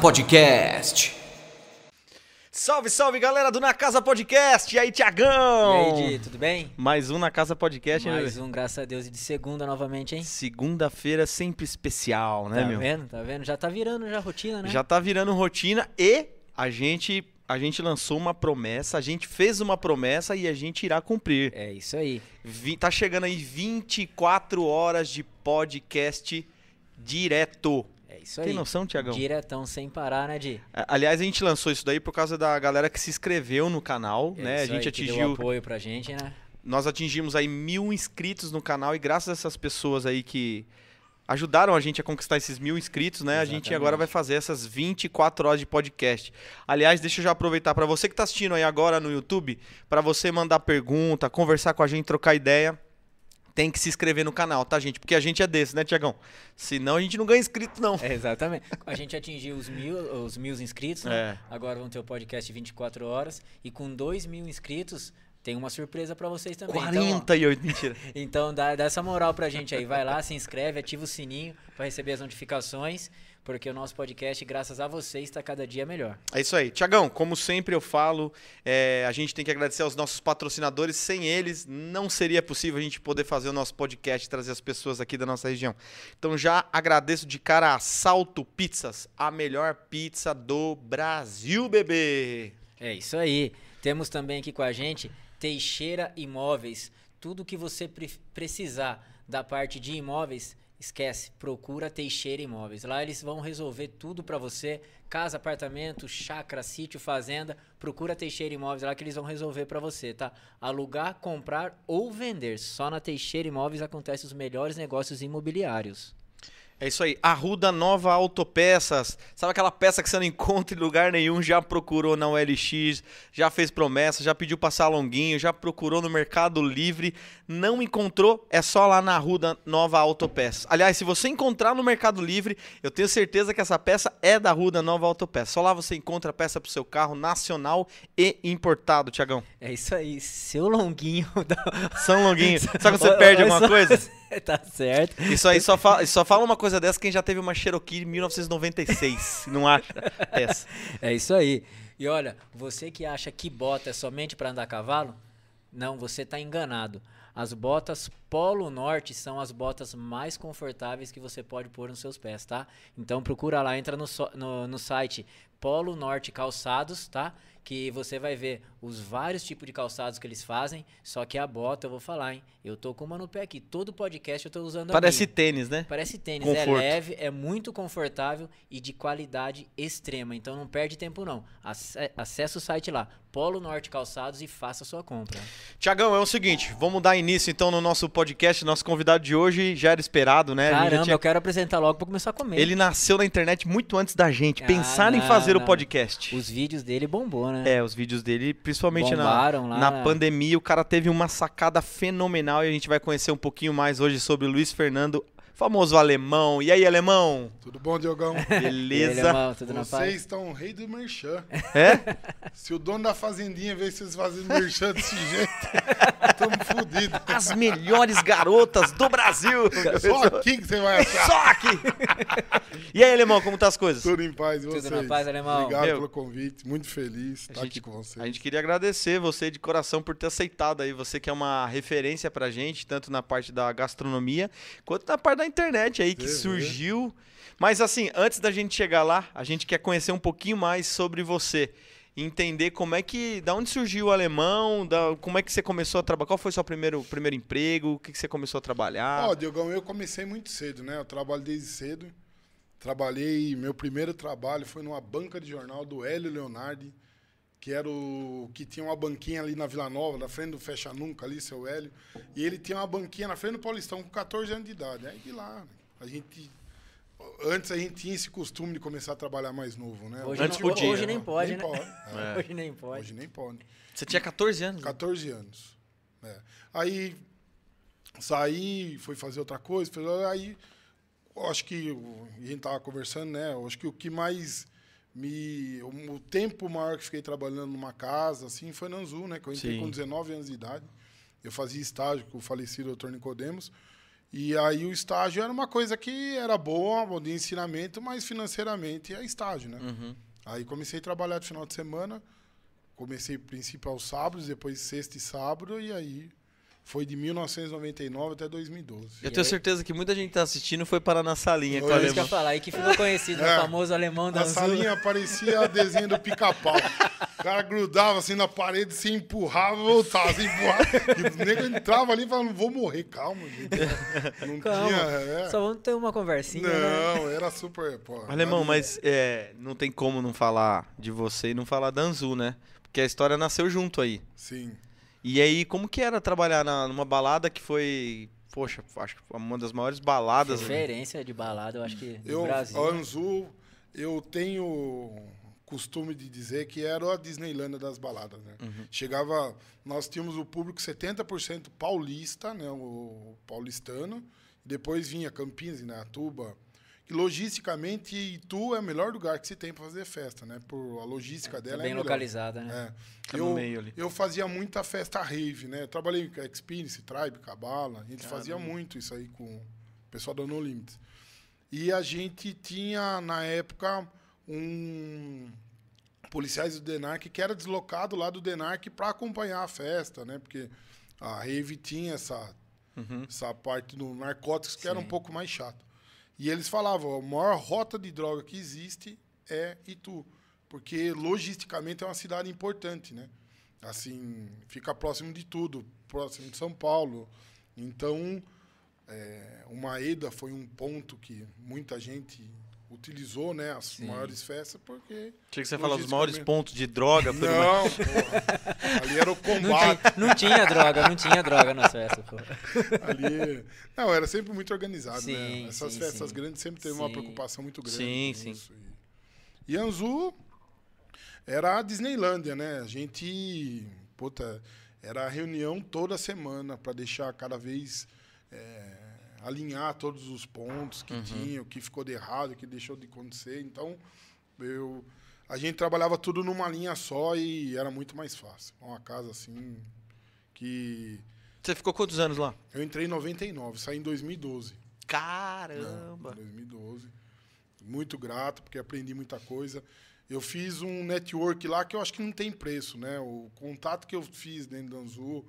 Podcast. Salve, salve galera do Na Casa Podcast! E aí, Tiagão? E aí, Di, tudo bem? Mais um Na Casa Podcast, né, Mais um, graças a Deus, e de segunda novamente, hein? Segunda-feira sempre especial, né, tá meu? vendo? Tá vendo? Já tá virando já rotina, né? Já tá virando rotina e a gente, a gente lançou uma promessa, a gente fez uma promessa e a gente irá cumprir. É isso aí. Vi- tá chegando aí 24 horas de podcast direto. É isso aí. Tem noção, Tiagão? Diretão, sem parar, né, Di? Aliás, a gente lançou isso daí por causa da galera que se inscreveu no canal, É né? A gente aí, que deu atingiu apoio pra gente, né? nós atingimos aí mil inscritos no canal e graças a essas pessoas aí que ajudaram a gente a conquistar esses mil inscritos, né? A gente Exatamente. agora vai fazer essas 24 horas de podcast. Aliás, deixa eu já aproveitar para você que tá assistindo aí agora no YouTube, para você mandar pergunta, conversar com a gente, trocar ideia. Tem que se inscrever no canal, tá, gente? Porque a gente é desse, né, Tiagão? Senão a gente não ganha inscrito, não. É, exatamente. A gente atingiu os mil, os mil inscritos, né? É. Agora vão ter o podcast 24 horas. E com dois mil inscritos, tem uma surpresa pra vocês também. Então, ó, 48, mentira. Então dá, dá essa moral pra gente aí. Vai lá, se inscreve, ativa o sininho pra receber as notificações, porque o nosso podcast, graças a vocês, está cada dia melhor. É isso aí. Tiagão, como sempre eu falo, é, a gente tem que agradecer aos nossos patrocinadores. Sem eles, não seria possível a gente poder fazer o nosso podcast e trazer as pessoas aqui da nossa região. Então já agradeço de cara a Salto Pizzas, a melhor pizza do Brasil, bebê. É isso aí. Temos também aqui com a gente Teixeira Imóveis. Tudo que você pre- precisar da parte de imóveis, esquece, procura Teixeira Imóveis. Lá eles vão resolver tudo pra você, casa, apartamento, chácara, sítio, fazenda. Procura Teixeira Imóveis lá que eles vão resolver pra você, tá? Alugar, comprar ou vender. Só na Teixeira Imóveis acontecem os melhores negócios imobiliários. É isso aí. Arruda Nova Autopeças. Sabe aquela peça que você não encontra em lugar nenhum? Já procurou na OLX, já fez promessa, já pediu passar longuinho, já procurou no Mercado Livre, não encontrou? É só lá na Arruda Nova Autopeças. Aliás, se você encontrar no Mercado Livre, eu tenho certeza que essa peça é da Arruda Nova Autopeças. Só lá você encontra a peça pro seu carro nacional e importado, Tiagão. É isso aí. Seu longuinho. da- São longuinho. Sabe quando você perde alguma coisa? tá certo. Isso aí só fala, só fala uma coisa dessa quem já teve uma Cherokee em 1996. não acha essa? É isso aí. E olha, você que acha que bota é somente para andar a cavalo, não, você está enganado. As botas Polo Norte são as botas mais confortáveis que você pode pôr nos seus pés, tá? Então procura lá, entra no, so- no, no site Polo Norte Calçados, tá? Que você vai ver os vários tipos de calçados que eles fazem. Só que a bota, eu vou falar, hein? Eu tô com uma no pé aqui. Todo podcast eu tô usando Parece minha. tênis, né? Parece tênis, Conforto. é leve, é muito confortável e de qualidade extrema. Então não perde tempo não. Ace- Acesse o site lá, Polo Norte Calçados e faça a sua compra. Tiagão, é o seguinte, vamos dar início então no nosso podcast. Nosso convidado de hoje já era esperado, né? Caramba, tinha- eu quero apresentar logo pra começar a comer. Ele nasceu na internet muito antes da gente. Ah, Pensaram em não, fazer o não. podcast. Os vídeos dele bombou, né? É, os vídeos dele, principalmente na, Bombaram lá, na né? pandemia, o cara teve uma sacada fenomenal e a gente vai conhecer um pouquinho mais hoje sobre o Luiz Fernando, famoso alemão. E aí, alemão? Tudo bom, Diogão? E aí, Beleza? alemão, tudo na paz? Vocês estão o rei do merchan. É? Se o dono da fazendinha ver vocês fazendo merchan desse jeito, estamos fodidos. As melhores garotas do Brasil. Só aqui que você vai achar. Só aqui. E aí, alemão, como tá as coisas? Tudo em paz, e Tudo vocês? na paz, alemão. Obrigado Meu, pelo convite, muito feliz de estar gente- aqui com vocês. A gente queria agradecer você de coração por ter aceitado aí, você que é uma referência pra gente, tanto na parte da gastronomia, quanto na parte da internet aí, que surgiu. Mas assim, antes da gente chegar lá, a gente quer conhecer um pouquinho mais sobre você. Entender como é que. Da onde surgiu o alemão, da, como é que você começou a trabalhar. Qual foi o seu primeiro, primeiro emprego? O que, que você começou a trabalhar? Ó, Diogão, eu comecei muito cedo, né? Eu trabalho desde cedo. Trabalhei, meu primeiro trabalho foi numa banca de jornal do Hélio Leonardi, que era o que tinha uma banquinha ali na Vila Nova, na frente do Fecha Nunca ali, seu Hélio. E ele tinha uma banquinha na frente do Paulistão com 14 anos de idade. Aí de lá, a gente antes a gente tinha esse costume de começar a trabalhar mais novo, né? Hoje, Antes não- podia, hoje né? nem pode, Nem né? pode. É. Hoje nem pode. Hoje nem pode. Você tinha 14 anos. né? 14 anos. É. Aí saí, fui fazer outra coisa, aí acho que a gente tava conversando, né? Eu acho que o que mais me o, tempo maior que fiquei trabalhando numa casa assim foi na Anzu, né? Que eu entrei Sim. com 19 anos de idade. Eu fazia estágio com o falecido Dr. Nicodemos. E aí o estágio era uma coisa que era boa, de ensinamento, mas financeiramente é estágio, né? Uhum. Aí comecei a trabalhar de final de semana, comecei princípio aos sábados, depois sexta e sábado, e aí foi de 1999 até 2012. Eu E tenho aí- certeza que muita gente tá assistindo foi parar na salinha com o Foi, Isso que eu alemão. falar, aí que ficou conhecido, É. o famoso alemão da A salinha parecia desenho do pica-pau. O cara grudava assim na parede, se empurrava e voltava, se empurrava. E o nego entrava ali e falava, não vou morrer, calma, gente. Não Calma, tinha. é. Só vamos ter uma conversinha, né? Não, era super. Pô, Alemão, mas é, não tem como não falar de você e não falar da Anzu, né? Porque a história nasceu junto aí. Sim. E aí, como que era trabalhar na- numa balada que foi, poxa, acho que foi uma das maiores baladas. né? Referência de balada, eu acho que no Eu, Brasil. a Anzu, eu tenho costume de dizer que era a Disneylândia das baladas, né? Uhum. Chegava, nós tínhamos o público 70% paulista, né, o paulistano, depois vinha Campinas, Inatuba, que logisticamente Itu é o melhor lugar que se tem para fazer festa, né? Por a logística Tá dela é bem melhor. localizada, né? É. Tá no eu, meio ali. eu fazia muita festa rave, né? Eu trabalhei com a Experience, Tribe, Cabala. A gente fazia muito isso aí com o pessoal da No Limits. E a gente tinha, na época, um policiais do Denarc que era deslocado lá do Denarc para acompanhar a festa, né? Porque a rave tinha essa, Uhum. essa parte do narcóticos que era um Sim. pouco mais chato. E eles falavam, a maior rota de droga que existe é Itu, porque logisticamente é uma cidade importante, né? Assim, fica próximo de tudo, próximo de São Paulo. Então, é, o Maeda foi um ponto que muita gente utilizou, né? As Sim. maiores festas, porque... Tinha que você falar dos maiores pontos de droga. uma- Não, porra. Ali era o Não, combate. tem- não tinha droga, não tinha droga nas festas, pô. Ali. Não, era sempre muito organizado, Sim, né? Essas sim, festas sim. grandes sempre teve uma preocupação muito grande. Sim, com sim. isso. E, e Anzu era a Disneylândia, né? A gente. Puta, era a reunião toda semana para deixar cada vez. é, alinhar todos os pontos que tinha, o que ficou de errado, o que deixou de acontecer. Então, eu. A gente trabalhava tudo numa linha só e era muito mais fácil. Uma casa assim. Que. Você ficou quantos anos lá? Eu entrei em 99, saí em 2012. Caramba. Em 2012. Muito grato, porque aprendi muita coisa. Eu fiz um network lá que eu acho que não tem preço, né? O contato que eu fiz dentro da Anzu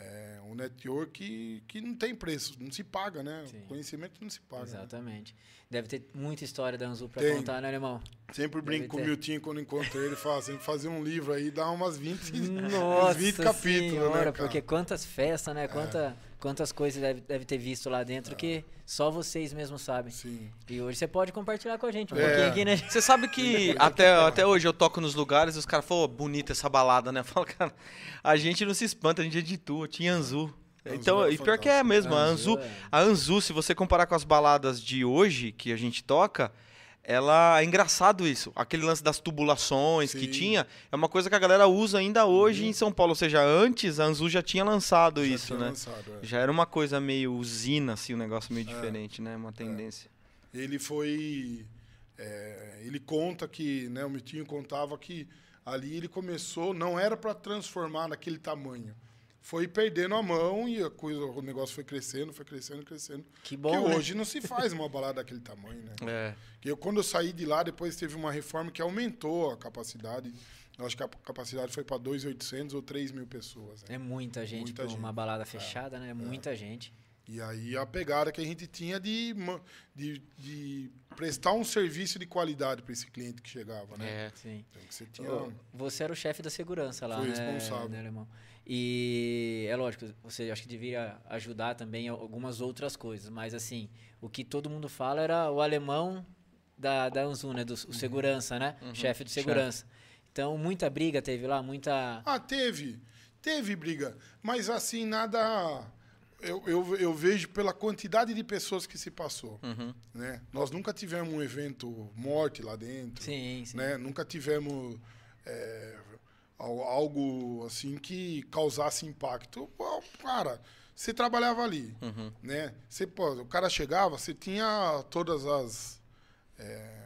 é um network que, que não tem preço, não se paga, né? Sim. O conhecimento não se paga. né? Exatamente. Deve ter muita história da Anzu Tem. contar, né, alemão? Sempre brinco Deve com o. Miltinho quando encontro ele, fala assim, fazer um livro aí, dá umas 20, Nossa uns 20 capítulos, senhora, né, cara? porque quantas festas, né? Quanta, Quantas coisas deve, deve ter visto lá dentro que só vocês mesmos sabem. Sim. E hoje você pode compartilhar com a gente um É. pouquinho aqui, né? Você sabe que até, até hoje eu toco nos lugares e os caras falam, "Ô, bonita essa balada, né? Fala, cara, a gente não se espanta, a gente é de tu, tinha Anzu. Anzu Então, é e pior que é mesmo, a Anzu Anzu, é- a Anzu, se você comparar com as baladas de hoje que a gente toca, ela é engraçado isso. Aquele lance das tubulações que Sim. tinha, é uma coisa que a galera usa ainda hoje em São Paulo. Ou seja, antes a Anzu já tinha lançado Já isso, tinha né? lançado, é. Já era uma coisa meio usina, assim, um negócio É. meio diferente, né? Uma tendência. Ele foi. é, ele conta que, né, o Mitinho contava que ali ele começou, não era para transformar naquele tamanho. Foi perdendo a mão e a coisa, o negócio foi crescendo, foi crescendo, crescendo. Que bom, que né? hoje não se faz uma balada daquele tamanho, né? É. Que eu, quando eu saí de lá, depois teve uma reforma que aumentou a capacidade. Eu acho que a capacidade foi para 2.800 ou 3 mil pessoas. né? É muita gente Muita gente. uma balada fechada, né? Muita gente. E aí a pegada que a gente tinha de, de, de prestar um serviço de qualidade para esse cliente que chegava, né? É. Sim. Então, você tinha... Ô, Você era o chefe da segurança lá, Fui né, responsável. né, Alemão? E é lógico, você acho que devia ajudar também algumas outras coisas, mas assim, o que todo mundo fala era o alemão da, da Anzu, né? Do o segurança, né? Chefe de segurança. Então, muita briga teve lá, muita. Ah, teve. Teve briga. Mas assim, nada... Eu, eu, eu vejo pela quantidade de pessoas que se passou. Uhum. Né? Nós nunca tivemos um evento morte lá dentro. Sim, sim. né? Nunca tivemos é, algo assim que causasse impacto. Pô, cara, você trabalhava ali, Uhum. né? Você, pô, o cara chegava, você tinha todas as é,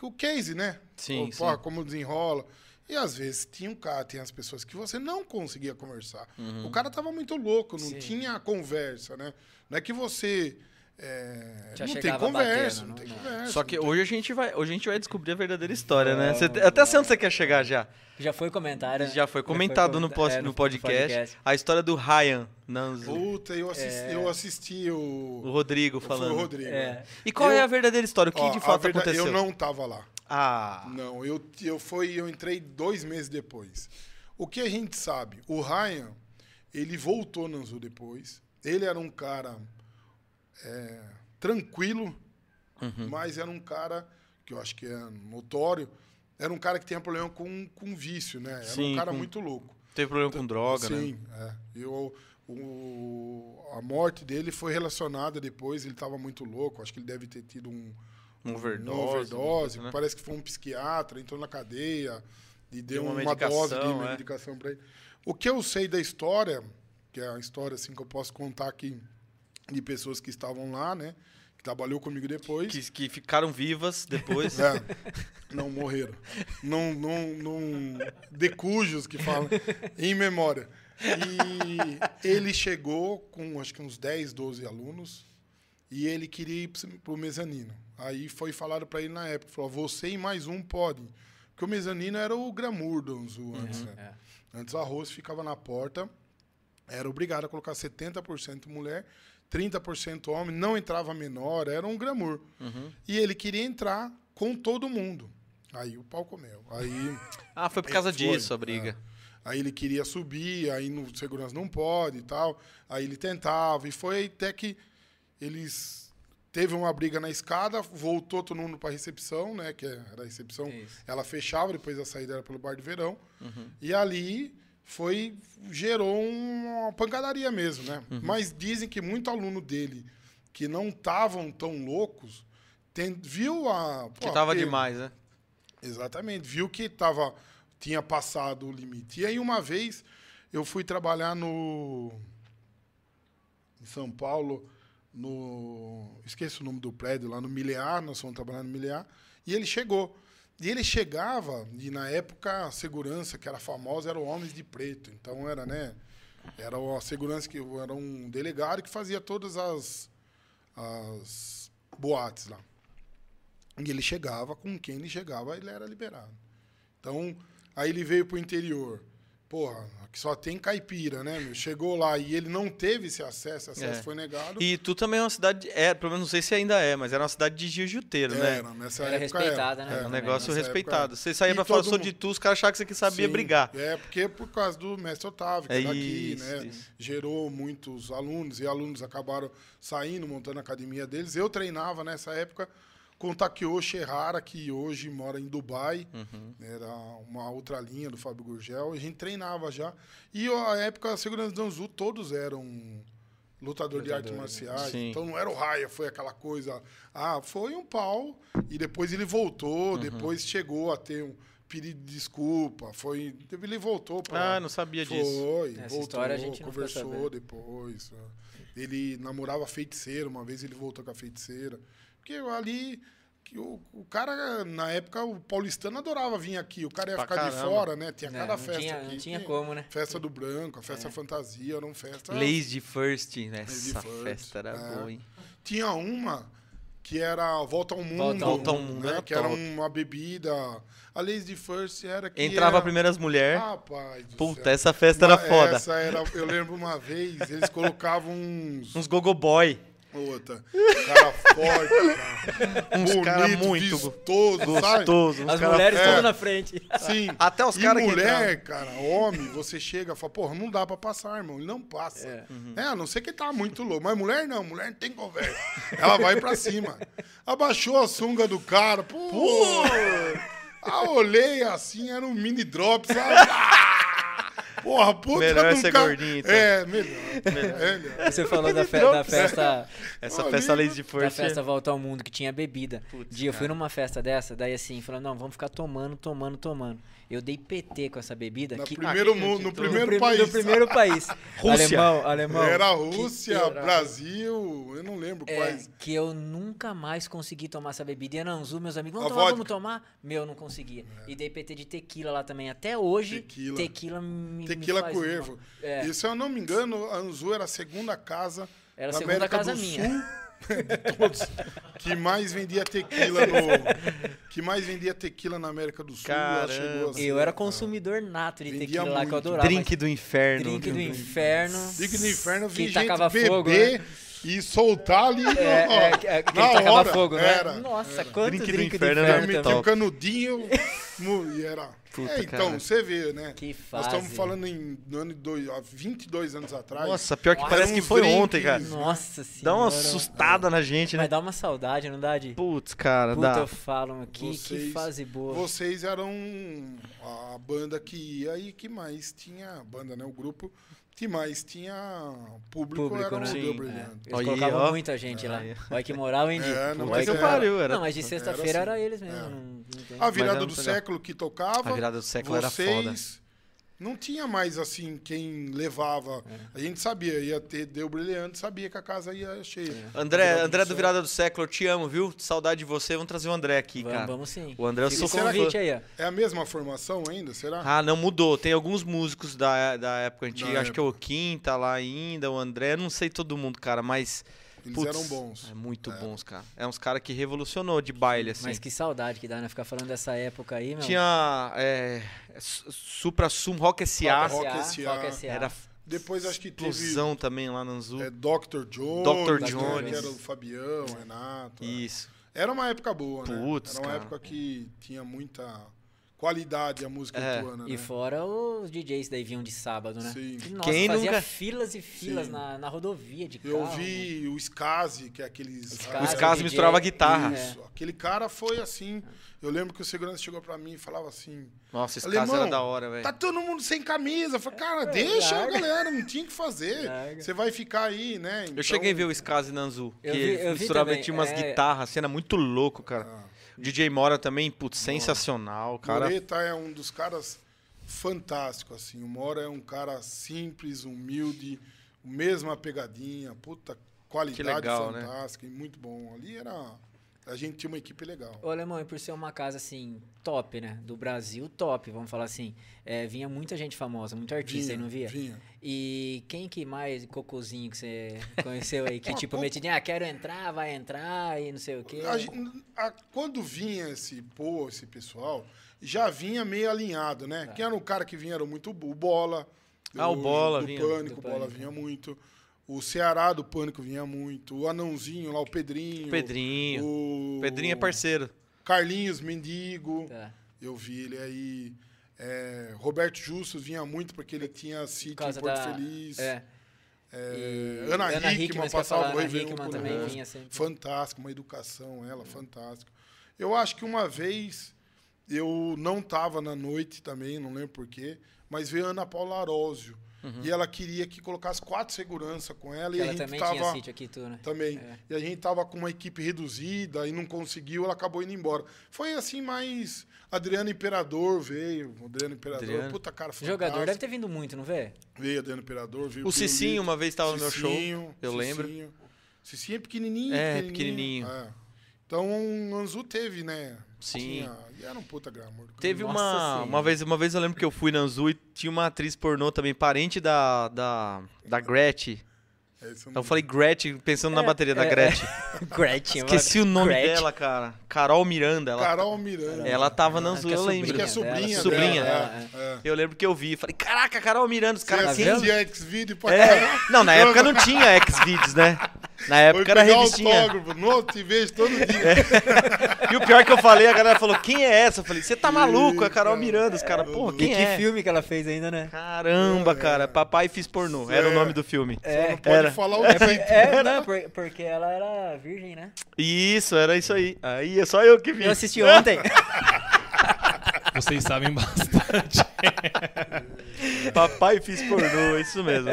o case, né? Sim, Pô, sim. como desenrola. E às vezes tinha um cara, tem as pessoas que você não conseguia conversar. O cara tava muito louco, não Sim. tinha conversa, né? Não é que você. É, Já não tem conversa, batendo, não tem não- conversa. Só que não tem- hoje a gente vai, hoje a gente vai descobrir a verdadeira história, né? Você- até sei onde você quer chegar já. Já foi comentário. né? Já foi comentado no, comenta- pos- é, no podcast, podcast. a história do Ryan Nanzo, Puta, eu assisti, É. eu assisti o o. Rodrigo Foi falando. o Rodrigo. É. E qual é Eu- a verdadeira história? O que Ó, de fato verdade- aconteceu? Eu não tava lá. Ah, Não, eu, eu, fui, eu entrei dois meses depois. O que a gente sabe? O Ryan, ele voltou no Anzu depois. Ele era um cara é, tranquilo, Uhum. mas era um cara que eu acho que é notório. Era um cara que tinha problema com, com vício, né? Era Sim, um cara com- muito louco. teve problema com droga, né? Sim, é. Eu, o, a morte dele foi relacionada depois, ele estava muito louco, acho que ele deve ter tido um, Um overdose. uma overdose, né? parece que foi um psiquiatra, entrou na cadeia e deu uma uma, dose de é. medicação para ele. O que eu sei da história, que é a história assim que eu posso contar aqui de pessoas que estavam lá, né, que trabalhou comigo depois. Que, que ficaram vivas depois. É, não morreram. Não, não, não decujos que falam em memória. E ele chegou com acho que uns 10, 12 alunos e ele queria ir para o mezanino. Aí foi falado para ele na época, falou, você e mais um podem. Porque o mezanino era o glamour do Anzu antes, né? É. Antes o arroz ficava na porta, era obrigado a colocar 70% mulher, 30% homem, não entrava menor, era um glamour. E ele queria entrar com todo mundo. Aí o pau comeu. Aí, Ah, foi por causa Foi, disso a briga. aí ele queria subir, aí no segurança não pode e tal. Aí ele tentava, e foi até que eles teve uma briga na escada, voltou todo mundo para recepção, né, que era a recepção. Isso. Ela fechava, depois a saída era pelo bar de verão. Uhum. E ali foi gerou uma pancadaria mesmo, né? Uhum. Mas dizem que muito aluno dele que não estavam tão loucos tem- viu a Que pô, tava porque- demais, né? Exatamente, viu que tava tinha passado o limite. E aí uma vez eu fui trabalhar no em São Paulo no esqueço o nome do prédio lá no Milear, nós fomos trabalhar no Milear, e ele chegou. E ele chegava, e na época a segurança que era famosa era o Homens de Preto. Então era, né? Era a segurança que era um delegado que fazia todas as, as boates lá. E ele chegava, com quem ele chegava, ele era liberado. Então, aí ele veio pro interior. Porra, aqui só tem caipira, né? meu? Chegou lá e ele não teve esse acesso, acesso É. foi negado. E tu também é uma cidade. É, pelo menos não sei se ainda é, mas era uma cidade de jiu-jiteiro, né? Era, nessa Era época respeitada, né? É um negócio nessa respeitado. Você saía E pra falar, sou mundo- de tu, os caras achavam que você que sabia Sim, brigar. É, porque por causa do mestre Otávio, que É é daqui, isso, né? isso. Gerou muitos alunos, e alunos acabaram saindo, montando a academia deles. Eu treinava nessa época com o Takeo Shihara, que hoje mora em Dubai. Uhum. Era uma outra linha do Fábio Gurgel. A gente treinava já. E a época, a segurança do Anzu, todos eram lutador de artes né? marciais. Sim. Então não era o Raia, foi aquela coisa. Ah, foi um pau. E depois ele voltou, Uhum. depois chegou a ter um pedido de desculpa. Foi, ele voltou para Ah, não sabia disso. foi, Essa voltou, história a gente conversou depois. ó. Ele namorava feiticeira, uma vez ele voltou com a feiticeira. Porque ali, que o, o cara, na época, o paulistano adorava vir aqui. O cara ia Pra ficar de caramba. fora, né? Tinha É, cada não festa tinha- aqui. não tinha como, né? Festa do branco, a festa fantasia, eram festas... Lady First, essa Lady First, festa era é. boa, hein? Tinha uma que era Volta ao Mundo. Volta ao Mundo, né? era Que era top. uma bebida... A Lady First era que Entrava era... primeiro as mulheres. Rapaz Puta, céu. essa festa era Uma- foda. Essa era, eu lembro uma vez, eles colocavam uns. Uns gogo Outra. Cara forte, cara. Uns bonito, cara muito vistoso, sabe? Gostoso. uns As cara- mulheres é. tudo na frente. Sim. Até os caras que mulher, cara, homem, você chega e fala, porra, não dá pra passar, irmão. Ele não passa. É. É, a não ser que tá muito louco. Mas mulher não, mulher não tem conversa. Ela vai pra cima. Abaixou a sunga do cara, pô. Ah, olhei assim, era um mini drop, sabe? Porra, puta Melhor de um ser ca- gordinho, então. É, melhor. melhor. Você falou da, fe- da festa. Essa Olha, festa Lazy Da First. festa Volta ao Mundo, que tinha bebida. Putz, Dia eu fui numa festa dessa, daí assim, falando, não, vamos ficar tomando, tomando, tomando. Eu dei PT com essa bebida. No que, primeiro aqui, mundo, no primeiro no, país. no primeiro país. Rússia. Alemão, alemão. Era Rússia, que- Brasil, eu não lembro É, quais. que eu nunca mais consegui tomar essa bebida. E Ananzu, meus amigos, A vamos tomar, vodka. vamos tomar? Meu, não conseguia. E dei PT de tequila lá também. Até hoje, Tequila. tequila, me Tequila me com ervo. É, E se eu não me engano, a Anzu era a segunda casa era a da segunda América casa do minha. Sul de todos que mais vendia tequila no que mais vendia tequila na América do Sul. Caramba. chegou a ser- Eu era consumidor nato de tequila lá que eu muito. adorava. Drink do inferno. Drink do inferno. Digo no inferno, eu vi que gente beber fogo, né? e soltar ali. É, ó, é, é, que na hora. fogo, né? Era. Nossa, quanto Drink drink, do do inferno inferno, era Eu muito meti também. o canudinho e era. Puta, é, então, cara. você vê, né? Que Nós fase. estamos falando em no ano dois, há 22 anos atrás. Nossa, pior que Nossa, parece que foi drinks. ontem, cara. Nossa senhora. Dá uma assustada na gente, né? Mas dá uma saudade, não dá de... Putz, cara, Puta, dá. eu falo, que, que Vocês- fase boa. Vocês eram a banda que ia e que mais tinha. A banda, né? O grupo que mais tinha público, Público, era né? o É, Brilhante. eles colocavam muita gente lá. Vai que moral, hein, Di? É, Não mas moral. pariu, era- Não, mas de sexta-feira era era, assim. eles mesmo. É. Não, não A virada era do século que tocava. A virada do século era foda. Não tinha mais assim quem levava. A gente sabia, ia ter Deu Brilhante, sabia que a casa ia cheia. André, Virada André do. Virada do Século, eu te amo, viu? Saudade de você. Vamos trazer o André aqui, Vamos, cara. vamos sim. O André Fica sou convite aí, ó. É a mesma formação ainda, será? Ah, não mudou. Tem alguns músicos da, da época antiga. Acho que é o Kim tá lá ainda, o André. Não sei todo mundo, cara, mas. Eles putz, eram bons. É muito bons, cara. É uns caras que revolucionou de baile, assim. Mas que saudade que dá, né? Ficar falando dessa época aí, meu. Tinha é, Su- Supra Sum Rock S.A. Rock SA. Era Depois acho que teve explosão também lá no Anzu. é, Dr. Jones, Dr. né, Jones. que era o Fabião, Renato. é. Isso. Era uma época boa, né? Putz, Era uma cara. época que tinha muita qualidade a música É, lituana, né? E fora os DJs daí vinham de sábado, né? Sim. Que, nossa, Quem fazia nunca- filas e filas Sim. na, na rodovia de Eu carro. vi o Skazi, que é aqueles... Skazi, Os caras DJ. misturava guitarra. É. Isso. Aquele cara foi assim. Eu lembro que o segurança chegou pra mim e falava assim: Nossa, esse caso era da hora, velho. Tá todo mundo sem camisa. Eu falei, cara, deixa a galera, não tinha o que fazer. Larga. Você vai ficar aí, né? Eu cheguei a ver o Skazi na Anzu. Eu que vi- eu misturava tinha umas é. guitarras, cena muito louco, cara. Ah, O DJ Mora também, putz, sensacional, cara. Moreta é um dos caras fantásticos, assim. O Mora é um cara simples, humilde, mesma pegadinha, puta, qualidade legal, né? fantástica e muito bom. Ali era. A gente tinha uma equipe legal. Ô, Alemão, e por ser uma casa, assim, top, né? Do Brasil, top, vamos falar assim. É, vinha muita gente famosa, muito artista aí, não via? Vinha. E quem que mais, cocôzinho, que você conheceu aí? Que tipo, metidinho, ah, quero entrar, vai entrar e não sei o quê. A a- quando vinha esse pô, esse pessoal, já vinha meio alinhado, né? Tá. Quem era o cara que vinha era muito o Bola. Ah, o Bola do vinha. Pânico, Do o Bola Pânico. vinha muito. O Ceará do Pânico vinha muito. O Anãozinho lá, o Pedrinho. Pedrinho. O Pedrinho é parceiro. Carlinhos Mendigo. Tá. Eu vi ele aí. É, Roberto Justus vinha muito porque ele tinha sítio Por em Porto da- Feliz. É. É, E Ana, Ana Hickman Hickman, passava o Ana Réveillon também vinha sempre. Fantástico, uma educação, ela, fantástico. Eu acho que uma vez eu não estava na noite também, não lembro porquê, mas veio Ana Paula Arósio. E ela queria que colocasse quatro segurança com ela e Ela a gente também tava tinha sítio aqui, tu, né? também. É. E a gente tava com uma equipe reduzida e não conseguiu, ela acabou indo embora. Foi assim mais Adriano Imperador veio, Adriano Imperador, Adriano. puta cara fantástico. Jogador deve ter vindo muito, não vê? Veio Adriano Imperador, veio O Cicinho uma vez estava no meu show. Cicinho, eu lembro. Cicinho. Cicinho é pequenininho, É, pequenininho. pequenininho. É. Então, o Anzu teve, né? Sim. Tinha, e era um puta glamour. Teve Nossa uma, Senhora. uma vez, uma vez eu lembro que eu fui na Anzu e tinha uma atriz pornô também, parente da da, da Gretchen. É, isso eu falei Gretchen pensando na É, bateria da é, Gretchen. Gretchen. Esqueci o nome Gretchen. dela, cara. Carol Miranda. Ela, Carol Miranda. ela tava na Ah, Anzu, é eu lembro. que é sobrinha sobrinha dela, Sobrinha, dela. é. é, é. Eu lembro que eu vi. Falei, caraca, Carol Miranda, os Você caras assim. assiste X-Video pra É. Não, na época não tinha Xvideos, né? Na Foi época era revistinha. autógrafo. Não, te vejo todo dia. E o pior que eu falei, a galera falou, quem é essa? Eu falei, você tá maluco? É a Carol Miranda. Os caras, porra, E quem que é? filme que ela fez ainda, né? Caramba, cara. Papai fiz pornô. Era o É. nome do filme. É, Não pode Era. falar o É, título. é, não, por- porque ela era virgem, né? Isso, era isso aí. Aí é só eu que vi. Eu assisti ontem. Vocês sabem bastante. Papai fiz pornô, isso mesmo.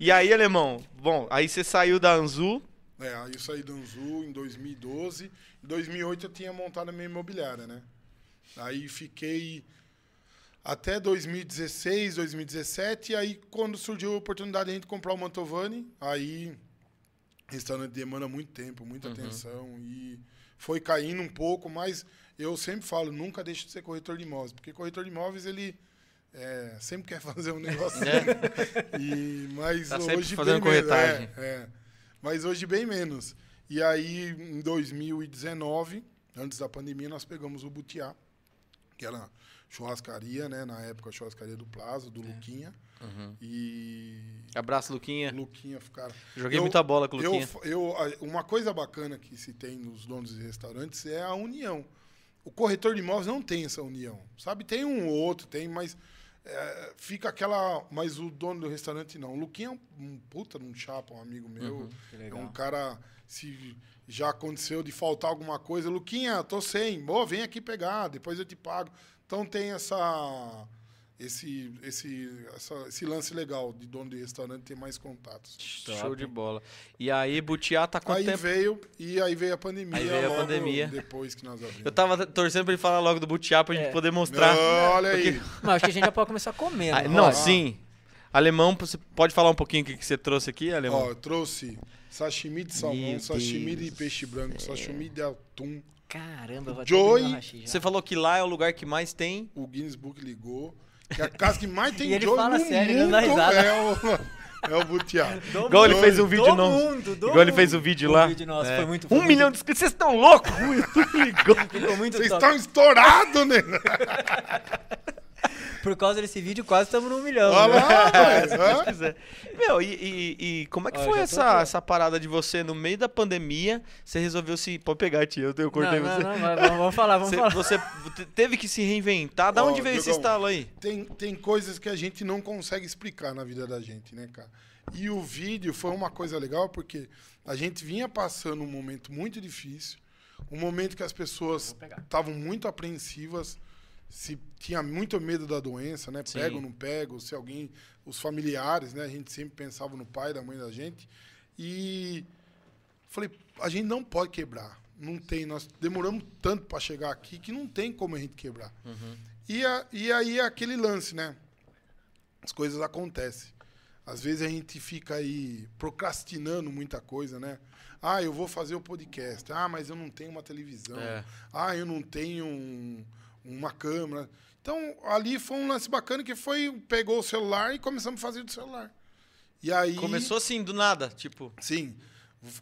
E aí, alemão, bom, aí você saiu da Anzu. É, aí eu saí da Anzu em 2012. Em 2008 eu tinha montado a minha imobiliária, né? Aí fiquei até 2016, 2017. E aí, quando surgiu a oportunidade de a gente comprar o Mantovani, aí restaurante demanda muito tempo, muita atenção. E foi caindo um pouco, mas eu sempre falo, nunca deixe de ser corretor de imóveis. Porque corretor de imóveis, ele é, sempre quer fazer um negócio. E, mas Tá hoje fazendo bem menos. corretagem. É, é. Mas hoje bem menos. E aí, em 2019, antes da pandemia, nós pegamos o Butiá, que era churrascaria, né? Na época, a churrascaria do Plaza, É. do Luquinha. Uhum. E Abraço, Luquinha. Luquinha ficaram. Joguei Eu- muita bola com o Eu, Luquinha. eu, a- uma coisa bacana que se tem nos donos de restaurantes é a união. O corretor de imóveis não tem essa união. Sabe, tem um ou outro, tem, mas é, fica aquela. Mas o dono do restaurante não. O Luquinha é um, um puta de um chapa, um amigo meu. Uhum. É um cara. Se já aconteceu de faltar alguma coisa, Luquinha, tô sem. Boa, vem aqui pegar, depois eu te pago. Então tem essa. Esse, esse, essa- esse lance legal de dono de restaurante ter mais contatos. Show de bola. E aí, Butiá tá quanto aí tempo? veio, e aí veio a pandemia. Aí veio a pandemia. Depois que nós abrimos. Eu tava torcendo pra ele falar logo do Butiá pra gente É. poder mostrar. Não, olha aí. Mas acho que a gente já pode começar a comer, Ah, não sim. Alemão, você pode falar um pouquinho o que que você trouxe aqui, Alemão? Ó, eu trouxe sashimi de salmão, Meu sashimi Deus de peixe branco, sashimi de atum. Caramba, hashi já. Você falou que lá é o lugar que mais tem. O Guinness Book ligou. Que é a casa que mais tem E ele fala no sério, mundo não dá risada. é o, é o Butiá. Igual ele fez um vídeo mundo, do Igual ele fez o mundo. vídeo lá. vídeo nosso É. foi muito foi Um muito- milhão de inscritos, vocês estão loucos? O YouTube ligou. Ficou muito Vocês estão estourados, né? Por causa desse vídeo, quase estamos no milhão. Olha né? lá, quiser. Meu, e, e- e como é que Ó, foi essa, aqui, essa parada de você, no meio da pandemia, você resolveu se... Pode pegar, tia, eu, eu cortei não, você. não, não, vamos, falar, vamos Você, falar. você te- teve que se reinventar. Da Ó, onde veio esse Diogão, estalo aí? Tem, tem coisas que a gente não consegue explicar na vida da gente, né, cara? E o vídeo foi uma coisa legal porque a gente vinha passando um momento muito difícil, um momento que as pessoas estavam muito apreensivas, se tinha muito medo da doença, né? Sim. Pego ou não pego, se alguém, os familiares, né? A gente sempre pensava no pai, da mãe da gente. E falei, a gente não pode quebrar. Não tem, nós demoramos tanto para chegar aqui que não tem como a gente quebrar. E, a- e aí é aquele lance, né? As coisas acontecem. Às vezes a gente fica aí procrastinando muita coisa, né? Ah, eu vou fazer o podcast. Ah, mas eu não tenho uma televisão. É. Ah, eu não tenho um- uma câmera. Então, ali foi um lance bacana que foi, pegou o celular e começamos a fazer do celular. E aí... Começou assim, do nada, tipo... Sim.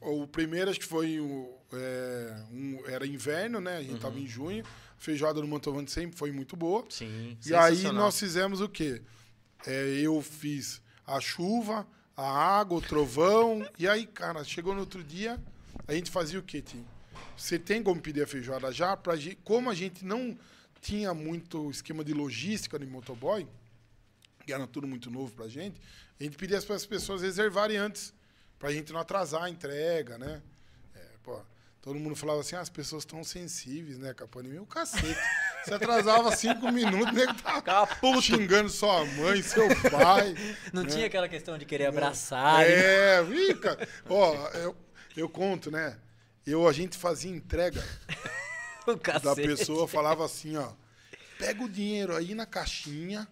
O primeiro acho que foi o, é, um- era inverno, né? A gente tava em junho. A feijoada do Mantovani sempre foi muito boa. Sim, E aí nós fizemos o quê? É, eu fiz a chuva, a água, o trovão. e aí, cara, chegou no outro dia, a gente fazia o quê, Tim? Você tem como pedir a feijoada já? Pra, gen- como a gente não tinha muito esquema de logística no motoboy, que era tudo muito novo pra gente, a gente pedia para as pessoas reservarem antes, pra gente não atrasar a entrega, né? É, pô, todo mundo falava assim, ah, as pessoas estão sensíveis, né, a pandemia. O cacete. Você atrasava cinco minutos, nego tava xingando sua mãe, seu pai. Não né? tinha aquela questão de querer abraçar. né? É, fica. Ó, eu, eu conto, né? Eu, a gente fazia entrega da cacete. pessoa, falava assim, ó. Pega o dinheiro aí na caixinha.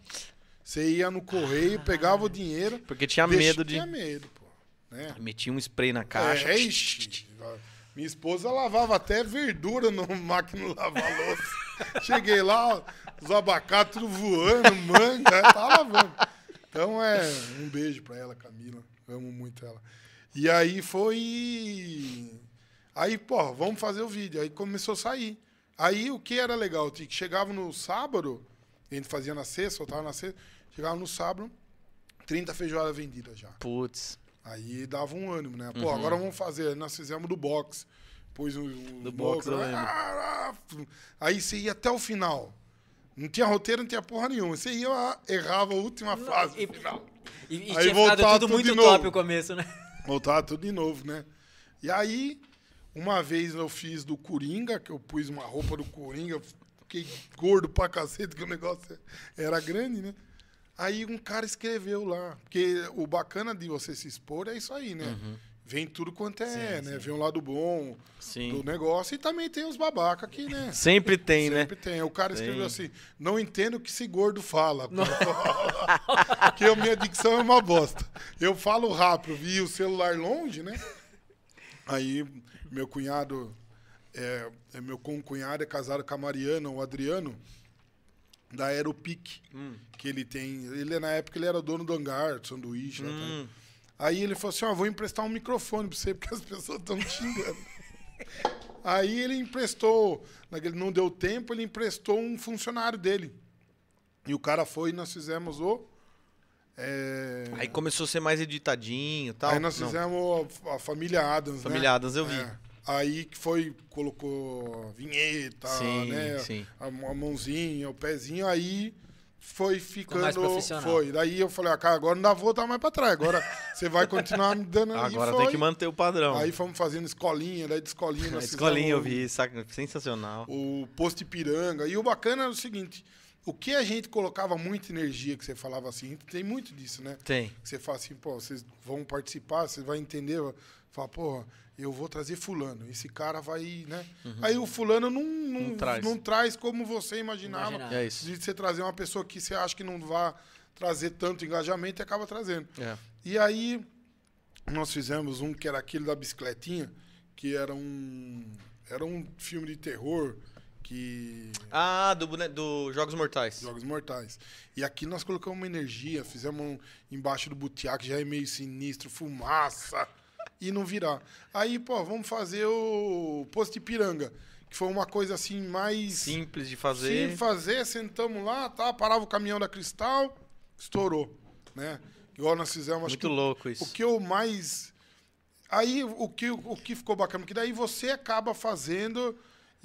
Você ia no correio, pegava o dinheiro. Porque tinha deixa- medo de... Tinha medo, pô. Né? Metia um spray na caixa. É, ixi. Minha esposa lavava até verdura no máquina lavar louça. Cheguei lá, os abacates voando, manga, tá lavando. Então é um beijo pra ela, Camila. Amo muito ela. E aí foi. Aí, pô, vamos fazer o vídeo. Aí começou a sair. Aí o que era legal, Tic? Chegava no sábado, a gente fazia na sexta, soltava na sexta, chegava no sábado, 30 feijoadas vendidas já. Putz. Aí dava um ânimo, né? Pô, agora vamos fazer. Nós fizemos do box. Pôs o Do box, eu lembro. Ah, Aí você ia até o final. Não tinha roteiro, não tinha porra nenhuma. Você ia, errava a última fase e- final. E, e Aí tinha voltava tudo tudo muito top o começo, né? Voltava tudo de novo, né? E aí, uma vez eu fiz do Coringa, que eu pus uma roupa do Coringa, fiquei gordo pra cacete, que o negócio era grande, né? Aí um cara escreveu lá. Porque o bacana de você se expor é isso aí, né? Uhum. Vem tudo quanto é, Sim, né? sim. Vem um lado bom Sim. do negócio e também tem os babaca aqui, né? Sempre tem, né? Sempre tem. O cara escreveu Tem. assim: não entendo o que esse gordo fala. Porque a minha dicção é uma bosta. Eu falo rápido, vi o celular longe, né? Aí, meu cunhado, é, é meu concunhado é casado com a Mariana, o Adriano, da Aeropic, Hum. que ele tem. Ele, na época, ele era dono do hangar, de sanduíche. tá? Hum. Aí ele falou assim: ó, vou emprestar um microfone pra você, porque as pessoas estão te xingando. Aí ele emprestou, naquele não deu tempo, ele emprestou um funcionário dele. E o cara foi e nós fizemos o. é, Aí começou a ser mais editadinho e tal. aí nós fizemos a, a família Adams, Família né? Adams eu vi. É. Aí que foi, colocou vinheta, Sim, né? sim. A, a mãozinha, o pezinho, aí foi ficando. Foi. Daí eu falei, ah, cara, agora não dá pra voltar mais pra trás. Agora você vai continuar me dando. Agora e tem foi. que manter o padrão. Aí fomos fazendo escolinha, daí de escolinha Escolinha eu vi, saca? sensacional. O posto Ipiranga. E o bacana era o seguinte: o que a gente colocava muita energia, que você falava assim, tem muito disso, né? Tem. Que você fala assim, pô, vocês vão participar, você vai entender, fala, pô, eu vou trazer fulano, esse cara vai, né? Aí o fulano não, não, Não traz. não traz como você imaginava. Imaginava. É isso. De você trazer uma pessoa que você acha que não vai trazer tanto engajamento e acaba trazendo. É. E aí nós fizemos um que era aquele da bicicletinha, que era um era um filme de terror que Ah, do, do Jogos Mortais. Jogos Mortais. E aqui nós colocamos uma energia, fizemos um embaixo do butiá, que já é meio sinistro, fumaça, e não virar. Aí, pô, vamos fazer o Posto Ipiranga, que foi uma coisa assim mais Simples de Sim, fazer. fazer, sentamos lá, tá, parava o caminhão da Cristal, estourou, né? Igual nós fizemos, Muito que louco o isso. que eu mais aí o que o que ficou bacana, porque daí você acaba fazendo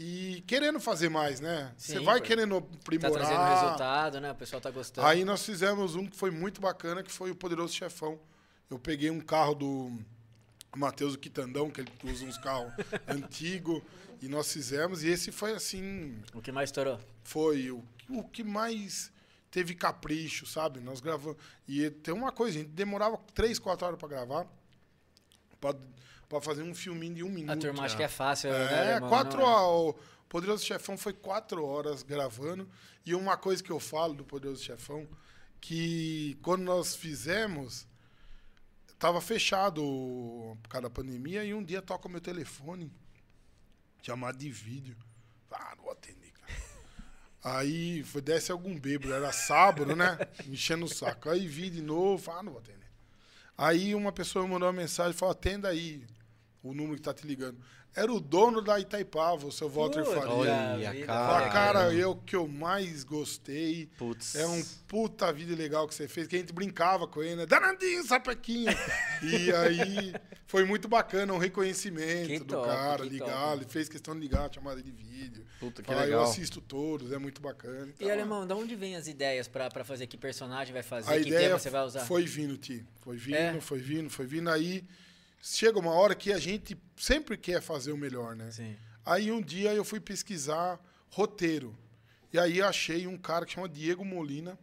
e querendo fazer mais, né? você vai querendo Tá aprimorar. trazendo resultado, né? O pessoal tá gostando. Aí nós fizemos um que foi muito bacana, que foi o Poderoso Chefão. Eu peguei um carro do Matheus Quitandão, que ele usa uns carros antigos, e nós fizemos, e esse foi assim, O que mais estourou? foi o, o que mais teve capricho, sabe? Nós gravamos. E tem uma coisa, a gente demorava três, quatro horas para gravar, para fazer um filminho de um minuto. A turma acha que é fácil, né? É, quatro é. horas. O Poderoso Chefão foi quatro horas gravando. E uma coisa que eu falo do Poderoso Chefão, que quando nós fizemos, tava fechado por causa da pandemia, e um dia toca o meu telefone, chamado de vídeo. Ah, não vou atender, cara. Aí foi, desce algum bêbado, era sábado, né? Enchendo o saco. Aí vi de novo, ah, não vou atender. Aí uma pessoa me mandou uma mensagem e falou: atenda aí o número que tá te ligando. Era o dono da Itaipava, o seu Walter Putz, Faria. Olha, cara. Fala, cara, o que eu mais gostei. Putz. É um puta vida legal que você fez, que a gente brincava com ele, né? Danadinho, sapequinho. e aí foi muito bacana, um reconhecimento Que do top, cara, ligar, top. ele fez questão de ligar a chamada de vídeo. Puta, que Falar, legal. Eu assisto todos, é muito bacana. E, Então, Alemão, da onde vem as ideias pra, pra fazer? Que personagem vai fazer? a que ideia tema você vai usar? foi vindo, Ti. Foi vindo, É? foi vindo, foi vindo. Aí chega uma hora que a gente sempre quer fazer o melhor, né? Sim. Aí um dia eu fui pesquisar roteiro. E aí achei um cara que chama Diego Molina,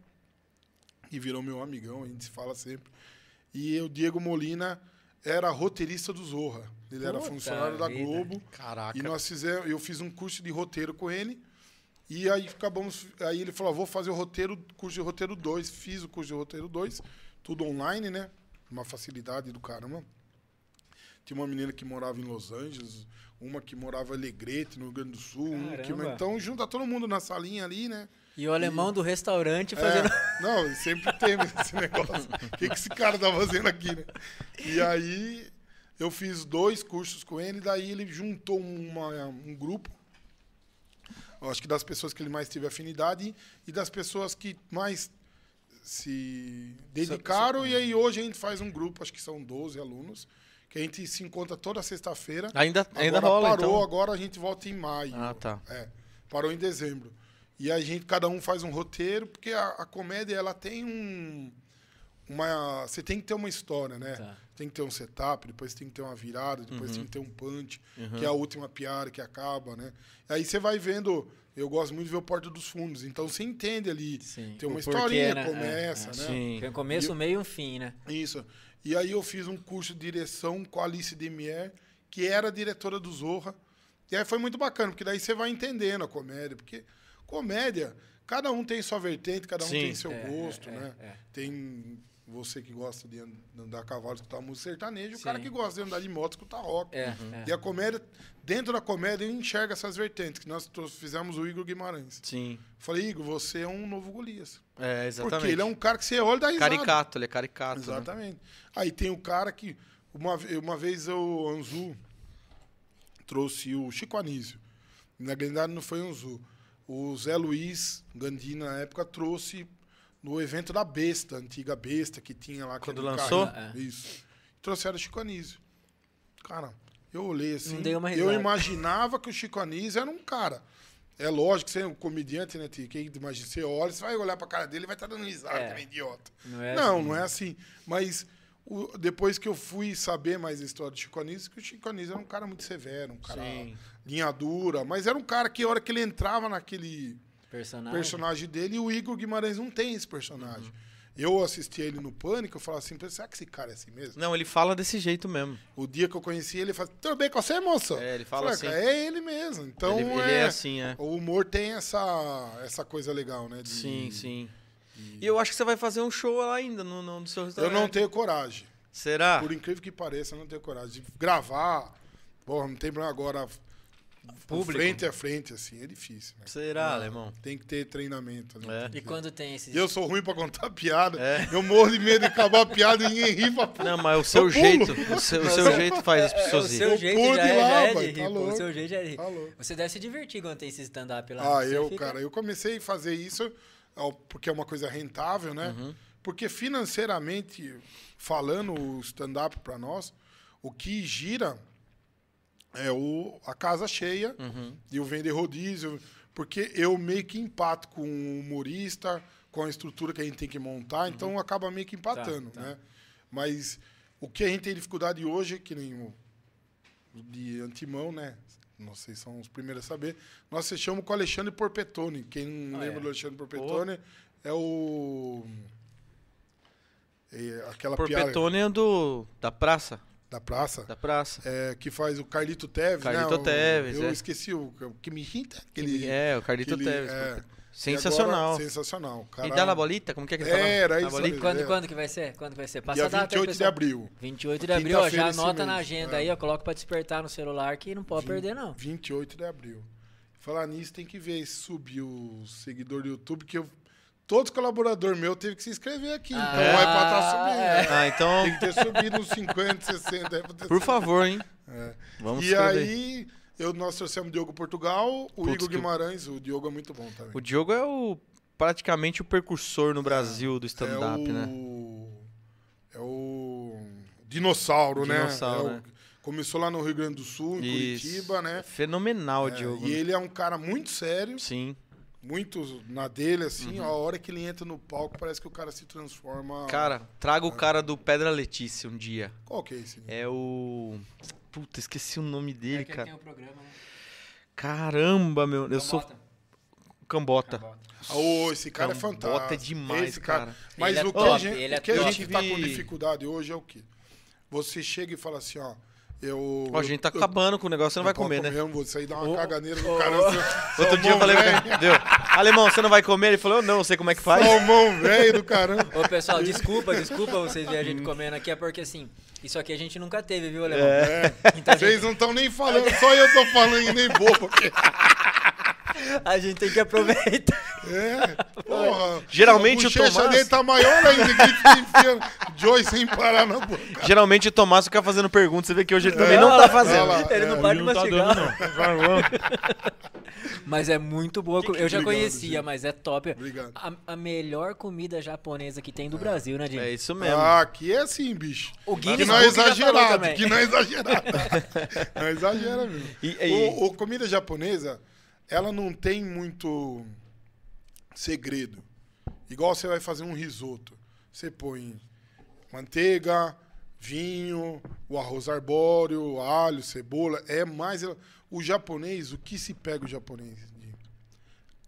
que virou meu amigão, a gente se fala sempre. E o Diego Molina era roteirista do Zorra. Ele era Puta funcionário da vida. Globo. Caraca. E nós fizemos, eu fiz um curso de roteiro com ele. E aí acabamos, aí ele falou: "Vou fazer o roteiro, curso de roteiro 2". Fiz o curso de roteiro 2, tudo online, né? Uma facilidade do caramba. Tinha uma menina que morava em Los Angeles, uma que morava em Alegrete, no Rio Grande do Sul, um que, então junta todo mundo na salinha ali, né? E o alemão do restaurante É, fazendo. não, sempre teve esse negócio. O que, que esse cara tá fazendo aqui, né? E aí eu fiz dois cursos com ele, daí ele juntou uma, um grupo. Eu acho que das pessoas que ele mais teve afinidade e das pessoas que mais se dedicaram. E aí hoje a gente faz um grupo, acho que são 12 alunos, que a gente se encontra toda sexta-feira. Ainda, ainda Agora rola, parou, então. agora a gente volta em maio. Ah, tá. É, parou em dezembro. E a gente, cada um faz um roteiro, porque a, a comédia, ela tem um, uma. Você tem que ter uma história, né? Tá. Tem que ter um setup, depois tem que ter uma virada, depois Uhum. tem que ter um punch, que é a última piada que acaba, né? Aí você vai vendo. Eu gosto muito de ver o Porta dos Fundos. Então você entende ali. Sim. Tem uma O porquê, historinha, né? começa, É, é. né? Sim. Tem um começo, um meio e um fim, né? Isso. E aí eu fiz um curso de direção com a Alice Demier, que era a diretora do Zorra. E aí foi muito bacana, porque daí você vai entendendo a comédia. Porque comédia, cada um tem sua vertente, cada um Sim. tem seu É, gosto, é, né? é. Tem você que gosta de and- andar a cavalo, escutar música sertaneja, o cara que gosta de andar de moto, escutar rock. É, Uhum. é. E a comédia, dentro da comédia, eu enxergo essas vertentes, que nós fizemos o Igor Guimarães. Sim. Falei, Igor, você é um novo Golias. É, exatamente. Porque ele é um cara que você olha e dá risada. Caricato, ele é caricato. né? Exatamente. Aí tem o cara que. Uma, uma vez o Anzu trouxe o Chico Anísio. Na realidade não foi o Anzu. O Zé Luiz Gandini, na época, trouxe no evento da Besta, antiga Besta, que tinha lá. Quando lançou? carrinho. Isso. Trouxeram o Chico Anísio. Cara, eu olhei assim. Não dei uma eu imaginava que o Chico Anísio era um cara. É lógico que você é um comediante, né, Tio? Quem imagina, você olha, você vai olhar pra cara dele e vai estar dando risada, É. que nem idiota. Não é Não, assim. não é assim. Mas o- depois que eu fui saber mais a história do Chico Anísio, que o Chico Anísio era um cara muito severo, um cara Sim. linha dura, mas era um cara que a hora que ele entrava naquele Personagem. personagem dele, o Igor Guimarães não tem esse personagem. Eu assisti ele no Pânico, eu falava assim, será que esse cara é assim mesmo? Não, ele fala desse jeito mesmo. O dia que eu conheci ele, ele falou, tudo bem com você, moça? É, ele fala Falei, assim. "Cara, É ele mesmo. Então ele, ele é, é assim, é. O humor tem essa, essa coisa legal, né? de- Sim, sim. E eu acho que você vai fazer um show lá ainda no, no, no seu Eu restaurante. não tenho coragem. Será? Por incrível que pareça, eu não tenho coragem de gravar. Porra, não tem problema agora. Público. Frente a frente, assim, é difícil. Né? Será, alemão? Tem que ter treinamento. né? É. E quando tem esses. Eu sou ruim pra contar piada. É. Eu morro de medo de acabar a piada e ninguém ri pra Não, mas o seu Eu pulo. jeito, o seu, o seu jeito faz as É, o pessoas seu rirem. jeito pulo já de é, lá, já é de tá rir, pô. O seu jeito já é de rir. Tá. Você deve se divertir quando tem esse stand-up lá. Ah, eu, fica- cara, eu comecei a fazer isso ó, porque é uma coisa rentável, né? Uhum. Porque financeiramente, falando o stand-up pra nós, o que gira é o, a casa cheia Uhum. e o vender rodízio, porque eu meio que empato com o humorista, com a estrutura que a gente tem que montar, então acaba meio que empatando, tá. né? Mas o que a gente tem dificuldade hoje, que nem o de antemão, né? Vocês são os primeiros a saber. Nós fechamos com o Alexandre Porpetone. Quem não Ah, lembra é. do Alexandre Porpetone é o. É aquela Por piada Petônia do, da praça. Da praça. Da praça. é, que faz o Carlito Teves, Carlito né? O- Teves, Eu é. esqueci o, o que me irrita. Aquele, é, o Carlito aquele- Teves. é. Sensacional. Agora, sensacional. Cara, E dá na bolita? Como que é que ele fala? Era Na isso bolita? Quando, É. quando que vai ser? Quando que vai ser? Passa Dia a data aí, 28 de abril. 28 de abril, ó, já esse anota na agenda é. aí, ó, coloca pra despertar no celular que não pode Vin- perder, não. 28 de abril. Falar nisso, tem que ver se subir o seguidor do YouTube, que eu, todos os colaboradores meus teve que se inscrever aqui. Então Ah, é pra estar subindo. é. né? Ah, então, Tem que ter subido uns 50, 60. é por favor, hein? É. Vamos E escrever. aí, eu, nós trouxemos o Diogo Portugal, o Putz, Igor que- Guimarães. O Diogo é muito bom também. O Diogo é o praticamente o precursor no Brasil do stand-up, é o, né? É o dinossauro, né? Dinossauro, É o- né? Começou lá no Rio Grande do Sul, em Isso. Curitiba, né? Fenomenal o É, Diogo. e né? ele é um cara muito sério, Sim. Muito na dele, Uhum. assim. A hora que ele entra no palco, parece que o cara se transforma. Cara, traga o cara do Pedra Letícia um dia. Qual que é esse? É o. Puta, esqueci o nome dele, que cara. o programa, né? Caramba, meu. Eu sou Cambota. Ah, ô, esse cara é Cambota fantástico. é demais, esse cara. Mas Ele é o que, top, a gente, ele é o que a gente tá com dificuldade hoje é o quê? Você chega e fala assim, ó. Eu, Ó, a gente tá eu- acabando com o negócio, você não vai eu tô comer, né? comendo, Vou sair dar uma Ô, caganeira no ô, cara. seu- Outro dia eu falei, deu. Alemão, você não vai comer? Ele falou, eu não, sei como é que faz. Salmão velho do caramba. Ô, pessoal, desculpa, desculpa vocês verem a gente comendo aqui, é porque assim, isso aqui a gente nunca teve, viu, Alemão? É. Então Vocês gente, não estão nem falando, só eu tô falando e nem bobo. A gente tem que aproveitar. É, porra. Geralmente o Tomás- dele tá maior ainda, que enfiando Joy sem parar na boca. Geralmente o Tomás fica fazendo perguntas, você vê que hoje ele também É, não tá lá, fazendo. olha lá. Ele não É, para de não tá mastigar. dando, não. Mas é muito boa. co- Eu já Obrigado, conhecia, gente. mas é top. Obrigado. A, a melhor comida japonesa que tem do Brasil, né, Dinho? É isso mesmo. Ah, aqui é assim, bicho. O Que Guinness não é exagerado, que não é exagerado. não é exagera mesmo. E- e- O, o comida japonesa, ela não tem muito segredo. Igual você vai fazer um risoto. Você põe manteiga, vinho, o arroz arbóreo, alho, cebola. É mais. O japonês, o que se pega o japonês?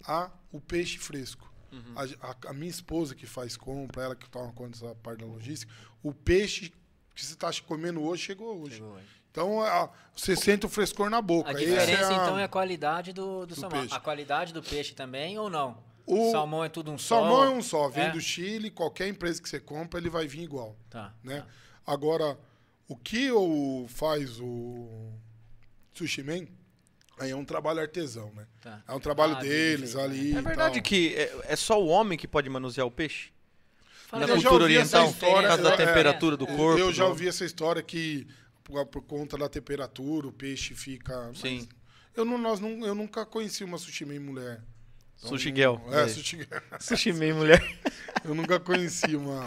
A, o peixe fresco. Uhum. A, a- a minha esposa que faz compra, ela que toma conta dessa parte da logística, o peixe que você está comendo hoje chegou hoje. Chegou hoje. Então a- você sente o frescor na boca. A diferença, é a- então, é a qualidade do, do, salmão. peixe. A qualidade do peixe também ou não? O salmão é tudo um só? Salmão é um só, vem É? do Chile, qualquer empresa que você compra, ele vai vir igual, Tá. né? Agora, o que o, faz o Sushi Man, aí é um trabalho artesão, né? Tá. É um trabalho Ah, deles ali. É e verdade tal. que é, é só o homem que pode manusear o peixe? Fala Na. Eu cultura oriental, por causa da é, temperatura do Eu- corpo. Eu já do- ouvi essa história que por, por conta da temperatura o peixe fica. mas Sim. Eu, não, nós não, eu nunca conheci uma sushi man mulher. Então, Sushi girl. É, É. sushi girl. Sushi man, mulher. Eu nunca conheci uma,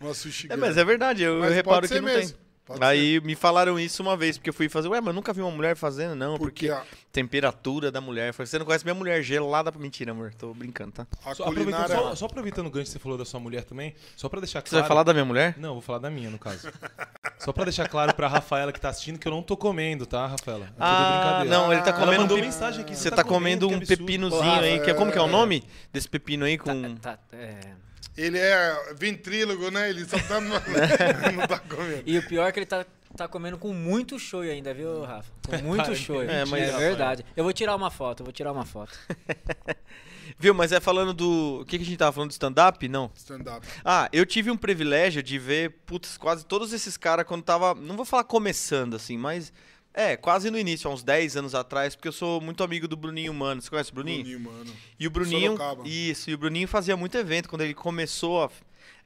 uma sushi É, girl. mas é verdade, eu, Mas eu reparo pode que não mesmo, tem. Pode Aí me falaram isso uma vez, porque eu fui fazer. Ué, mas eu nunca vi uma mulher fazendo, não, porque, Porque a, temperatura da mulher. Eu falei, você não conhece minha mulher gelada pra mentira, amor. Tô brincando, tá? a Só aproveitando, só, só aproveitando o gancho que você falou da sua mulher também, só pra deixar Você claro. vai falar da minha mulher? Não, vou falar da minha, no caso. Só pra deixar claro pra Rafaela que tá assistindo que eu não tô comendo, tá, Rafaela? É Ah, não, ele tá Ela comendo. mandou um pe- mensagem aqui. Você tá comendo que um pepinozinho Porra, aí, que é, como que é o nome desse pepino aí com... Tá, tá, é. Ele é ventrílogo, né? Ele só tá. no- não tá comendo. E o pior é que ele tá, tá comendo com muito shoyu ainda, viu, Rafa? Com muito Cara, shoyu. é, mas- é verdade. Eu vou tirar uma foto, eu vou tirar uma foto. Viu, mas é falando do... O que, que a gente tava falando? Do stand-up? Não. Stand-up. Ah, eu tive um privilégio de ver, putz, quase todos esses caras quando tava, não vou falar começando assim, mas é, quase no início, há uns 10 anos atrás, porque eu sou muito amigo do Bruninho Mano. Você conhece o Bruninho? Bruninho, mano. E o Bruninho, Sorocaba. isso, e o Bruninho fazia muito evento quando ele começou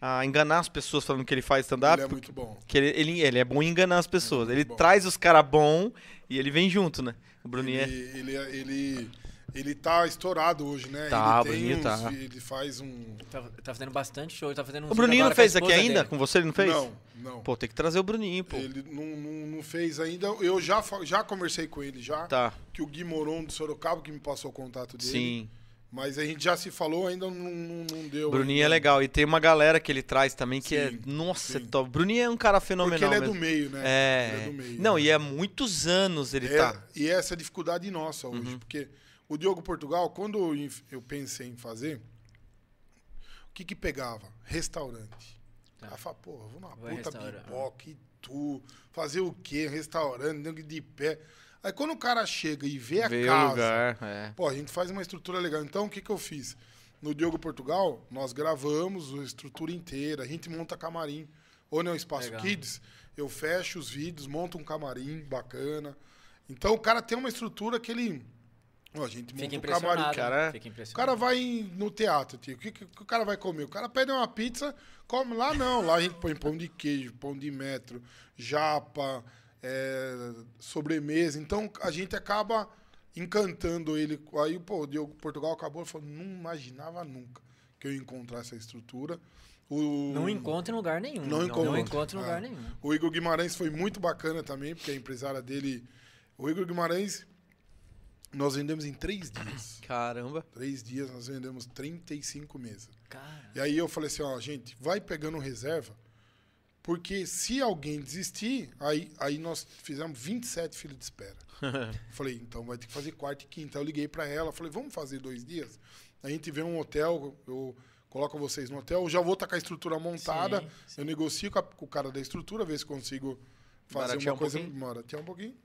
a, a enganar as pessoas falando que ele faz stand-up. Ele é muito bom. Que ele, ele, ele é bom em enganar as pessoas. muito Ele bom. traz os caras bons e ele vem junto, né? O Bruninho é. Ele, ele, ele, tá estourado hoje, né? Tá, ele Bruninho uns- tá. Ele faz um. Tá, tá fazendo bastante show, tá fazendo um O Bruninho não fez aqui ainda? Com você ele não fez? Não, não. Pô, tem que trazer o Bruninho, pô. Ele não, não, não fez ainda. Eu já, já conversei com ele já. Tá, Que o Gui Moron do Sorocaba que me passou o contato dele. sim. Mas a gente já se falou, ainda não, não, não deu. Bruninho é ainda. legal. E tem uma galera que ele traz também que é. Sim, Nossa, sim. é top. Bruninho é um cara fenomenal. Porque ele é mesmo. do meio, né? É. Ele é do meio. Não, né? e é muitos anos ele É, tá. Uhum. E essa é a dificuldade nossa hoje. Porque o Diogo Portugal, quando eu pensei em fazer, o que que pegava? Restaurante. Tá. Aí eu falei, pô, vou numa Vai puta pipoca e tu. Fazer o quê? Restaurante, nego de pé. Aí quando o cara chega e vê a Vê o casa, lugar. É. pô, a gente faz uma estrutura legal. Então, o que que eu fiz? No Diogo Portugal, nós gravamos a estrutura inteira, a gente monta camarim. Ou não, Espaço Legal. Kids, eu fecho os vídeos, monto um camarim bacana. Então, o cara tem uma estrutura que ele... Ó, a gente monta Fica um impressionado. camarim. cara. Fica O cara vai no teatro, tio. O que, que o cara vai comer? O cara pede uma pizza, come lá não. Lá a gente põe pão de queijo, pão de metro, japa, é, sobremesa. Então a gente acaba encantando ele. Aí, pô, o Diogo Portugal acabou e falou: não imaginava nunca que eu ia encontrar essa estrutura. O, Não encontra em lugar nenhum. Não Não, encontra. encontra em lugar É. nenhum. O Igor Guimarães foi muito bacana também, porque a empresária dele. O Igor Guimarães, nós vendemos em três dias. Caramba. Três dias nós vendemos 35 mesas. Cara, E aí eu falei assim, ó, gente, vai pegando reserva, porque se alguém desistir, aí, aí nós fizemos 27 filas de espera. falei, então vai ter que fazer quarta e quinta. Eu liguei pra ela, falei, vamos fazer dois dias? A gente vê um hotel, eu coloco vocês no hotel, eu já vou estar com a estrutura montada, Sim, sim. eu negocio com, a- com o cara da estrutura, ver se consigo fazer Baratear uma um coisa, pouquinho? baratear um pouquinho.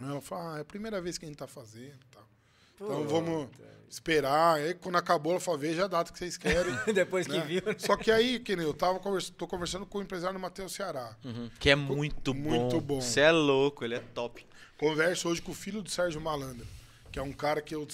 Ela falou, ah, é a primeira vez que a gente tá fazendo e tal. Então vamos esperar. Aí quando acabou, ela falou, veja a data que vocês querem. depois que né? viu. Só que aí, que nem eu tava conversando, tô conversando com o empresário Matheus Ceará. Uhum. Que é muito bom. Muito bom. Você é louco, ele é top. Converso hoje com o filho do Sérgio Malandro, que é um cara que eu.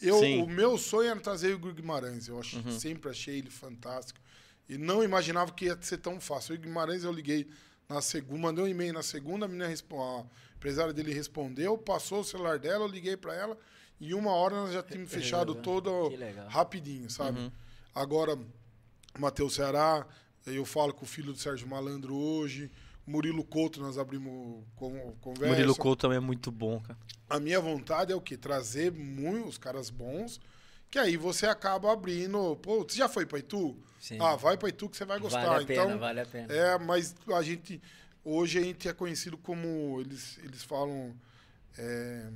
eu Sim. Uhum. o meu sonho era trazer o Igor Guimarães. Eu ach- sempre achei ele fantástico. E não imaginava que ia ser tão fácil. O Igor Guimarães eu liguei na segunda, mandei um e-mail na segunda, a menina respo- a empresária dele respondeu, passou o celular dela, eu liguei para ela. E uma hora nós já tínhamos fechado todo rapidinho, sabe? Uhum. Agora, Matheus Ceará, eu falo com o filho do Sérgio Malandro hoje. Murilo Couto, nós abrimos con- conversa. Murilo Couto também é muito bom, cara. A minha vontade é o quê? Trazer muito, os caras bons Que aí você acaba abrindo. Pô, você já foi pra Itu? Sim. Ah, vai pra Itu que você vai gostar. Vale a pena, então, vale a pena. é, mas a gente. Hoje a gente é conhecido como. Eles, eles falam. é,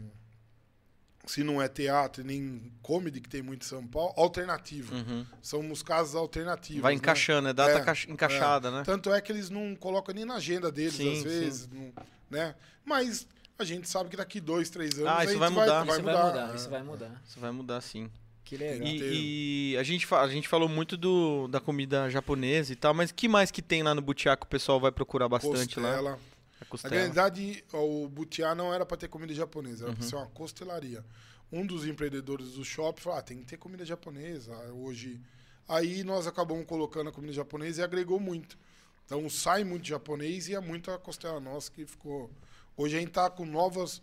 se não é teatro nem comedy, que tem muito em São Paulo, alternativo. Uhum. Somos casas alternativas. Vai né? encaixando, é data É, caixa- encaixada, é. né? Tanto é que eles não colocam nem na agenda deles, Sim, às vezes. não- né? Mas a gente sabe que daqui dois, três anos. Ah, a isso gente vai mudar. isso vai mudar, isso é. vai mudar. Isso vai mudar sim. Que legal. E- E, a, gente, a gente falou muito do, da comida japonesa e tal, mas que mais que tem lá no Butiá que o pessoal vai procurar bastante lá? Costela. A Na costela. realidade, o Butiá não era para ter comida japonesa, era Uhum. para ser uma costelaria. Um dos empreendedores do shopping falou: ah, tem que ter comida japonesa hoje. Aí nós acabamos colocando a comida japonesa e agregou muito. Então sai muito japonês e é muita costela nossa que ficou. Hoje a gente está com novas.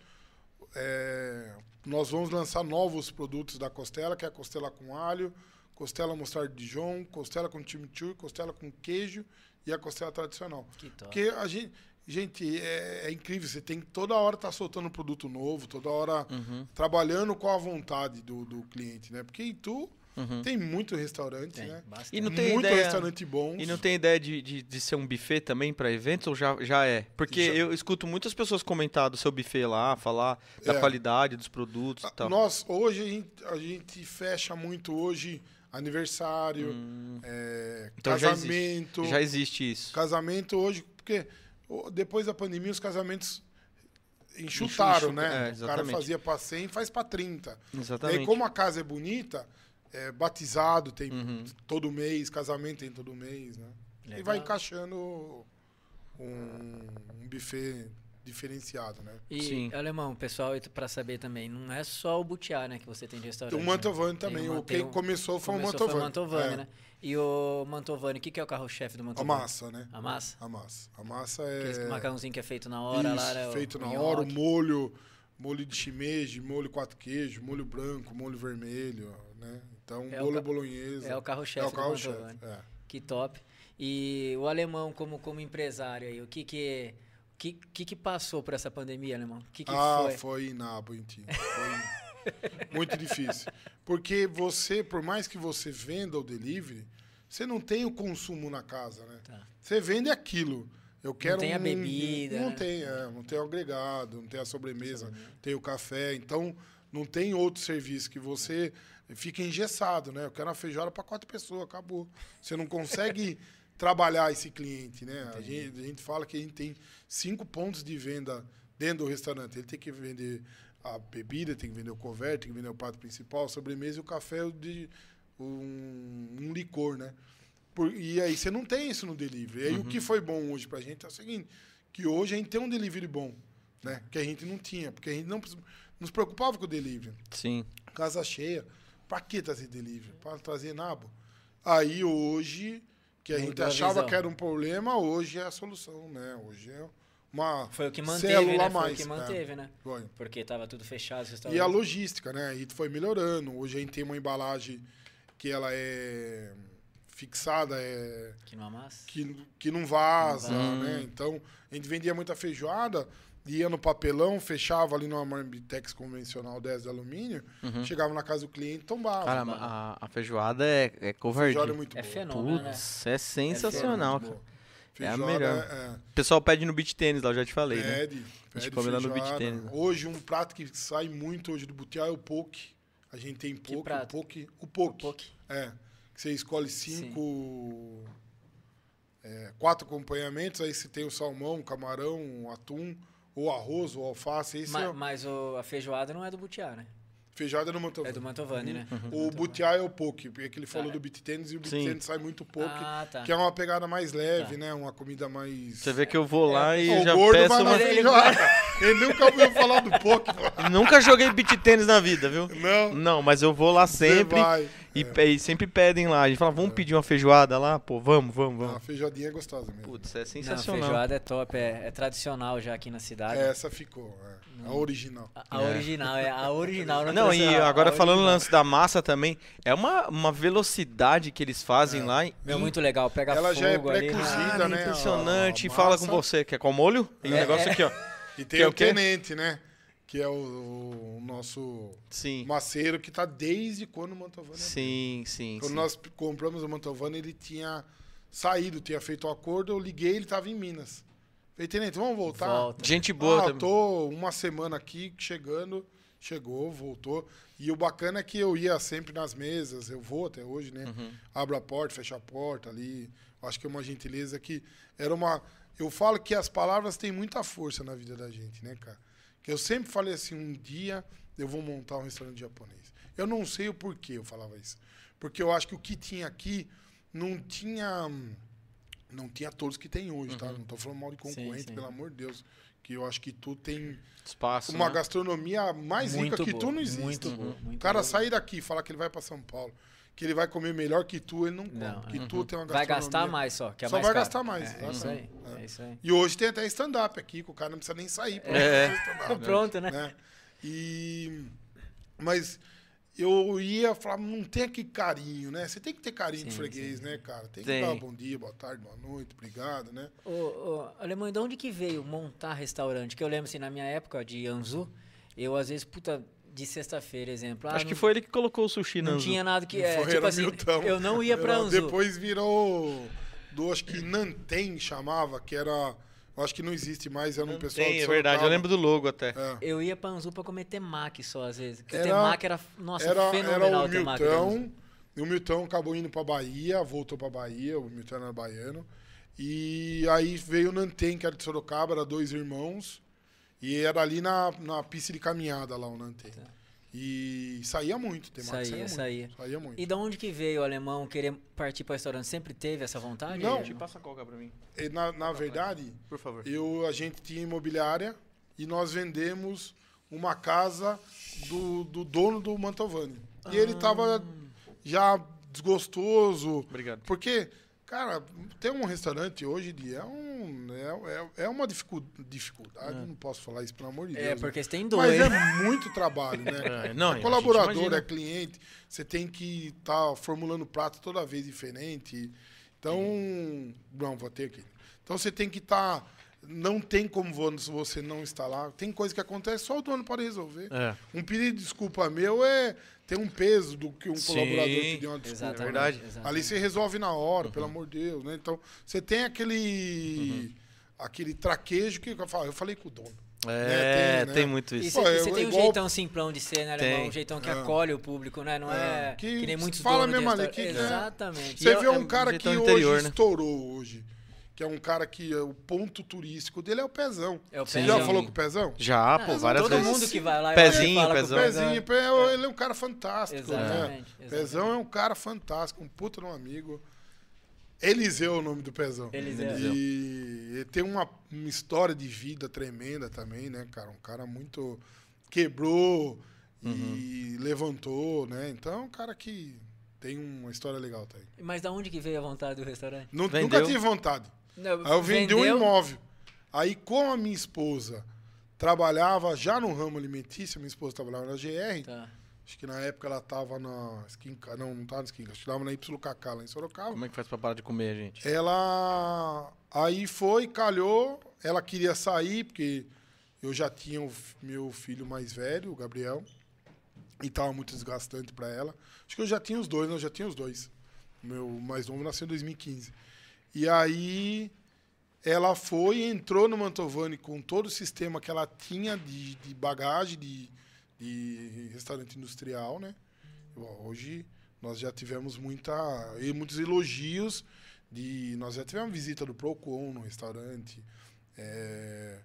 É, nós vamos lançar novos produtos da costela, que é a costela com alho, costela mostarda de Dijon, costela com chimichurri, costela com queijo e a costela tradicional. Que top. Porque a gente, gente é, é incrível, você tem que toda hora estar soltando um produto novo, toda hora Uhum, trabalhando com a vontade do, do cliente, né? Porque em Itu uhum. tem muito restaurante, Tem, né? bastante. E não tem muito ideia- restaurante bom. E não tem ideia de, de, de ser um buffet também para eventos ou já, já é? Porque Já. eu escuto muitas pessoas comentar do seu buffet lá, falar da É. qualidade dos produtos e tal. Nós, hoje, a gente, a gente fecha muito hoje aniversário, Hum, é, Então já existe. casamento. já existe isso. Casamento hoje, porque depois da pandemia os casamentos enxutaram, Enxu- né? é, o cara fazia para 100 faz para 30. E Exatamente. aí, como a casa é bonita, é, batizado tem Uhum. todo mês, casamento tem todo mês, né? E Legal. vai encaixando um, um buffet diferenciado, né? E, Sim. Alemão, pessoal, para saber também, não é só o Butiá, né, que você tem de restaurante. O né? Mantovani Tem também. uma- o quem um- começou foi Começou o Mantovani. Foi o Mantovani, É, né? E o Mantovani, o que, que é o carro-chefe do A Mantovani? massa, né? A massa? A massa. A massa Aquele é. macarrãozinho que é feito na hora lá, Isso, né? o- feito o na hora, o molho, molho de shimeji, molho quatro queijos, molho branco, molho vermelho, né? Então, É o bolo bolonhesa. É o carro-chefe É o carro-chefe. É. Que top. E o alemão, como, como empresário aí, o que que, que, que, que passou por essa pandemia, alemão? O que, que ah, foi? foi inabo em ti. Foi muito difícil. Porque você, por mais que você venda o delivery, você não tem o consumo na casa, né? Tá. Você vende aquilo. Eu quero tem a um- bebida, Não né? tem, é, não tem o agregado, não tem a sobremesa, tem o café. Então, não tem outro serviço que você fica engessado, né? Eu quero uma feijoada para quatro pessoas, acabou. Você não consegue trabalhar esse cliente, né? A gente, a gente fala que a gente tem cinco pontos de venda dentro do restaurante. Ele tem que vender a bebida, tem que vender o couvert, tem que vender o prato principal, a sobremesa e o café de um, um licor, né? Por- e aí você não tem isso no delivery. E aí o que foi bom hoje pra gente é o seguinte, que hoje a gente tem um delivery bom, né? Que a gente não tinha, porque a gente não nos preocupava com o delivery. Sim. Casa cheia, pra que trazer delivery? Pra trazer nabo. Aí hoje, que a gente Mudou a achava que era um problema, hoje é a solução, né? Hoje é uma Foi o que manteve, célula né? a Foi mais. o que é. manteve, né? Foi. Porque tava tudo fechado, E a logística, né? E foi melhorando. Hoje a gente tem uma embalagem que ela é fixada, é Que não amassa. que, que não vaza, Não vaza. né? Então, a gente vendia muita feijoada, ia no papelão, fechava ali numa Marmitex convencional 10 de alumínio, chegava na casa do cliente e tombava. Cara, a, a feijoada é, é covardia. feijoada é muito É boa. fenômeno, né? Putz, é sensacional, Muito cara. boa. É a Feijoada melhor. é- O pessoal pede no beach tênis lá, eu já te falei, né? Pede, A gente pede come lá no feijoada. tennis, né? Hoje, um prato que sai muito hoje do butiá é o poke. A gente tem poke, o prato? poke, o poke. Poke. É, que você escolhe cinco, é, quatro acompanhamentos, aí você tem o salmão, o camarão, o atum, ou arroz, ou alface. Esse Ma- é Mas o- a feijoada não é do Butiá, né? feijoada no Mantovani. É do Mantovani, né? O butiá é o poke, porque que ele falou Tá. do beat tênis e o beat tênis sai muito poke, Ah, tá. que é uma pegada mais leve, Tá. né? Uma comida mais... Você vê que eu vou lá e Ó, o já gordo peço vai na uma... Ele- feijoada. Ele nunca ouviu falar do poke. Nunca joguei beach tênis na vida, viu? Não, Não, mas eu vou lá você sempre vai. E, pe- e sempre pedem lá. A gente fala, vamos pedir uma feijoada lá? Pô, vamos, vamos, A vamos. feijoadinha é gostosa mesmo. Putz, é Não, a sensacional. feijoada é top, é, é tradicional já aqui na cidade. Essa ficou, é, a original. A, a É. original, é a original. Não, e tradicional, agora a falando o original. lance da massa também, é uma, uma velocidade que eles fazem lá. Meu, in- muito legal, pega Ela já é fogo ali, né? pré-cozida. Né, impressionante. a Fala com você, quer com molho? E o É, negócio é. aqui, ó. E Que tem é o tenente, né? Que é o, o nosso Sim. maceiro, que tá desde quando o Mantovani abriu. Sim, sim. Quando sim. nós compramos o Mantovani, ele tinha saído, tinha feito o acordo, eu liguei, ele tava em Minas. Falei, tenente, vamos voltar? Volta. Gente boa ah, também. tô uma semana aqui chegando, chegou, voltou. E o bacana é que eu ia sempre nas mesas, eu vou até hoje, né? Uhum. Abro a porta, fecho a porta ali. Acho que é uma gentileza que era uma. Eu falo que as palavras têm muita força na vida da gente, né, cara? Que eu sempre falei assim, um dia eu vou montar um restaurante japonês. Eu não sei o porquê eu falava isso. Porque eu acho que o que tinha aqui não tinha não tinha todos que tem hoje, tá? Não tô falando mal de concorrente, sim. pelo amor de Deus. Que eu acho que tu tem Espaço. uma né? gastronomia mais rica Muito que boa, tu não existe. muito boa, o muito cara boa. sair daqui e falar que ele vai pra São Paulo, que ele vai comer melhor que tu, ele não come. Não, que é. tu tem uma Vai gastronomia. gastar mais só, que é Só mais vai caro. gastar mais, É, é isso aí. exatamente. É isso aí. E hoje tem até stand-up aqui, que o cara não precisa nem sair pra É. Pronto, né? né? E mas eu ia falar, não tem aquele carinho, né? Você tem que ter carinho de Sim, freguês, né, cara? Tem que dar bom dia, boa tarde, boa noite, obrigado, né? Ô, ô, Alemão, de onde que veio montar restaurante? Que eu lembro assim, na minha época de Anzu, eu às vezes, puta, de sexta-feira, exemplo. ah, Acho que não- foi ele que colocou o sushi Não na tinha nada que. Não É, foi, tipo era assim, Milton. eu não ia pra Era- Anzu. Depois virou do acho que Nantem chamava, que era, eu acho que não existe mais, era um pessoal Tem, de é verdade. Eu lembro do logo até. É. Eu ia pra Anzu pra comer temaki só, às vezes. Porque Era- temaki era, nossa, era, era fenomenal o o temaki. Anzu. Milton, e o Milton acabou indo pra Bahia, voltou pra Bahia, o Milton era baiano. E aí veio o Nantem, que era de Sorocaba, era dois irmãos. E era ali na, na pista de caminhada lá o Nantem. E saía muito, tem Saía, saía, saía. muito. Saía muito. E da onde que veio o alemão querer partir para restaurante? Sempre teve essa vontade? Não. Ele- Passa a coca pra mim, E na, na verdade, por favor. eu, a gente tinha imobiliária e nós vendemos uma casa do, do dono do Mantovani. E ele tava já desgostoso. Obrigado. Porque, cara, ter um restaurante hoje em dia é, um, é, é, é uma dificu- dificuldade. Não posso falar isso, pelo amor de Deus. É, né? porque você tem Mas dois. é muito trabalho, né? É, não, é colaborador, é cliente. Você tem que estar formulando prato toda vez diferente. Então, não, vou ter aqui. Então você tem que estar. Não tem como vo- você não estar lá. Tem coisa que acontece, só o dono pode resolver. É. Um pedido de desculpa meu é ter um peso do que um Sim, colaborador pedir uma desculpa. Exatamente, É verdade. exatamente. Ali você resolve na hora, pelo amor de Deus, né? Então, você tem aquele aquele traquejo que eu falo, eu falei com o dono. É, tem, tem, né? muito E isso. você tem um igual- jeitão simplão de ser, né? Tem. Um jeitão que É. acolhe o público, né? Não é, É. que, Que nem muitos fala mesmo ali que- é. Exatamente. Você E é- vê é um um cara que hoje né? estourou hoje, que é um cara que é o ponto turístico dele é o Pezão. É o Você Pezão. já falou com o Pezão? Já, Ah, pô, várias todo vezes. mundo que vai lá Pezinho, fala com o Pezão. Pezinho, Pe- ele é um cara fantástico. Exatamente, Né? exatamente. Pezão é um cara fantástico, um puta de um amigo. Eliseu é o nome do Pezão. Eliseu. E tem uma, uma história de vida tremenda também, né, cara? Um cara muito. quebrou e levantou, né? Então é um cara que tem uma história legal também. Mas da onde que veio a vontade do restaurante? Vendeu? Nunca tive vontade. Não, Aí eu vendi um imóvel. Aí, como a minha esposa trabalhava já no ramo alimentício, minha esposa trabalhava na GR, Tá. acho que na época ela estava na Skin Ca- não, não estava na Skin, Ca- acho que estava na YKK lá em Sorocaba. Como é que faz pra parar de comer, gente? Ela aí foi, calhou, ela queria sair porque eu já tinha o meu filho mais velho, o Gabriel, e estava muito desgastante para ela. Acho que eu já tinha os dois, né? Eu já tinha os dois. Meu mais novo nasceu em 2015. E aí ela foi e entrou no Mantovani com todo o sistema que ela tinha de, de bagagem de, de restaurante industrial, né? Hoje nós já tivemos muita, muitos elogios de nós já tivemos visita do Procon no restaurante. é,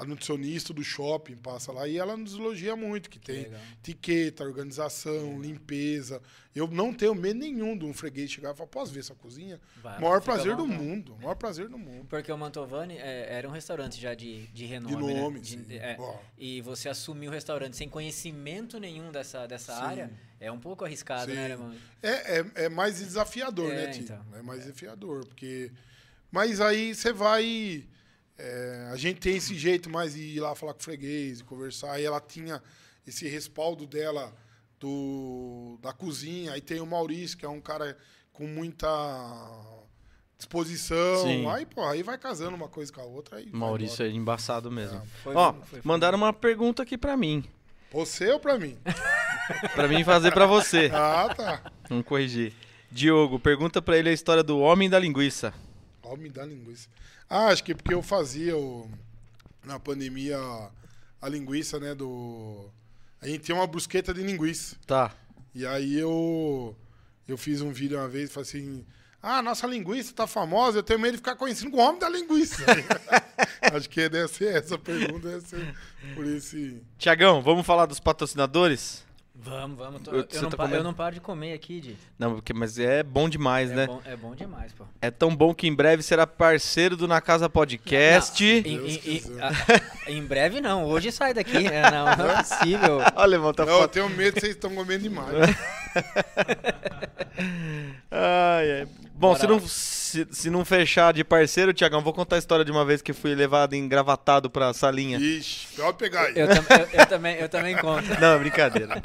a nutricionista do shopping passa lá e ela nos elogia muito, que tem legal. etiqueta, organização, limpeza. Eu não tenho medo nenhum de um freguês chegar e falar, posso ver essa cozinha? Vai, maior prazer do mundo, maior prazer do mundo. Porque o Mantovani é, era um restaurante já de, de renome, De né? nome, De- sim. é, e você assumir o restaurante sem conhecimento nenhum dessa, dessa Sim. área é um pouco arriscado, Sim. né, alemão? É, é, é mais desafiador, É, né, Tio? então. É mais desafiador, porque... Mas aí você vai... é, a gente tem esse jeito mais de ir lá falar com o freguês, e conversar. E ela tinha esse respaldo dela do, da cozinha. Aí tem o Maurício, que é um cara com muita disposição. Sim. Aí, pô, aí vai casando uma coisa com a outra. Aí Maurício é embaçado mesmo. Foi- Ó, foi- foi- mandaram uma pergunta aqui pra mim. Você ou pra mim? Pra mim fazer pra você. Ah, tá. Vamos corrigir. Diogo, pergunta pra ele a história do homem da linguiça. Ó, me dá linguiça. Ah, acho que porque eu fazia o, na pandemia a linguiça, né, do... A gente tinha uma brusqueta de linguiça. Tá. E aí eu eu fiz um vídeo uma vez e falei assim: Ah, nossa linguiça tá famosa, eu tenho medo de ficar conhecido como o homem da linguiça. Acho que deve ser essa pergunta, deve ser por esse. Tiagão, vamos falar dos patrocinadores? Vamos, vamos. tô- Eu- Eu, não tá comendo? eu não paro de comer aqui, Di. Não, porque, mas é bom demais, É, né? bom, é bom demais, pô. É tão bom que em breve será parceiro do Na Casa Podcast. Não, em, Deus em- em- a- em breve não, hoje sai daqui. É, não, não é possível. Olha, levanta a Não, eu foto. tenho medo que vocês estão comendo demais. Ai, ai. Bom, se não, se, se não fechar de parceiro, Tiagão, vou contar a história de uma vez que fui levado engravatado pra salinha. Ixi, pode pegar aí. Eu, tam- eu- eu também, eu também conto. Não, brincadeira.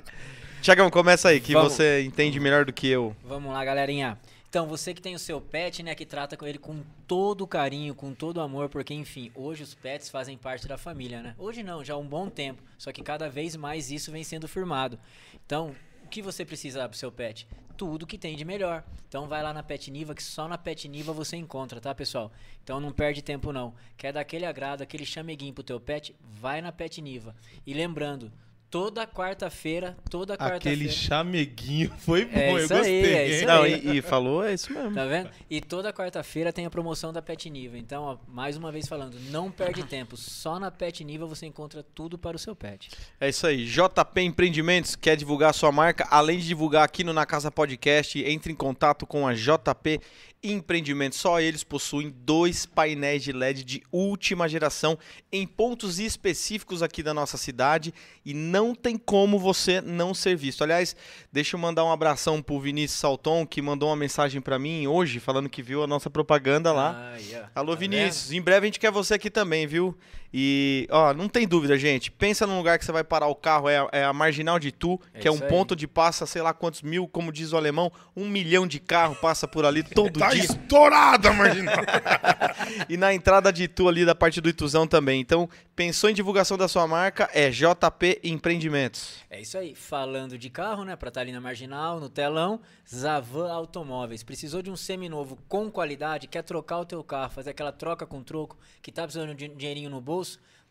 Tiagão, começa aí, que Vamos. você entende melhor do que eu. Vamos lá, galerinha. Então, você que tem o seu pet, né, que trata com ele com todo carinho, com todo amor, porque, enfim, hoje os pets fazem parte da família, né? Hoje não, já há um bom tempo, só que cada vez mais isso vem sendo firmado. Então, que você precisa dar pro seu pet? Tudo que tem de melhor. Então, vai lá na Pet Niva, que só na Pet Niva você encontra, tá, pessoal? Então, não perde tempo, não. Quer dar aquele agrado, aquele chameguinho pro teu pet? Vai na Pet Niva. E lembrando, toda quarta-feira, toda quarta-feira... Aquele chameguinho foi bom, É eu isso aí, gostei. é isso Não, aí. e, e falou, é isso mesmo. Tá vendo? E toda quarta-feira tem a promoção da Pet Niva. Então, ó, mais uma vez falando, não perde tempo. Só na Pet Niva você encontra tudo para o seu pet. É isso aí. JP Empreendimentos quer divulgar sua marca, além de divulgar aqui no Na Casa Podcast, entre em contato com a JP Empreendimentos. Só eles possuem dois painéis de LED de última geração em pontos específicos aqui da nossa cidade e não tem como você não ser visto. Aliás, deixa eu mandar um abração pro Vinícius Salton, que mandou uma mensagem pra mim hoje falando que viu a nossa propaganda lá. Aí, ó. Alô, Tá Vinícius. Em breve a gente quer você aqui também, viu? E, ó, não tem dúvida, gente. Pensa num lugar que você vai parar o carro, é a, é a Marginal de Tu, É que é um aí. ponto de passa, sei lá quantos mil, como diz o alemão, um milhão de carro passa por ali todo Tá dia. estourada, marginal. E na entrada de Itu ali, da parte do Ituzão também. Então, pensou em divulgação da sua marca, é JP Empreendimentos. É isso aí. Falando de carro, né? Pra estar ali na marginal, no telão, Zavan Automóveis. Precisou de um seminovo com qualidade? Quer trocar o teu carro, fazer aquela troca com troco, que tá precisando de um dinheirinho no bolso?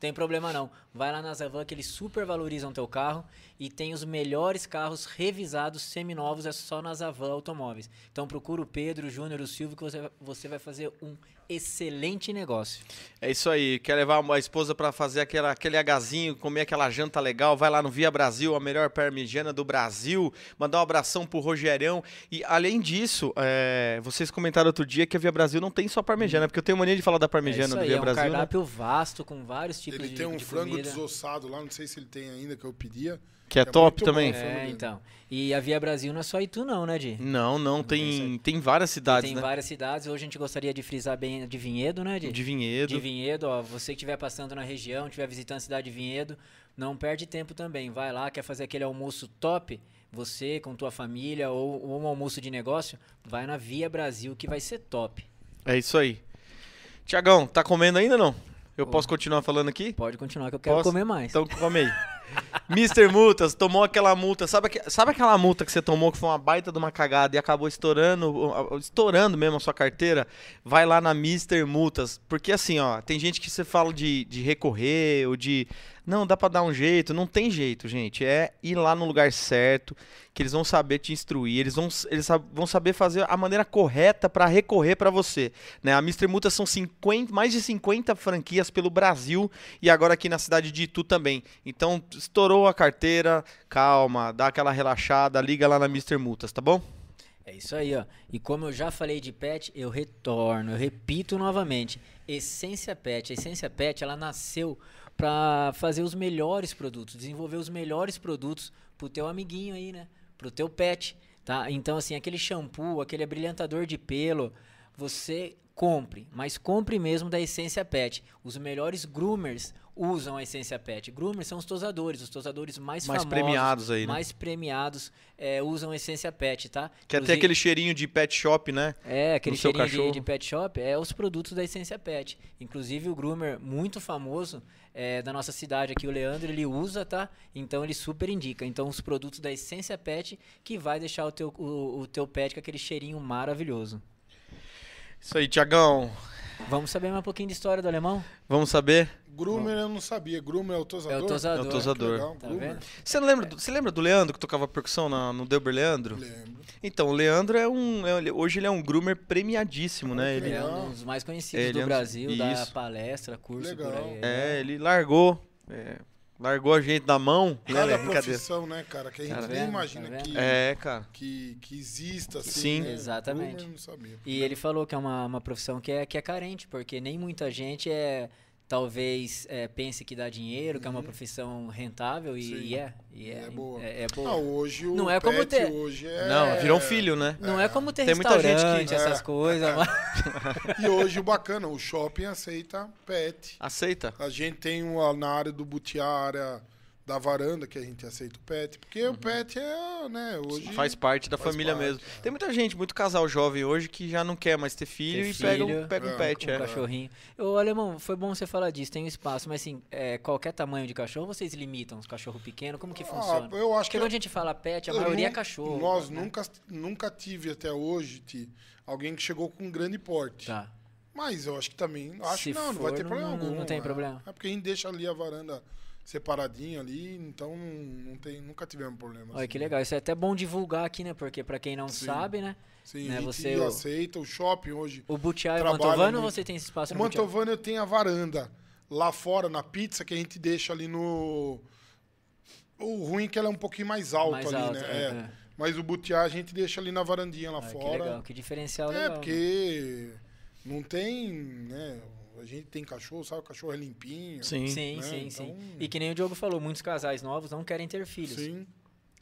Tem problema não. Vai lá na Zavan que eles super valorizam teu carro e tem os melhores carros revisados seminovos é só na Zavan Automóveis. Então procura o Pedro, o Júnior, o Silvio que você, você vai fazer um excelente negócio. É isso aí. Quer levar a esposa pra fazer aquela, aquele agazinho, comer aquela janta legal? Vai lá no Via Brasil, a melhor parmegiana do Brasil. Mandar um abração pro Rogerão. E além disso, é, vocês comentaram outro dia que a Via Brasil não tem só parmegiana, porque eu tenho mania de falar da É parmegiana isso do aí, Via é um Brasil. né? cardápio vasto com vários tipos Ele de tem um de frango comida. desossado lá, não sei se ele tem ainda, que eu pedia. Que é, É top também. bom. É, então. E a Via Brasil não é só Itu não, né, Di? Não, não, tem tem, várias cidades, Tem né? várias cidades. Hoje a gente gostaria de frisar bem de Vinhedo, né, Di? De Vinhedo. De Vinhedo, ó. Você que estiver passando na região, estiver visitando a cidade de Vinhedo, não perde tempo também. Vai lá, quer fazer aquele almoço top, você com tua família ou, ou um almoço de negócio, vai na Via Brasil que vai ser top. É isso aí. Tiagão, tá comendo ainda ou não? Eu posso continuar falando aqui? Pode continuar que eu quero Posso? comer mais. Então come aí. Mr. Multas tomou aquela multa. Sabe, sabe aquela multa que você tomou que foi uma baita de uma cagada e acabou estourando, estourando mesmo a sua carteira? Vai lá na Mr. Multas. Porque assim, ó, tem gente que você fala de, de recorrer ou de. Não, dá pra dar um jeito. Não tem jeito, gente. É ir lá no lugar certo, que eles vão saber te instruir. Eles vão, eles vão saber fazer a maneira correta pra recorrer pra você. Né? A Mr. Multas são 50, mais de 50 franquias pelo Brasil e agora aqui na cidade de Itu também. Então, estourou a carteira, calma, dá aquela relaxada, liga lá na Mr. Multas, tá bom? É isso aí, ó. E como eu já falei de pet, eu retorno, eu repito novamente. Essência Pet. A Essência Pet, ela nasceu para fazer os melhores produtos, desenvolver os melhores produtos pro teu amiguinho aí, né? Pro teu pet, tá? Então assim, aquele shampoo, aquele abrilhantador de pelo, você compre, mas compre mesmo da Essência Pet. Os melhores groomers usam a Essência Pet. Groomers são os tosadores, os tosadores mais, Mais famosos, premiados aí, né? mais premiados é, usam a Essência Pet, tá? Que até Inclusive- aquele cheirinho de pet shop, né? é, aquele cheirinho de, de pet shop é os produtos da Essência Pet. Inclusive o groomer muito famoso é, da nossa cidade aqui, o Leandro, ele usa, tá? Então ele super indica. Então os produtos da Essência Pet que vai deixar o teu, o, o teu pet com aquele cheirinho maravilhoso. Isso aí, Tiagão. Vamos saber mais um pouquinho de história do alemão? Vamos saber? Groomer eu não sabia. Groomer é o tosador? É o tosador. É o tosador. Tá? Você lembra, do, você lembra do Leandro que tocava percussão na- no Delber Leandro? Lembro. Então, o Leandro é um. é- hoje ele é um groomer premiadíssimo, né? Ele, é um dos mais conhecidos é do Brasil, da isso. palestra, curso Legal. por aí. é, ele largou. é, largou a gente da mão. Né? Cada Brincadeira. profissão, né, cara, que a gente Tá nem vendo? imagina Tá que, É, cara. que, que exista assim. Sim. né? Exatamente. Groomer eu não sabia. E ele falou que é uma, uma profissão que é, que é carente, porque nem muita gente é talvez é, pense que dá dinheiro, que é uma profissão rentável, e, Sim. e é. E é, É boa. É, é boa. Ah, hoje o Não é como ter- hoje é... Não, virou um filho, né? Não é como ter Tem muita gente que- essas É. coisas, mas... E hoje o bacana, o shopping aceita pet. Aceita. A gente tem uma, na área do butiá, área da varanda, que a gente aceita o pet. Porque o pet é, né, hoje... Faz parte da faz família parte, mesmo. é. Tem muita gente, muito casal jovem hoje que já não quer mais ter filho Ter e pega, um, filho, pega um é, pet. um É. cachorrinho. Ô, Alemão, foi bom você falar disso, tem um espaço, mas assim, é, qualquer tamanho de cachorro, vocês limitam os cachorros pequenos? Como que funciona? Ah, eu acho Porque que... quando a gente fala pet, a eu maioria é cachorro. Nós né? nunca, nunca tive até hoje, Ti, alguém que chegou com um grande porte. Tá. Mas eu acho que também. Acho Se que não, não vai for, ter problema não- algum. não tem é. problema. É porque a gente deixa ali a varanda separadinha ali, então não, tem, nunca tivemos problema. Olha assim, que né? legal, isso é até bom divulgar aqui, né? Porque pra quem não Sim. sabe, né? Sim, né, você- o- aceita o shopping hoje. O Butiá e o Mantovano você tem esse espaço O no Butiá? Mantovano eu tenho a varanda lá fora, na pizza, que a gente deixa ali no. O ruim é que ela é um pouquinho mais alto Mais ali, né? é, É. é. Mas o butiá a gente deixa ali na varandinha lá que fora. legal, que diferencial É, legal. porque não tem, né? A gente tem cachorro, sabe? O cachorro é limpinho. Sim. Sim, né, sim, então- sim. E que nem o Diogo falou, muitos casais novos não querem ter filhos. Sim.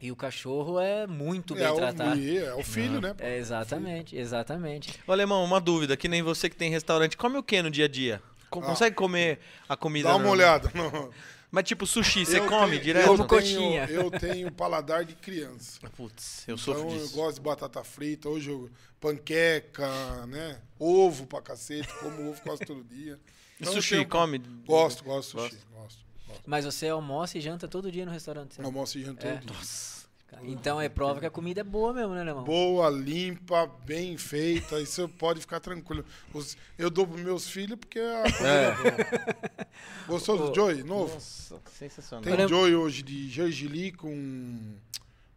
E o cachorro é muito bem É o, tratado. é o filho, né? É, exatamente, exatamente. Ô, Alemão, uma dúvida, que nem você que tem restaurante, come o que no dia a dia? Ah. Consegue comer a comida? Dá uma normal? olhada. no- Mas tipo, sushi, você Eu come tenho- direto? Eu coxinha. tenho, eu tenho paladar de criança. Putz, eu sofro então eu disso. gosto de batata frita. Hoje eu panqueca, né? Ovo pra cacete, como ovo quase todo dia. E Então, eu sushi, tenho- come? Gosto, gosto de sushi. Gosto. gosto. Mas você almoça e janta todo dia no restaurante. certo? Almoço e janta É. todo dia. Então é prova que a comida é boa mesmo, né, Alemão? Boa, limpa, bem feita. Isso pode ficar tranquilo. Os- eu dou pros meus filhos porque a comida é, boa. Gostou do Joey? Novo? Nossa, sensacional. Tem Joey hoje de gergelim com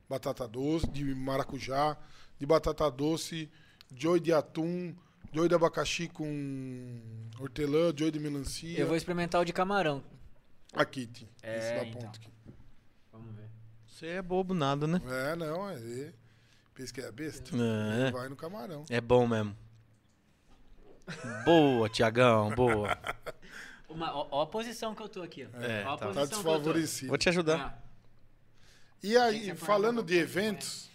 batata doce, de maracujá, de batata doce, Joey de atum, Joey de abacaxi com hortelã, Joey de melancia. Eu vou experimentar o de camarão. Aqui, Tim. É, Esse da então. ponta aqui. Você é bobo nada, né? É, não, é. Pensa que é besta? É. Vai no camarão. É bom mesmo. Boa, Tiagão, boa. Uma, ó, ó a posição que eu tô aqui, ó. É, Ó a tá. Tá posição que eu tô. desfavorecido. Vou te ajudar. Ah, E aí, falando de eventos,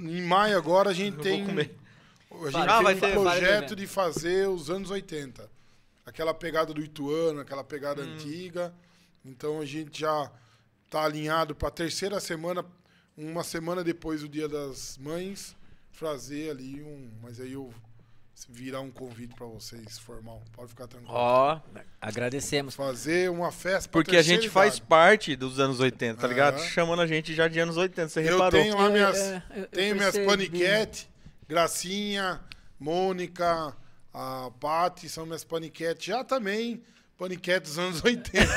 em maio agora a gente Eu tem. vou comer. A gente Fala, tem vai um ter- projeto de fazer os anos 80. Aquela pegada do Ituano, aquela pegada Hum. antiga. Então a gente já tá alinhado para a terceira semana, uma semana depois do Dia das Mães, fazer ali um. Mas aí eu virar um convite para vocês formal. Pode ficar tranquilo. Ó, Agradecemos. Fazer uma festa pra porque a gente faz parte dos anos 80, tá É. ligado? Chamando a gente já de anos 80, você Eu reparou. tenho lá minhas, É, é, eu- eu tenho minhas paniquete, Gracinha, Mônica, a Pati, são minhas paniquetes. Já também, paniquete dos anos 80.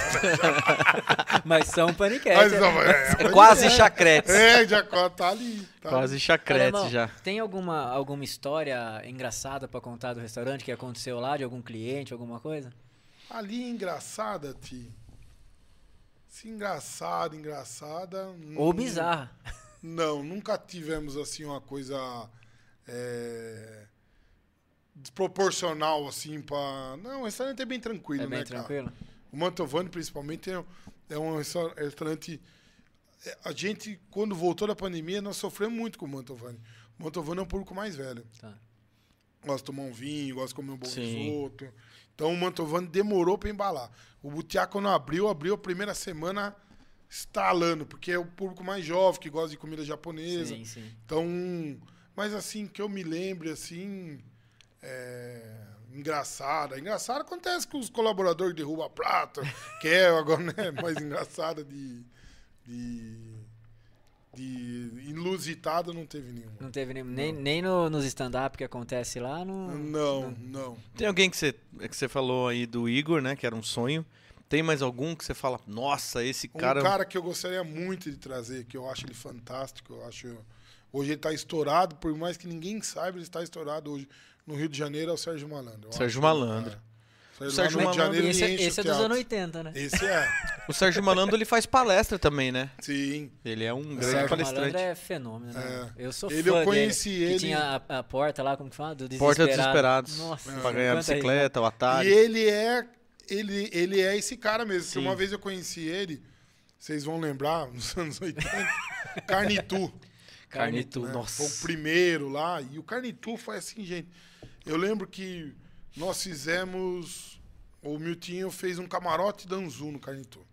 Mas são paniquetes. Mas, não, é, É quase paniquete. chacretes. É, já tá ali. Tá Quase ali. chacretes já. Tem alguma, alguma história engraçada pra contar do restaurante que aconteceu lá, de algum cliente, alguma coisa? Ali engraçada, Ti. Se engraçada, engraçada. Ou não- bizarra? Não, nunca tivemos assim uma coisa é, desproporcional assim para. Não, o restaurante é bem tranquilo, É bem né, cara? tranquilo? O Mantovani, principalmente, é, é um resta- restaurante. é, A gente, quando voltou da pandemia, nós sofremos muito com o Mantovani. O Mantovani é um público mais velho. Tá. gosta de tomar um vinho, gosta de comer um bom Sim. risoto. Então o Mantovani demorou pra embalar. O Butiá, quando abriu, abriu a primeira semana estalando, porque é o público mais jovem que gosta de comida japonesa. Sim, sim. Então, mas assim, que eu me lembre, assim, é, engraçada. Engraçado acontece com os colaboradores derrubam a prata, que é agora, né, mais engraçada de, de, de inusitada não teve nenhuma. Não teve nem, nem, nem no- nos stand-up que acontece lá. Não, Não, não. Tem alguém que você, que você falou aí do Igor, né? Que era um sonho. Tem mais algum que você fala, nossa, esse Um cara. cara, que eu gostaria muito de trazer, que eu acho ele fantástico, eu acho. Hoje ele está estourado, por mais que ninguém saiba, ele está estourado hoje no Rio de Janeiro, é o Sérgio Malandro. Sérgio é. O Sérgio Sérgio Malandro, de Malandro, esse, ele enche esse o é dos anos 80, né? Esse é. O Sérgio Malandro ele faz palestra também, né? Sim. Ele é um grande Sérgio palestrante. Malandro é fenômeno, né? Eu sou Ele, fã eu conheci dele. ele- Que tinha a, a porta lá, como que fala? Do Porta desesperado. Desesperados. Nossa, Pra ganhar bicicleta, o E Atari. ele é. Ele, ele é esse cara mesmo. Se Sim. Uma vez eu conheci ele, vocês vão lembrar, nos anos 80, Carnitu. Carnitu, né? nossa. Foi o primeiro lá. E o Carnitu foi assim, gente. Eu lembro que nós fizemos. O Miltinho fez um camarote danzu no Carnitu.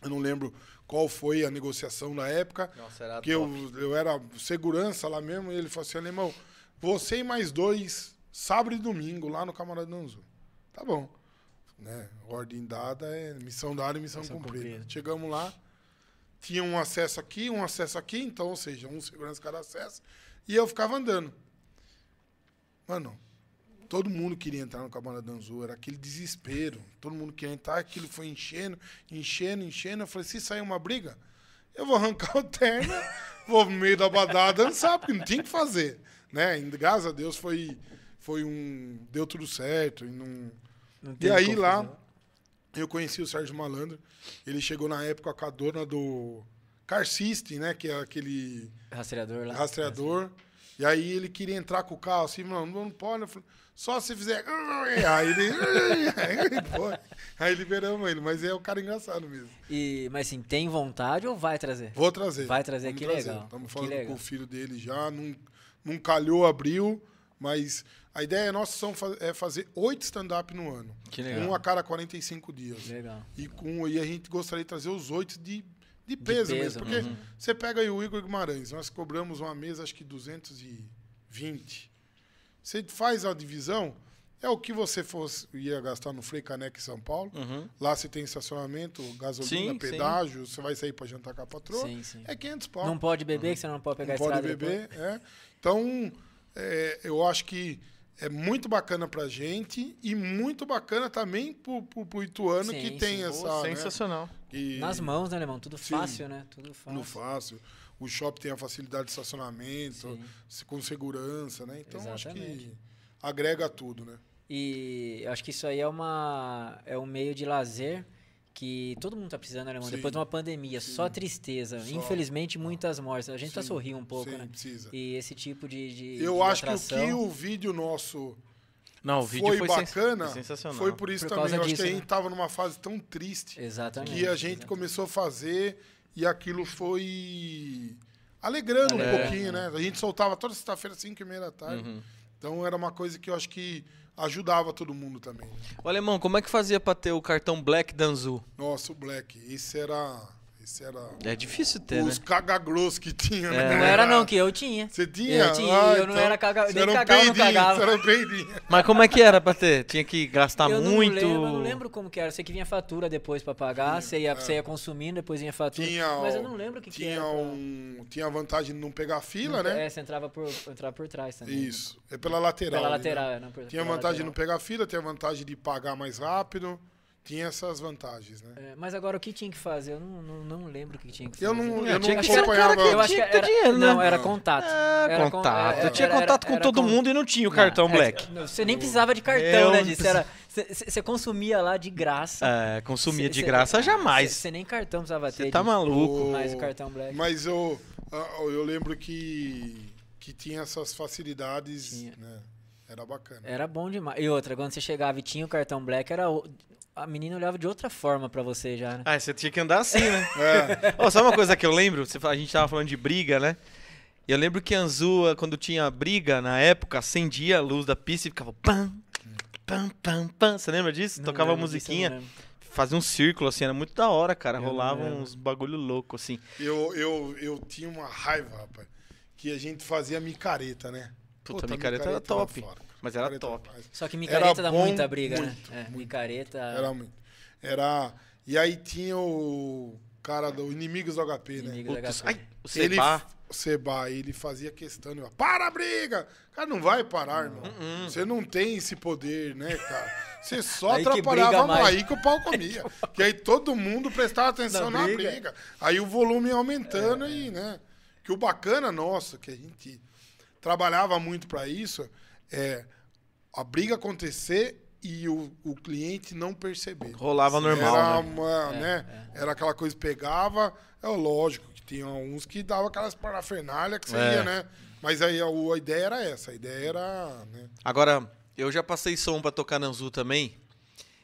Eu não lembro qual foi a negociação na época. Nossa, era Porque eu, eu era segurança lá mesmo. E ele falou assim: Alemão, você e mais dois, sábado e domingo, lá no camarote danzu. Tá bom. Né? Ordem dada é missão dada e missão, Missão cumprida. cumprida. Chegamos lá, tinha um acesso aqui, um acesso aqui, então, ou seja, um segurança cada acesso, e eu ficava andando. Mano, todo mundo queria entrar no Cabana Danzu, era aquele desespero. Todo mundo queria entrar, aquilo foi enchendo, enchendo, enchendo. Eu falei, se sair uma briga, eu vou arrancar o terno, vou no meio da badada dançar, porque não tinha o que fazer. Né? E, graças a Deus foi, foi um. Deu tudo certo. E, não, Não e aí lá, eu conheci o Sérgio Malandro. Ele chegou na época com a dona do Car System, né? Que é aquele Rastreador lá. rastreador. E aí ele queria entrar com o carro assim, não, não pode. Eu falei, só se fizer. Aí ele. Aí liberamos ele, mas é o cara engraçado mesmo. E, mas assim, tem vontade ou vai trazer? Vou trazer. Vai trazer, Vamos que trazer. legal, Estamos falando legal. com o filho dele já. Não, não calhou abril, mas a ideia nossa são é fazer oito stand-up no ano. Que legal. Um a cada 45 dias. Legal. E, com, e a gente gostaria de trazer os oito de, de peso, peso, mesmo. Porque uhum. você pega aí o Igor Guimarães, nós cobramos uma mesa, acho que 220. Você faz a divisão, é o que você fosse, ia gastar no Frei Caneca em São Paulo. Uhum. Lá você tem estacionamento, gasolina, Sim, sim. pedágio, você vai sair para jantar com a patroa. Sim, sim. É 500 pau. Não pode beber, que você não pode pegar Não a pode estrada beber, é. Então, é, eu acho que é muito bacana pra gente e muito bacana também pro, pro, pro Ituano Sim, que tem sim. essa. Né, sensacional. depois. Nas mãos, né, Alemão? Tudo Sim. fácil, né? Tudo fácil. no fácil. O shopping tem a facilidade de estacionamento, com segurança, né? Então acho Exatamente. que agrega tudo, né? E eu acho que isso aí é uma é um meio de lazer que todo mundo tá precisando, né, irmão? Sim. Depois de uma pandemia, só tristeza. Só. Infelizmente, muitas mortes. A gente tá Sim, sorrindo um pouco, sim, né? precisa. E esse tipo de, de Eu de acho que o atração, que o vídeo nosso Não, o vídeo foi, foi, bacana foi sensacional. foi por isso Por também. Eu acho disso, que a né? gente tava numa fase tão triste Exatamente. que a gente exatamente. começou a fazer e aquilo foi alegrando um Alegrando, pouquinho, né? A gente soltava toda sexta-feira, 5 e meia da tarde. Uhum. Então era uma coisa que eu acho que ajudava todo mundo também. né? Ô, Alemão, como é que fazia pra ter o cartão Black Danzu? Nossa, o Black, esse era. Era. É difícil ter, né? os cagagross que tinha, É. né? Não era não, que eu tinha. Você tinha? Eu tinha, Ah, eu não então, era caga... nem era um cagava, não cagava. Você era um peidinho. Mas como é que era pra ter? Tinha que gastar eu muito? Não lembro, eu não lembro como que era. Sei que vinha fatura depois pra pagar, você ia, você ia consumindo, depois vinha fatura. Tinha mas eu não lembro o que, que Tinha, era. pra- um, tinha a vantagem de não pegar fila, Não- né? É, você entrava por, entrava por trás também. Isso. É pela lateral. Pela né? lateral, é, não por Tinha a pela vantagem de não lateral. pegar fila, tinha a vantagem de pagar mais rápido. Tinha essas vantagens, né? É, mas agora o que tinha que fazer? Eu não, não, não lembro o que tinha que fazer. Eu não, É, eu tinha não cara acompanhava. Eu acho que tinha era, dinheiro, né? não, era contato. Ah, Era con- contato. era- eu tinha era- contato com era todo mundo e não tinha o Não, cartão é, Black. não, Você nem precisava de cartão, Eu né, disso? Era, você, consumia lá de graça. É, consumia Cê- de cê- graça jamais. Você nem cartão precisava ter. Você tá maluco. Mas o cartão Black. Mas eu, eu lembro que, que tinha essas facilidades, Tinha. né? Era bacana. Era bom demais. E outra, quando você chegava e tinha o cartão Black, era a menina olhava de outra forma pra você já, né? Ah, você tinha que andar assim, né? É. Sabe uma coisa que eu lembro? A gente tava falando de briga, né? E eu lembro que Anzu, quando tinha briga, na época, acendia a luz da pista e ficava pam, pam, pam, pam. Você lembra disso? Não Tocava lembro musiquinha, fazia um círculo, assim, era muito da hora, cara. Eu Rolava lembro. uns bagulho louco, assim. Eu, eu, eu tinha uma raiva, rapaz, que a gente fazia micareta, né? Puta, micareta era top. foda, cara. Mas era Micareta top. era. Só que micareta dá bom, muita briga, muito, né? É, muito. micareta. Era muito. Era. E aí tinha o cara do Inimigos do HP, né? Inimigo Putz, HP. ai, o Seba. o Seba, ele fazia questão, ele, para a briga! Cara, não vai parar, irmão. Você não tem esse poder, né, cara? Você só Aí atrapalhava mais aí que o pau comia. que aí todo mundo prestava atenção Na na briga. briga. Aí o volume ia aumentando e, né? Que o bacana nosso, que a gente trabalhava muito pra isso, é a briga acontecer e o, o cliente não perceber. Rolava normal, Era, né? uma, né? Era aquela coisa que pegava. É lógico que tinha uns que davam aquelas parafernália que você É. ia, né? Mas aí a, a ideia era essa. A ideia era. Né? Agora, eu já passei som pra tocar na Anzu também.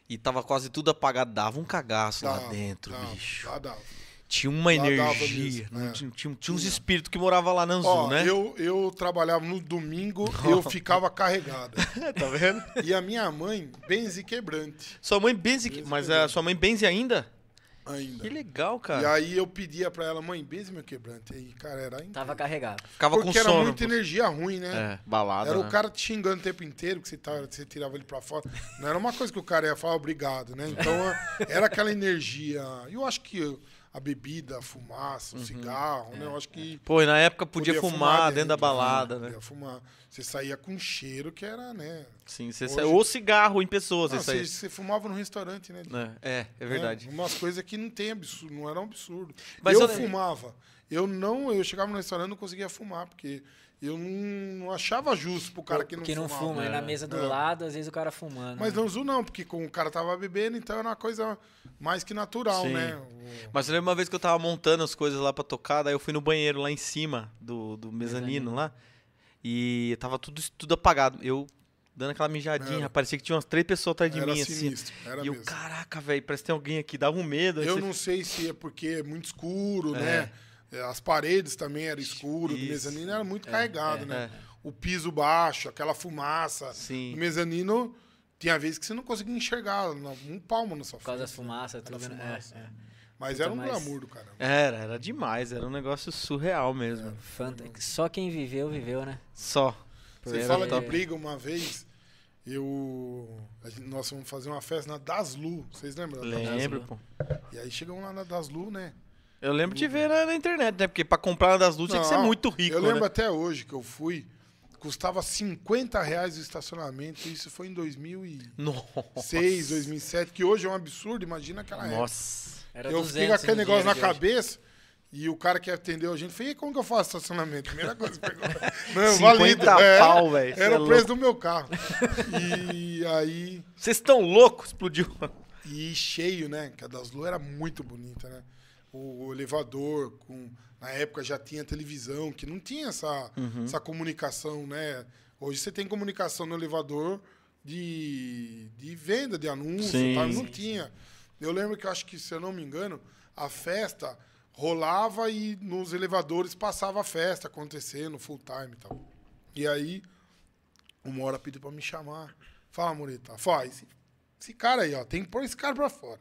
E tava quase tudo apagado. Dava um cagaço lá Dava, dentro, dava, bicho. lá dava. Tinha uma Lá energia. mesmo, não é. Tinha, tinha, tinha uns espíritos que moravam lá na Anzu, Ó, né? eu, eu trabalhava no domingo, eu ficava carregado. tá vendo? E a minha mãe, benze quebrante Sua mãe benze. Benze Mas quebrante. a sua mãe benze ainda? ainda. Que legal, cara. E aí eu pedia pra ela, mãe, benze meu quebrante. Aí, cara, era incrível. Tava carregado. Ficava Porque com era sono. muita energia ruim, né? É, balada. Era né? o cara te xingando o tempo inteiro, que você, tava, você tirava ele pra fora. Não era uma coisa que o cara ia falar obrigado, né? Então era aquela energia. E eu acho que a bebida, a fumaça, o cigarro, né? Eu acho que. Pô, e na época podia, fumar, dentro da né? balada, né? Podia fumar. Você saía com cheiro que era, né? Sim, você Hoje- sa- ou cigarro em pessoa, você Não, saía. você, você fumava no restaurante, né? É, é, é verdade. Né? Umas coisas que não tem absurdo, não era um absurdo. Mas eu eu- fumava. Eu não, eu chegava no restaurante e não conseguia fumar, porque eu não, achava justo pro cara que não não fuma. Aí na É, mesa do é. lado, às vezes o cara fumando. Mas né? não zoou não, porque com o cara tava bebendo, então era uma coisa mais que natural, Sim. né? O- Mas eu lembro uma vez que eu tava montando as coisas lá pra tocar, daí eu fui no banheiro lá em cima do, do mezanino lá. E tava tudo, tudo apagado. Eu dando aquela mijadinha, Era. parecia que tinha umas três pessoas atrás de era mim, assim. era E eu, mesmo. caraca, velho, parece que tem alguém aqui, dava um medo. Eu você- não sei se é porque é muito escuro, É. né? É, As paredes também eram escuras, do Isso. mezanino era muito carregado, né? é. O piso baixo, aquela fumaça. Sim. O mezanino tinha vezes que você não conseguia enxergar um palmo na sua Por causa das frente, né? fumaças, Era tudo, né? fumaça. É, é. Mas era um mas- glamour do caramba. Era, era demais, era um negócio surreal mesmo. Fanta- Só quem viveu, viveu, né? Só. Você fala de briga uma vez, eu. gente- nós fomos fazer uma festa na Daslu. Vocês lembram? da Daslu? Lembro, pô. E aí chegamos lá na Daslu, né? Eu lembro de ver na, na internet, né? Porque pra comprar das luzes tinha que ser muito rico, Eu lembro né? até hoje que eu fui, custava 50 reais o estacionamento. Isso foi em 2006, Nossa. 2007, que hoje é um absurdo. Imagina aquela época. Nossa. Era eu 200 fiquei com aquele negócio na dinheiro de hoje. cabeça. E o cara que atendeu a gente falou, e como que eu faço estacionamento? Primeira coisa que perguntou. Não, 50 válido. pau, velho. Cê Era é o preço do meu carro. E aí, Vocês estão loucos? Explodiu. e cheio, né? Que a das Lu era muito bonita, né? O, elevador, com, na época já tinha televisão, que não tinha essa, Uhum. essa comunicação, né? Hoje você tem comunicação no elevador de, de venda, de anúncio, tal, não tinha. Eu lembro que acho que, se eu não me engano, a festa rolava e nos elevadores passava a festa acontecendo, full time e tal. E aí, uma hora pediu pra me chamar. Fala, Morita. Fala, esse, esse cara aí, ó, tem que pôr esse cara pra fora.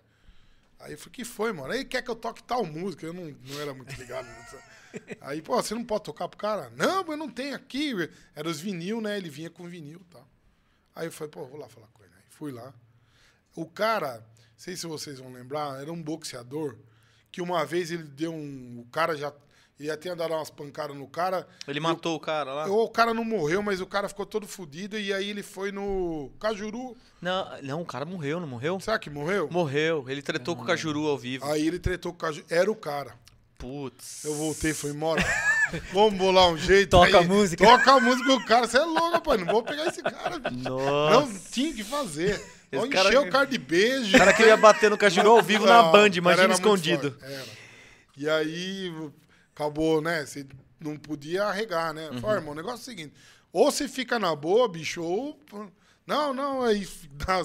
Aí eu falei, que foi, mano? Aí quer que eu toque tal música? Eu não, não era muito ligado. Aí, pô, você não pode tocar pro cara? Não, eu não tenho aqui. Era os vinil, né? Ele vinha com vinil e tal. Aí eu falei, pô, vou lá falar com ele. Aí fui lá. O cara, não sei se vocês vão lembrar, era um boxeador que uma vez ele deu um. O cara já. Ele já tinha dado umas pancadas no cara. Ele matou o cara lá? Ou o cara não morreu, mas o cara ficou todo fudido. E aí ele foi no Cajuru. Não, não, o cara morreu, não morreu? Será que morreu? Morreu. Ele tretou com o Cajuru ao vivo. Aí ele tretou com o Cajuru. Era o cara. Putz. Eu voltei e falei, mora. Vamos bolar um jeito. Toca aí. a música. Toca a música do cara. Você é louco, rapaz. Não vou pegar esse cara. bicho. Nossa. Não tinha que fazer. Vou cara- encher o cara de beijo. O cara queria bater no Cajuru ao vivo na Não, Band, o cara imagina escondido. Era. E aí, acabou, né? Você não podia arregar, né? Uhum. Falei, irmão, o negócio é o seguinte: ou você fica na boa, bicho, ou. Não, não, aí dá-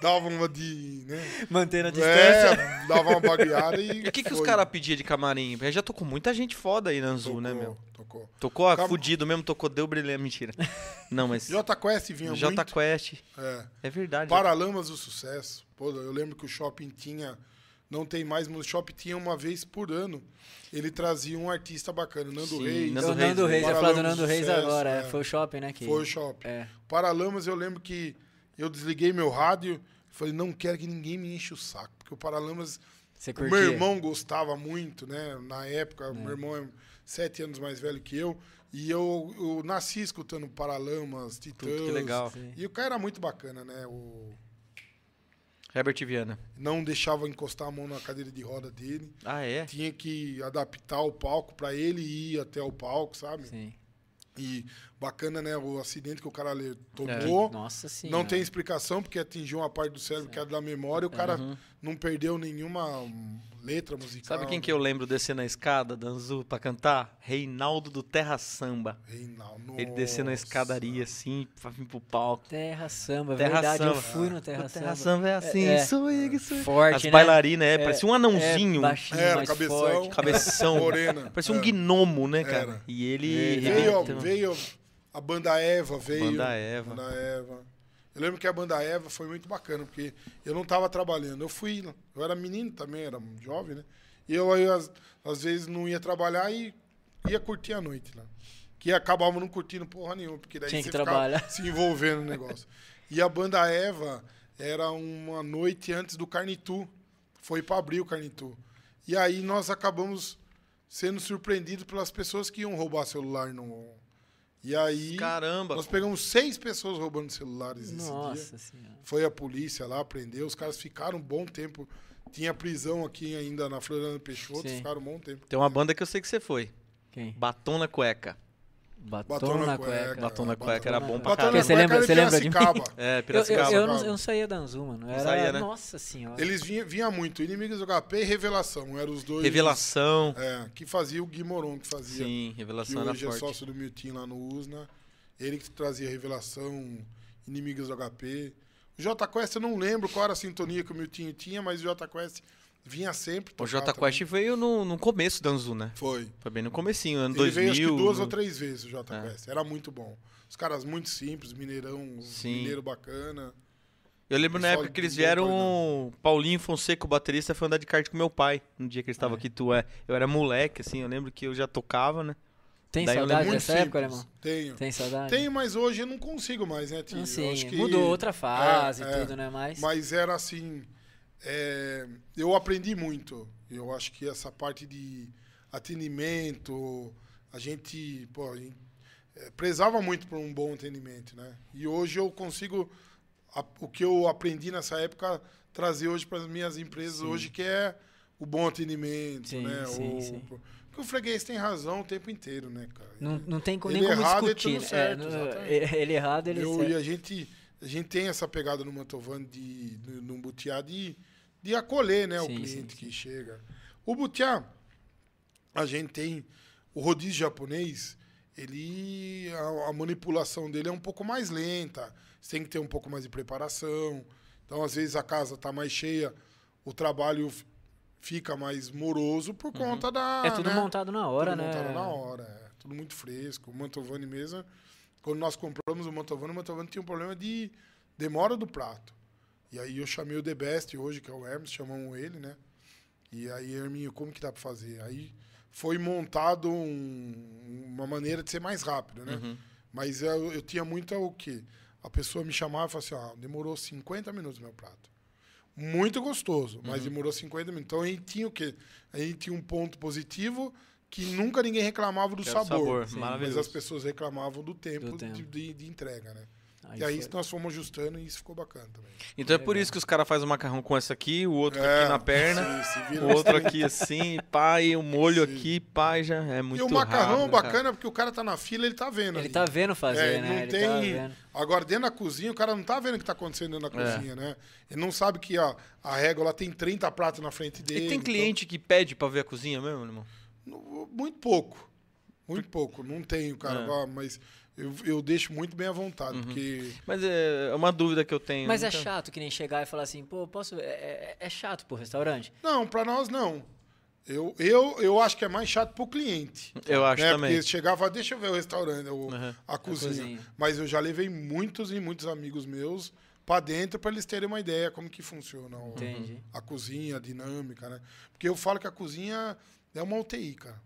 dava uma de. Né? Mantendo a distância. É, dava uma bagueada e. E o que, que os caras pediam de camarim? Porque já tocou muita gente foda aí na Anzul, né, meu? Tocou. Tocou a Cam- fudido mesmo, tocou Deu Brilhante. Mentira. Não, mas. J Quest vinha J muito. Quest. É. É verdade. Paralamas do Sucesso. Pô, eu lembro que o shopping tinha. Não tem mais, mas o shopping tinha uma vez por ano. Ele trazia um artista bacana, Nando Sim, Reis. Nando o Nando Reis, Reis, ia falar do Paralamas Nando do Reis Sucesso, agora. é, é. Foi o shopping, né? Que... Foi o shopping. É. Paralamas, eu lembro que eu desliguei meu rádio. Falei, não quero que ninguém me enche o saco. Porque o Paralamas, meu irmão gostava muito, né? Na época, meu irmão é sete anos mais velho que eu. E eu, eu nasci escutando Paralamas, Titãs. que legal. E o cara era muito bacana, né? O... Herbert Viana. Não deixava encostar a mão na cadeira de roda dele. Ah, é? Tinha que adaptar o palco para ele ir até o palco, sabe? Sim. E bacana, né? O acidente que o cara le- É. tomou. Nossa senhora. Não tem explicação, porque atingiu uma parte do cérebro que é da memória. O cara Uhum. não perdeu nenhuma hum, letra musical. Sabe quem que eu lembro descendo a escada da Anzul pra cantar? Reinaldo do Terra Samba. Reinaldo. Ele descendo a Nossa. escadaria assim, pra vir pro palco. Terra Samba, Terra verdade. Eu Samba. fui no Terra o Terra Samba. Samba é assim, É, é. swing, swing. Forte, As né? bailarinas, é, É, parecia um anãozinho. É, baixinho, Era, mais cabeção. forte. Cabeção. Morena. Parecia um É. gnomo, né, cara? Era. E ele. Veio, veio a banda Eva, veio. Banda Eva. Banda Eva. Eu lembro que a banda Eva foi muito bacana, porque eu não estava trabalhando. Eu fui, eu era menino também, era jovem, né? E eu aí, às, às vezes, não ia trabalhar e ia curtir a noite lá. Que acabava não curtindo porra nenhuma, porque daí Tinha você trabalhar. se envolvendo no negócio. E a banda Eva era uma noite antes do Carnitu. Foi para abrir o Carnitu. E aí nós acabamos sendo surpreendidos pelas pessoas que iam roubar celular no. E aí Caramba. nós pegamos seis pessoas roubando celulares esse dia. Nossa senhora. Foi a polícia lá, prendeu. Os caras ficaram um bom tempo. Tinha prisão aqui ainda na Floriano Peixoto, Sim. ficaram um bom tempo. Tem uma banda que eu sei que você foi. Quem? Batom na cueca. Batom, Batom na cueca. cueca. Batom na Batom cueca era bom pra caralho. Você lembra- você lembra de mim? Piracicaba. É, Eu, eu, Piracicaba. eu, não, eu não saía da Anzul, mano. Era, saía, né? Nossa senhora. Eles vinham, vinha muito, Inimigos do HP e Revelação. Eram os dois. Revelação. É, que fazia o Gui Moron, que fazia. Sim, revelação era hoje é forte. sócio do Miltim lá no USNA. Ele que trazia Revelação, Inimigos do HP. O J Quest eu não lembro qual era a sintonia que o Miltinho tinha, mas o J Quest vinha sempre. O tocar J Quest veio no, no começo da Anzu, né? Foi. Foi bem no comecinho, ano Ele 2000. veio acho que duas no- ou três vezes o J É. Quest. Era muito bom. Os caras muito simples, mineirão, Sim. mineiro bacana. Eu lembro na época que eles vieram, Paulinho Fonseca, o baterista, foi andar de kart com meu pai. No dia que ele estava É. aqui, tu é. Eu era moleque, assim, eu lembro que eu já tocava, né? Tem Daí saudade dessa muito época, simples. alemão? Tenho. Tem saudade? Tenho, mas hoje eu não consigo mais, né, Tio? Não, Eu sim, acho que- mudou outra fase e É, é. tudo, né? Mas, Mas era assim. É, eu aprendi muito. Eu acho que essa parte de atendimento, a gente, pô, a gente, é, prezava muito por um bom atendimento, né? E hoje eu consigo a- o que eu aprendi nessa época trazer hoje para as minhas empresas Sim. hoje que é o bom atendimento, Sim, né? sim, o, sim. Porque o freguês tem razão o tempo inteiro, né, cara? não, não tem Ele nem como errado, ele discutir. tudo é, certo, exatamente. ele errado, ele Eu, certo. e a gente, a gente tem essa pegada no Mantovan de no, Butiá de, de acolher né, o Sim, cliente sim, que chega. O Butiá, a gente tem o rodízio japonês, ele a, a manipulação dele é um pouco mais lenta. Você tem que ter um pouco mais de preparação. Então, às vezes a casa está mais cheia, o trabalho fica mais moroso por conta da É tudo né? montado na hora, tudo né? montado na hora, é. Tudo muito fresco. O Mantovani mesmo, quando nós compramos o Mantovani, o Mantovani tinha um problema de demora do prato. E aí eu chamei o The Best hoje, que é o Hermes, chamamos ele, né? E aí, Herminho, como que dá pra fazer? Aí foi montado um- uma maneira de ser mais rápido, né? Uhum. Mas eu, eu tinha muito o quê? A pessoa me chamava e falava assim, ah, demorou 50 minutos meu prato. Muito gostoso, mas Uhum. demorou 50 minutos. Então a gente tinha o quê? A gente tinha um ponto positivo que nunca ninguém reclamava do Que sabor. sabor, Sim. Mas as pessoas reclamavam do tempo, Do tempo. De, de- de entrega, né? Aí e aí foi. nós fomos ajustando e isso ficou bacana também. Então é por isso que os caras fazem o macarrão com essa aqui, o outro É, aqui na perna, vira o outro aqui assim, pai, o molho Sim. aqui, pai, já é muito E o macarrão rápido, cara. bacana porque o cara tá na fila, ele tá vendo. Ele ali. tá vendo fazer, É, né? não ele tem. tá vendo. Agora, dentro da cozinha, o cara não tá vendo o que tá acontecendo dentro da É. cozinha, né? Ele não sabe que ó, a régua ela tem 30 pratos na frente dele. E tem então- cliente que pede pra ver a cozinha mesmo, irmão? Muito pouco. Muito pouco. Não tenho, cara. É. ah, Mas eu, eu deixo muito bem à vontade, porque... Mas é uma dúvida que eu tenho. Mas é nunca- chato que nem chegar e falar assim, pô, posso. É, é- é chato pro restaurante. Não, pra nós não. Eu, eu, eu acho que é mais chato pro cliente. Eu acho né? também. Porque chegava, fala, deixa eu ver o restaurante, o- Uhum. a, cozinha. cozinha. Mas eu já levei muitos e muitos amigos meus pra dentro pra eles terem uma ideia como que funciona o- a cozinha, a dinâmica, né? Porque eu falo que a cozinha é uma UTI, cara.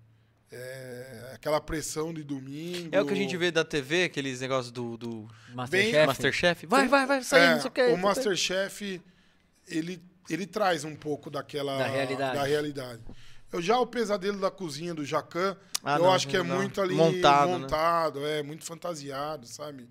É aquela pressão de domingo. É o que a gente vê da TV, aqueles negócios do, do Masterchef. Masterchef. Vai, vai, vai, sai, É, não sei o que. o Masterchef, ele, ele traz um pouco daquela... Da realidade. da realidade. Eu já o pesadelo da cozinha do Jacan, Ah, eu não, acho que é não. muito ali Montado, né? montado é muito fantasiado, sabe?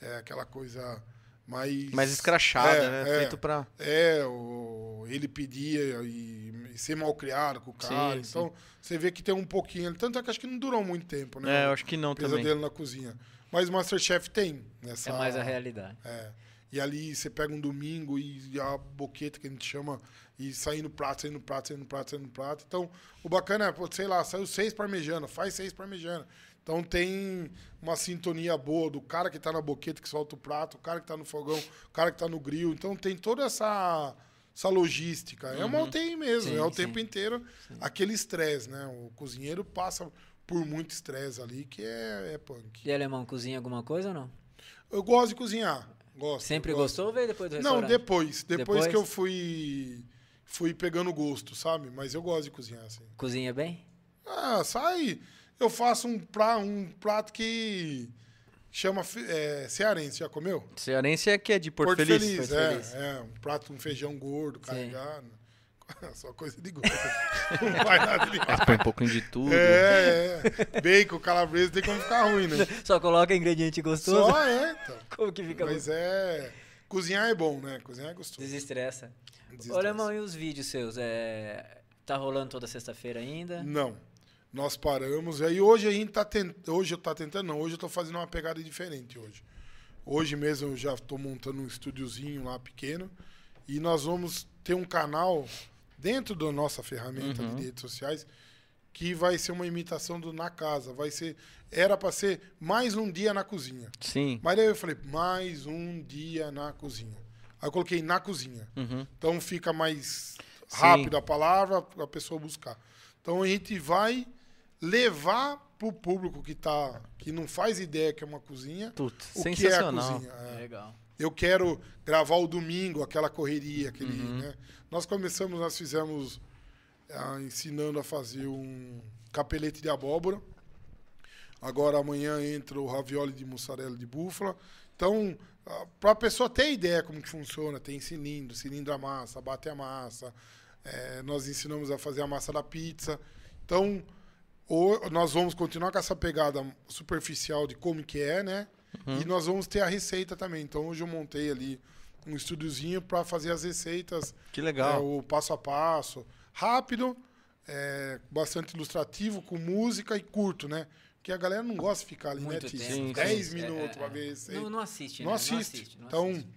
É aquela coisa mais... Mais escrachada, É, né? é. Feito pra. É, o, ele pedia e, e ser mal criado com o cara. Sim, então, você vê que tem um pouquinho. Tanto é que acho que não durou muito tempo, né? É, eu acho que não também. Pesadelo na cozinha. Mas o Masterchef tem. Nessa, É mais a realidade. É. E ali você pega um domingo e a boqueta que a gente chama, e saindo prato, saindo prato, saindo prato, saindo prato. Então, o bacana é, sei lá, saiu seis parmegiana, faz seis parmegiana. Então tem uma sintonia boa do cara que tá na boqueta que solta o prato, o cara que tá no fogão, o cara que tá no grill. Então tem toda essa, essa logística. É uma UTI mesmo, Sim, é o sim. tempo inteiro aquele estresse, né? O cozinheiro passa por muito estresse ali, que é, é punk. E alemão, cozinha alguma coisa ou não? Eu gosto de cozinhar. Gosto. Sempre gosto. gostou ou veio depois do Não, restaurante? depois, depois. Depois? que eu fui fui pegando gosto, sabe? Mas eu gosto de cozinhar, assim. Cozinha bem? Ah, sai. Eu faço um, pra, um prato que chama é, cearense. Já comeu? Cearense é que é de Porto, Feliz. Porto é, Feliz. é. Um prato, um feijão gordo, Sim. carregado. Só coisa de gordo. Não vai nada de Mas põe um pouquinho de tudo. É, é. Bacon, calabresa, tem como ficar ruim, né? Só coloca ingrediente gostoso? Só é, então. Como que fica Mas é... Cozinhar é bom, né? Cozinhar é gostoso. Desestressa. Desestressa. Ô, alemão, e os vídeos seus? É... Tá rolando toda sexta-feira ainda? Não. Nós paramos. Aí hoje a gente tá tentando. Hoje eu tá tentando, não. Hoje eu tô fazendo uma pegada diferente hoje. Hoje mesmo eu já tô montando um estúdiozinho lá pequeno. E nós vamos ter um canal dentro da nossa ferramenta Uhum. de redes sociais que vai ser uma imitação do Na Casa. Vai ser. Era para ser mais um dia na cozinha. Sim. Mas daí eu falei, mais um dia na cozinha. Aí eu coloquei na cozinha. Uhum. Então fica mais Sim. rápido a palavra para a pessoa buscar. Então a gente vai levar para o público que tá que não faz ideia que é uma cozinha Putz, o que é a sensacional. cozinha. É. Legal. Eu quero gravar o domingo, aquela correria, aquele, Uhum. né? Nós começamos, nós fizemos ah, ensinando a fazer um capelete de abóbora. Agora amanhã entra o ravioli de mussarela de búfala. Então, para a pessoa ter ideia como que funciona, tem cilindro, cilindro a massa, bate a massa. É, nós ensinamos a fazer a massa da pizza. Então, ou nós vamos continuar com essa pegada superficial de como que é, né? E nós vamos ter a receita também. Então, hoje eu montei ali um estúdiozinho para fazer as receitas Que é, legal. o passo a passo, rápido, é, bastante ilustrativo, com música e curto, né? Porque a galera não gosta de ficar ali, Muito né, tempo. Sim, 10 sim. minutos É, pra é, ver é. receita. Não, não assiste, Não né? assiste. não então, assiste.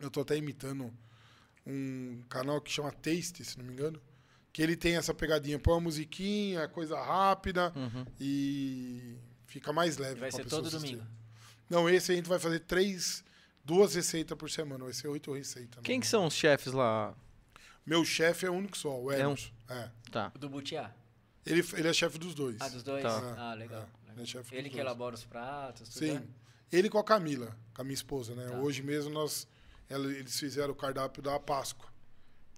eu tô até imitando um canal que chama Taste, se não me engano, que ele tem essa pegadinha, põe uma musiquinha, coisa rápida Uhum. e fica mais leve. Vai pra ser pessoa todo assistir. domingo. Não, esse a gente vai fazer três, duas receitas por semana, vai ser oito receitas. né? Quem que são os chefes lá? Meu chefe é único só, o É um- Emerson. É. Tá. O do Butiá? Ele, ele é chefe dos dois. Ah, dos dois? Tá. Ah, legal. É, ele é chefe Ele que dois. elabora os pratos, tudo Sim. é? Ele com a Camila, com a minha esposa, né? Tá. Hoje mesmo nós, eles fizeram o cardápio da Páscoa.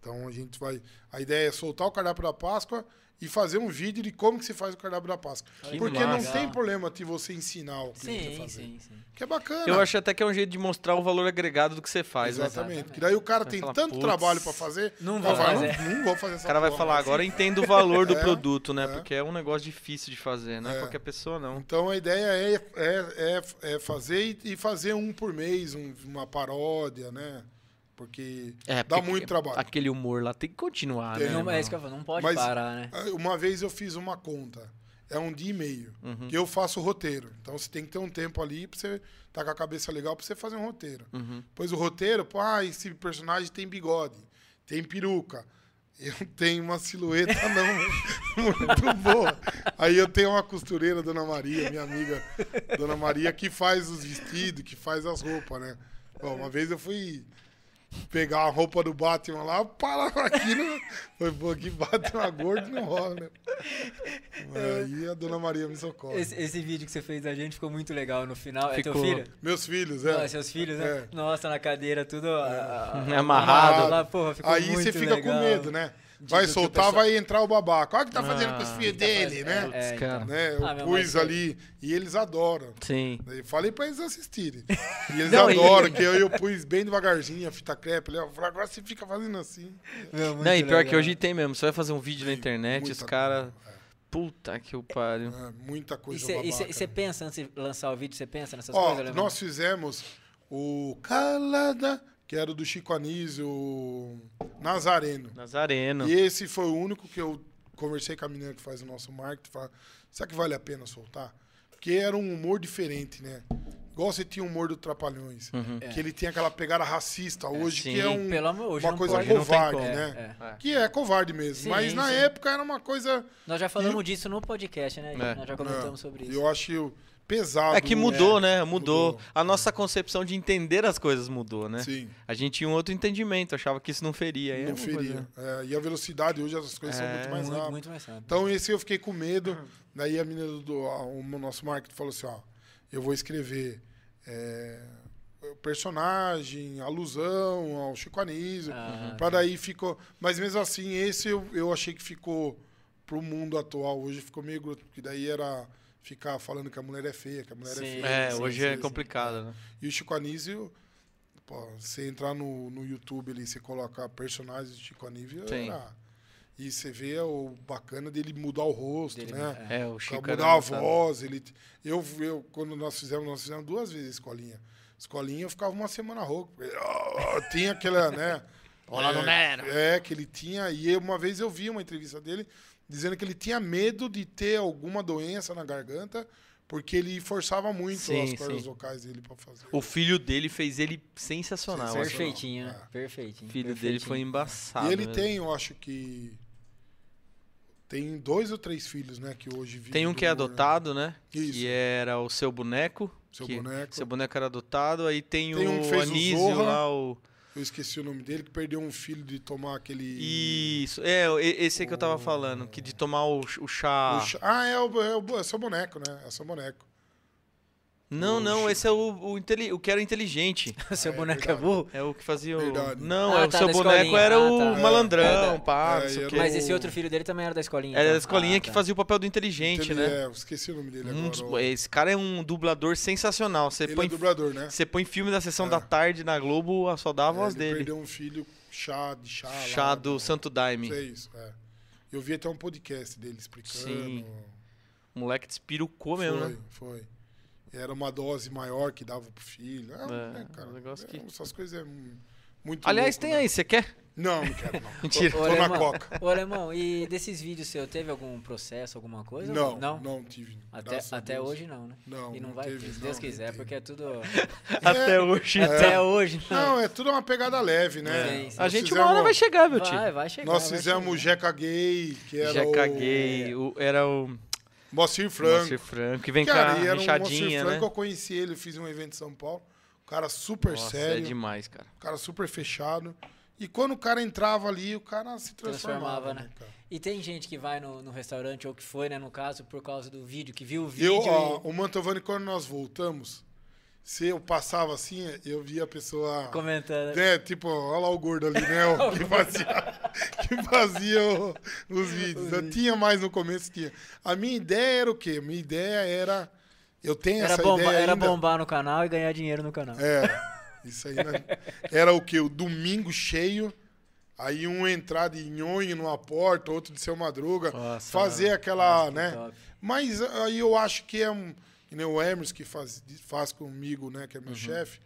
Então a gente vai. A ideia é soltar o cardápio da Páscoa e fazer um vídeo de como que se faz o cardápio da Páscoa. Que Porque massa. não tem problema de você ensinar o a Sim, fazer. sim, sim. Que é bacana. Eu acho até que é um jeito de mostrar o valor agregado do que você faz, né? Exatamente. Exatamente. Que daí o cara Vai tem falar, tanto "Putz, trabalho pra fazer. não vou fazer." Não, não vou fazer essa O cara vai falar, mas- agora entendo o valor do É, produto, né? é. Porque é um negócio difícil de fazer, não é É. qualquer pessoa, não. Então a ideia é, é, é, é fazer e, e fazer um por mês, um- uma paródia, né? Porque É, dá porque muito trabalho. Aquele humor lá tem que continuar, Tem. né? Não, é isso que eu falo, não pode Mas- parar, né? Ah, Uma vez eu fiz uma conta. É um dia e meio. Uhum. Que eu faço o roteiro. Então você tem que ter um tempo ali pra você estar com a cabeça legal pra você fazer um roteiro. Uhum. Pois o roteiro, pô, ah, esse personagem tem bigode, tem peruca. eu tenho uma silhueta não muito boa. Aí eu tenho uma costureira, Dona Maria, minha amiga Dona Maria, que faz os vestidos, que faz as roupas, né? Bom, uma vez eu fui pegar a roupa do Batman lá, parar aqui, né? Foi, pô, aqui Batman gordo não rola, né? Aí a Dona Maria me socorre. Esse, esse vídeo que você fez da gente ficou muito legal no final. É Ficou. teu filho? Meus filhos, é. Ah, seus filhos, né? É. Nossa, na cadeira, tudo ah, ah, Amarrado. lá, porra, ficou Aí muito você fica legal. com medo, né? Vai soltar, pessoal- vai entrar o babaca. Olha o que tá fazendo com os Ah, filhos dele, né? É, então. cara. né? Eu Ah, pus mas- ali e eles adoram. Sim. Eu falei pra eles assistirem. E eles Não, e- adoram, que eu, eu pus bem devagarzinho a fita crepe. Eu falei, agora você fica fazendo assim. Meu, Não, e pior legal. que hoje tem mesmo. Você vai fazer um vídeo na internet, muita os caras. coisa, Puta que o pariu. é, muita E coisa você babaca. pensa antes de lançar o vídeo, você pensa nessas Ó, coisas, nós fizemos o Calada, que era do Chico Anísio, o Nazareno. Nazareno. E esse foi o único que eu conversei com a menina que faz o nosso marketing. Falei, será que vale a pena soltar? Porque era um humor diferente, né? Igual você tinha o humor do Trapalhões. Que ele tinha aquela pegada racista hoje, sim. que é um, Pelo amor, hoje uma coisa pode. covarde, né? É, é. Que é covarde mesmo. Sim, Mas na sim. época era uma coisa. Nós já falamos disso no podcast, né? É. Nós já comentamos sobre isso. Eu acho pesado. É que mudou, é, né? Mudou. mudou. A nossa concepção de entender as coisas mudou, né? Sim. A gente tinha um outro entendimento, achava que isso não feria. é Não uma feria. coisa- É, e a velocidade hoje as coisas são É, muito mais muito, rápidas. muito mais rápido. Então esse eu fiquei com medo. Daí a menina do, a- o nosso marketing falou assim, ó, eu vou escrever é, personagem, alusão ao Chico Anísio. Ah, Pra daí ficou. Mas mesmo assim, esse eu, eu achei que ficou pro mundo atual. Hoje ficou meio grosso, porque daí era ficar falando que a mulher é feia, que a mulher Sim. é feia. É, sim, hoje sim, é complicado, né? E o Chico Anísio, pô, você entrar no, no YouTube ali, você colocar personagens do Chico Anísio, Sim. era- e você vê o bacana dele mudar o rosto, Dele- né? É, o Chico mudar a voz, ele eu, eu quando nós fizemos, nós fizemos duas vezes a escolinha. Escolinha eu ficava uma semana rouco, porque, ah, tinha aquela, né? Olá, é, do Nero. É, que ele tinha, e uma vez eu vi uma entrevista dele dizendo que ele tinha medo de ter alguma doença na garganta, porque ele forçava muito Sim, as cordas sim. vocais dele pra fazer. O filho dele fez ele sensacional. Sensacional. assim. Perfeitinho, né? É. Perfeitinho. O filho dele perfeitinho. foi embaçado. E ele mesmo. tem, eu acho que. Tem dois ou três filhos, né? Que hoje vivem. Tem um que é humor, né? adotado, né? Isso. Que era o seu boneco. Seu que- boneco. Seu boneco era adotado. Aí tem, Tem o um o Anísio Zorra. lá, o. Eu esqueci o nome dele, que perdeu um filho de tomar aquele. Isso. É, esse aí que eu tava falando. Que de tomar o, o chá. o cha- Ah, é o, é, o, é seu boneco, né? É seu boneco. Não, não, esse é o, o, inteli- o que era inteligente. O seu É, boneco é burro? É o que fazia o. Verdade. Não, Ah, é o tá, seu da boneco escolinha. era Ah, o tá. É, malandrão, é, pá, é, não sei o era quê. Mas o- esse outro filho dele também era da escolinha. Era então. da escolinha Ah, que tá. fazia o papel do inteligente, Ele né? É, eu esqueci o nome dele Um agora. ó. esse cara é um dublador sensacional. Você Ele põe, é dublador, né? você põe filme da sessão É. da tarde na Globo, só dá a voz É, ele dele. perdeu um filho chá de chá. lá, Chá do né? Santo Daime. É isso, é. Eu vi até um podcast dele explicando. Sim. O moleque despirucou mesmo, foi, né? foi. Era uma dose maior que dava pro filho. É, É, né, cara, um negócio que- é, Essas coisas é mu- muito Aliás, louco, tem né? aí, você quer? Não, não quero não. Mentira. Tô, Ô, tô na alemão, coca. Ô, alemão, e desses vídeos seus, teve algum processo, alguma coisa? Não, Não? não, tive. Até, até hoje não, né? Não, E não, não vai teve, ter, se Deus não quiser, porque é tudo. Até hoje. Até hoje não. Não, é tudo uma pegada leve, né? Sim, sim. A gente uma fizemos- hora vai chegar, meu tio. Vai, vai chegar. Nós vai fizemos o. Jeca Gay, que era Já o caguei. o- era o Moacir Franco. Moacir Franco, que vem Cara, cá, e era um Moacir rechadinha, Franco, né? eu conheci ele, eu fiz um evento em São Paulo. O cara super Nossa, sério, é demais, cara. o cara super fechado. E quando o cara entrava ali, o cara se transformava, Transformava, né, né? cara? E tem gente que vai no, no restaurante, ou que foi, né, no caso, por causa do vídeo, que viu o vídeo. Eu, e- ó, o Mantovani, quando nós voltamos, se eu passava assim, eu via a pessoa. Comentando. Né, tipo, olha lá o gordo ali, né? O que fazia, que fazia o- os vídeos. Eu tinha mais no começo, tinha. A minha ideia era o quê? A minha ideia era. Eu tenho Era, essa bomba, ideia era ainda. bombar no canal e ganhar dinheiro no canal. É. Isso aí né? era o quê? O domingo cheio. Aí um entrar de nhonho numa porta, outro de seu madruga. Nossa, fazer aquela, Nossa, né? Mas aí eu acho que é um. Que nem o Emerson que faz, faz comigo, né? Que é meu chefe.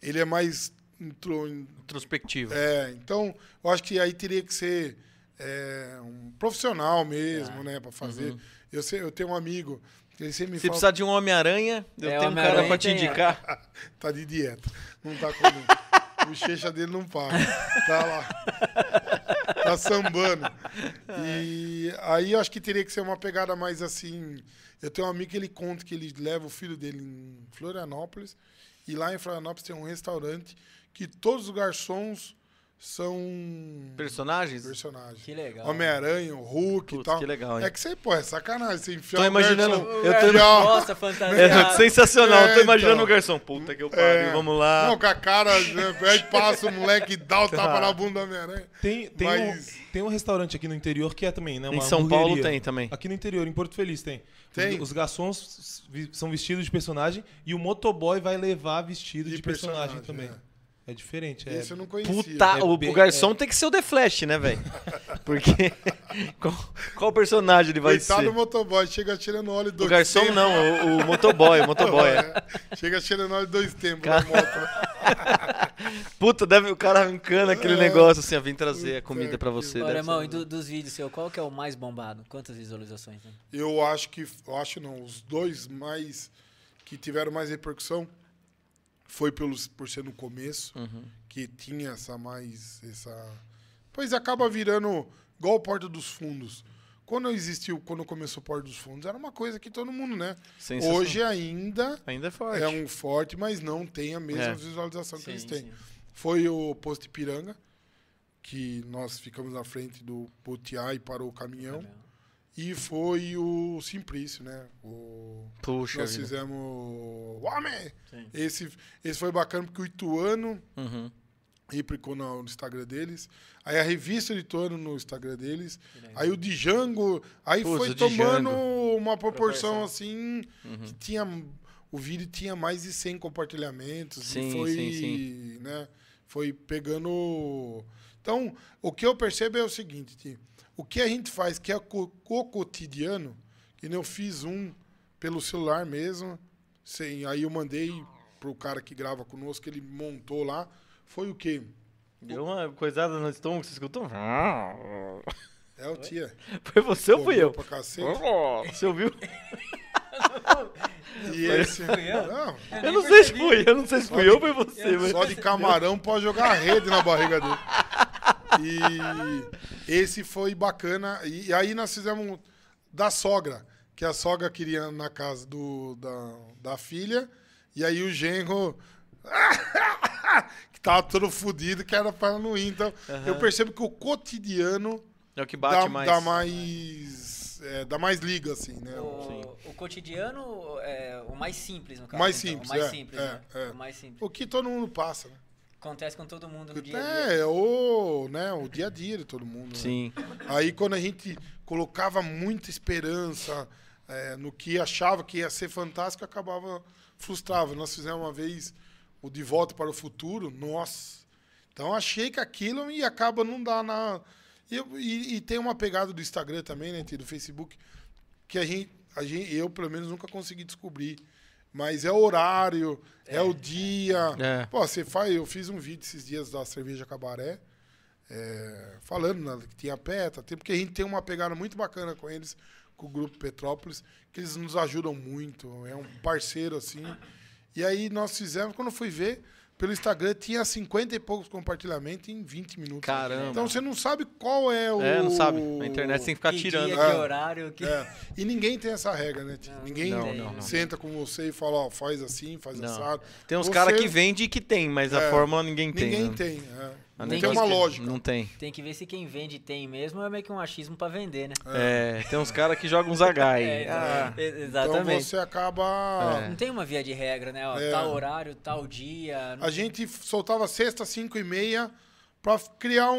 Ele é mais. intro- Introspectivo. é, então, eu acho que aí teria que ser é, um profissional mesmo, né? Pra fazer. Eu, sei, eu tenho um amigo. que Ele sempre me Se fala. precisar de um Homem-Aranha, eu É, tenho um cara pra te é. indicar. tá de dieta. Não tá comendo. o bochecha dele não para. Tá lá. tá sambando. E aí eu acho que teria que ser uma pegada mais assim. Eu tenho um amigo que ele conta que ele leva o filho dele em Florianópolis. E lá em Florianópolis tem um restaurante que todos os garçons são Personagens? personagens. Que legal. Homem-Aranha, o Hulk e Putz, tal. que legal, hein? É que você, pô, é sacanagem. Você enfiar Tô um imaginando- garçom- eu tô- E, ó, Nossa, É fantasia. sensacional. É, Tô imaginando então. o garçom. Puta que eu pariu. É. Vamos lá. Não, com a cara, né, aí passa o moleque e dá o tapa na bunda do Homem-Aranha. Tem, tem, Mas- um, tem um restaurante aqui no interior que é também, né? em uma São Paulo tem também. Aqui no interior, em Porto Feliz tem. Tem? Os, os garçons são vestidos de personagem e o motoboy vai levar vestido de, De personagem, personagem, também. É, diferente. É, Esse eu não conhecia. Puta, É o, bem- o garçom tem que ser o The Flash, né, velho? Porque. qual, qual personagem ele vai Coitado ser? do motoboy, chega tirando óleo O dois garçom tempos. não, o, o motoboy, o motoboy. é. É, Chega tirando óleo dois tempos Cara. na moto. né? Puta, deve, o cara encana aquele É. negócio assim, ó, vim trazer a comida pra você. Olha, deve irmão, e do- dos vídeos seu, qual que é o mais bombado? Quantas visualizações? Né? Eu acho que. Eu acho não. Os dois mais. que tiveram mais repercussão foi pelos, por ser no começo, Uhum. que tinha essa mais. essa. Pois acaba virando igual o Porta dos Fundos. Quando existiu, quando começou o Porta dos Fundos, era uma coisa que todo mundo, né? Sensacional. Hoje ainda Ainda é forte. é um forte, mas não tem a mesma É. visualização que eles têm. sim. Foi o posto Ipiranga, que nós ficamos na frente do Botiá e parou o caminhão. E foi o Simplício, né? O... Puxa. Nós vida. fizemos o Homem! Sim. Esse, esse foi bacana porque o Ituano Uhum. replicou no, Instagram deles. Aí a revista do Ituano no Instagram deles. Aí o Django. Aí Putz, foi tomando Django. uma proporção assim. Uhum. Que tinha. O vídeo tinha mais de 100 compartilhamentos. Sim, e foi, sim, sim. Né, foi pegando. Então, o que eu percebo é o seguinte: Ti, o que a gente faz que é co- o cotidiano, que nem eu fiz um pelo celular mesmo. Sem, aí eu mandei pro cara que grava conosco, ele montou lá. Foi o quê? Deu uma coisada no estômago, você escutou? É o tia. Foi você ou fui eu? Pra cacete. Você ouviu? E esse. eu? Não, Eu não sei se fui, eu não sei se fui eu ou foi você, só de camarão pode jogar a rede na barriga dele. E esse foi bacana. E aí nós fizemos da sogra, que a sogra queria na casa do, da, da filha. E aí o genro. que tava todo fudido, que era para não ir. Então, eu percebo que o cotidiano É o que dá, bate mais. dá mais. é, dá mais liga, assim, né? O, o cotidiano é o mais simples, no caso. Mais então, simples, o mais é, simples, é, né? é. O mais simples. O que todo mundo passa, né? Acontece com todo mundo no dia a dia. É, o, né, o dia a dia de todo mundo. né? Sim. Aí quando a gente colocava muita esperança é, no que achava que ia ser fantástico, acabava frustrava. Nós fizemos uma vez o De Volta para o Futuro, nossa. Então achei que aquilo e acaba não dar na. E, eu- e- e tem uma pegada do Instagram também, né, do Facebook, que a gente, a gente, eu pelo menos nunca consegui descobrir. Mas é o horário, é, o dia. É. Pô, você faz. Eu fiz um vídeo esses dias da cerveja cabaré. é, falando né, que tinha peta, tem, porque a gente tem uma pegada muito bacana com eles, com o grupo Petrópolis, que eles nos ajudam muito, é um parceiro assim. E aí nós fizemos, quando eu fui ver, pelo Instagram tinha 50 e poucos compartilhamentos em 20 minutos. Caramba. Então você não sabe qual é o. É, não sabe. Na internet tem que ficar que tirando. dia, É. que horário, que... É, E ninguém tem essa regra, né? Não, ninguém não, não, não. senta com você e fala, ó, faz assim, faz Não. assado. Tem uns Você- caras que vendem e que tem, mas a É. fórmula ninguém tem. Ninguém né? tem. é. Não Tem tem que- uma lógica. Não tem. Tem que ver se quem vende tem mesmo ou é meio que um achismo pra vender, né? É, tem uns caras que jogam uns H aí. É, Ah, e- Então Exatamente. você acaba. É. Não tem uma via de regra, né? Ó, É. Tal horário, tal dia. não- A gente soltava sexta, cinco e meia, pra criar um,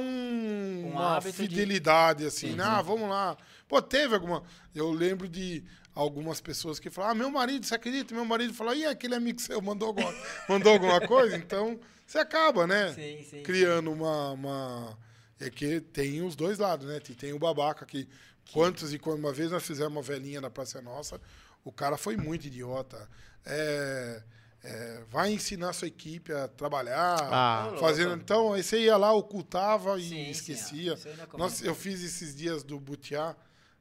Um uma hábito de- fidelidade, assim, né? Ah, vamos lá. Pô, teve alguma. Eu lembro de algumas pessoas que falaram, ah, meu marido, você acredita? Meu marido falou, e aquele amigo seu mandou alguma, mandou alguma coisa? Então, você acaba, né? Sim, sim. criando uma, uma. É que tem os dois lados, né? Tem- Tem o babaca que. Quantos e quando uma vez nós fizemos uma velhinha na Praça Nossa, o cara foi muito idiota. É, é, vai ensinar sua equipe a trabalhar, Ah. fazendo. Então, aí você ia lá, ocultava e Sim, sim, esquecia. não é. Nossa, eu fiz esses dias do Butiá.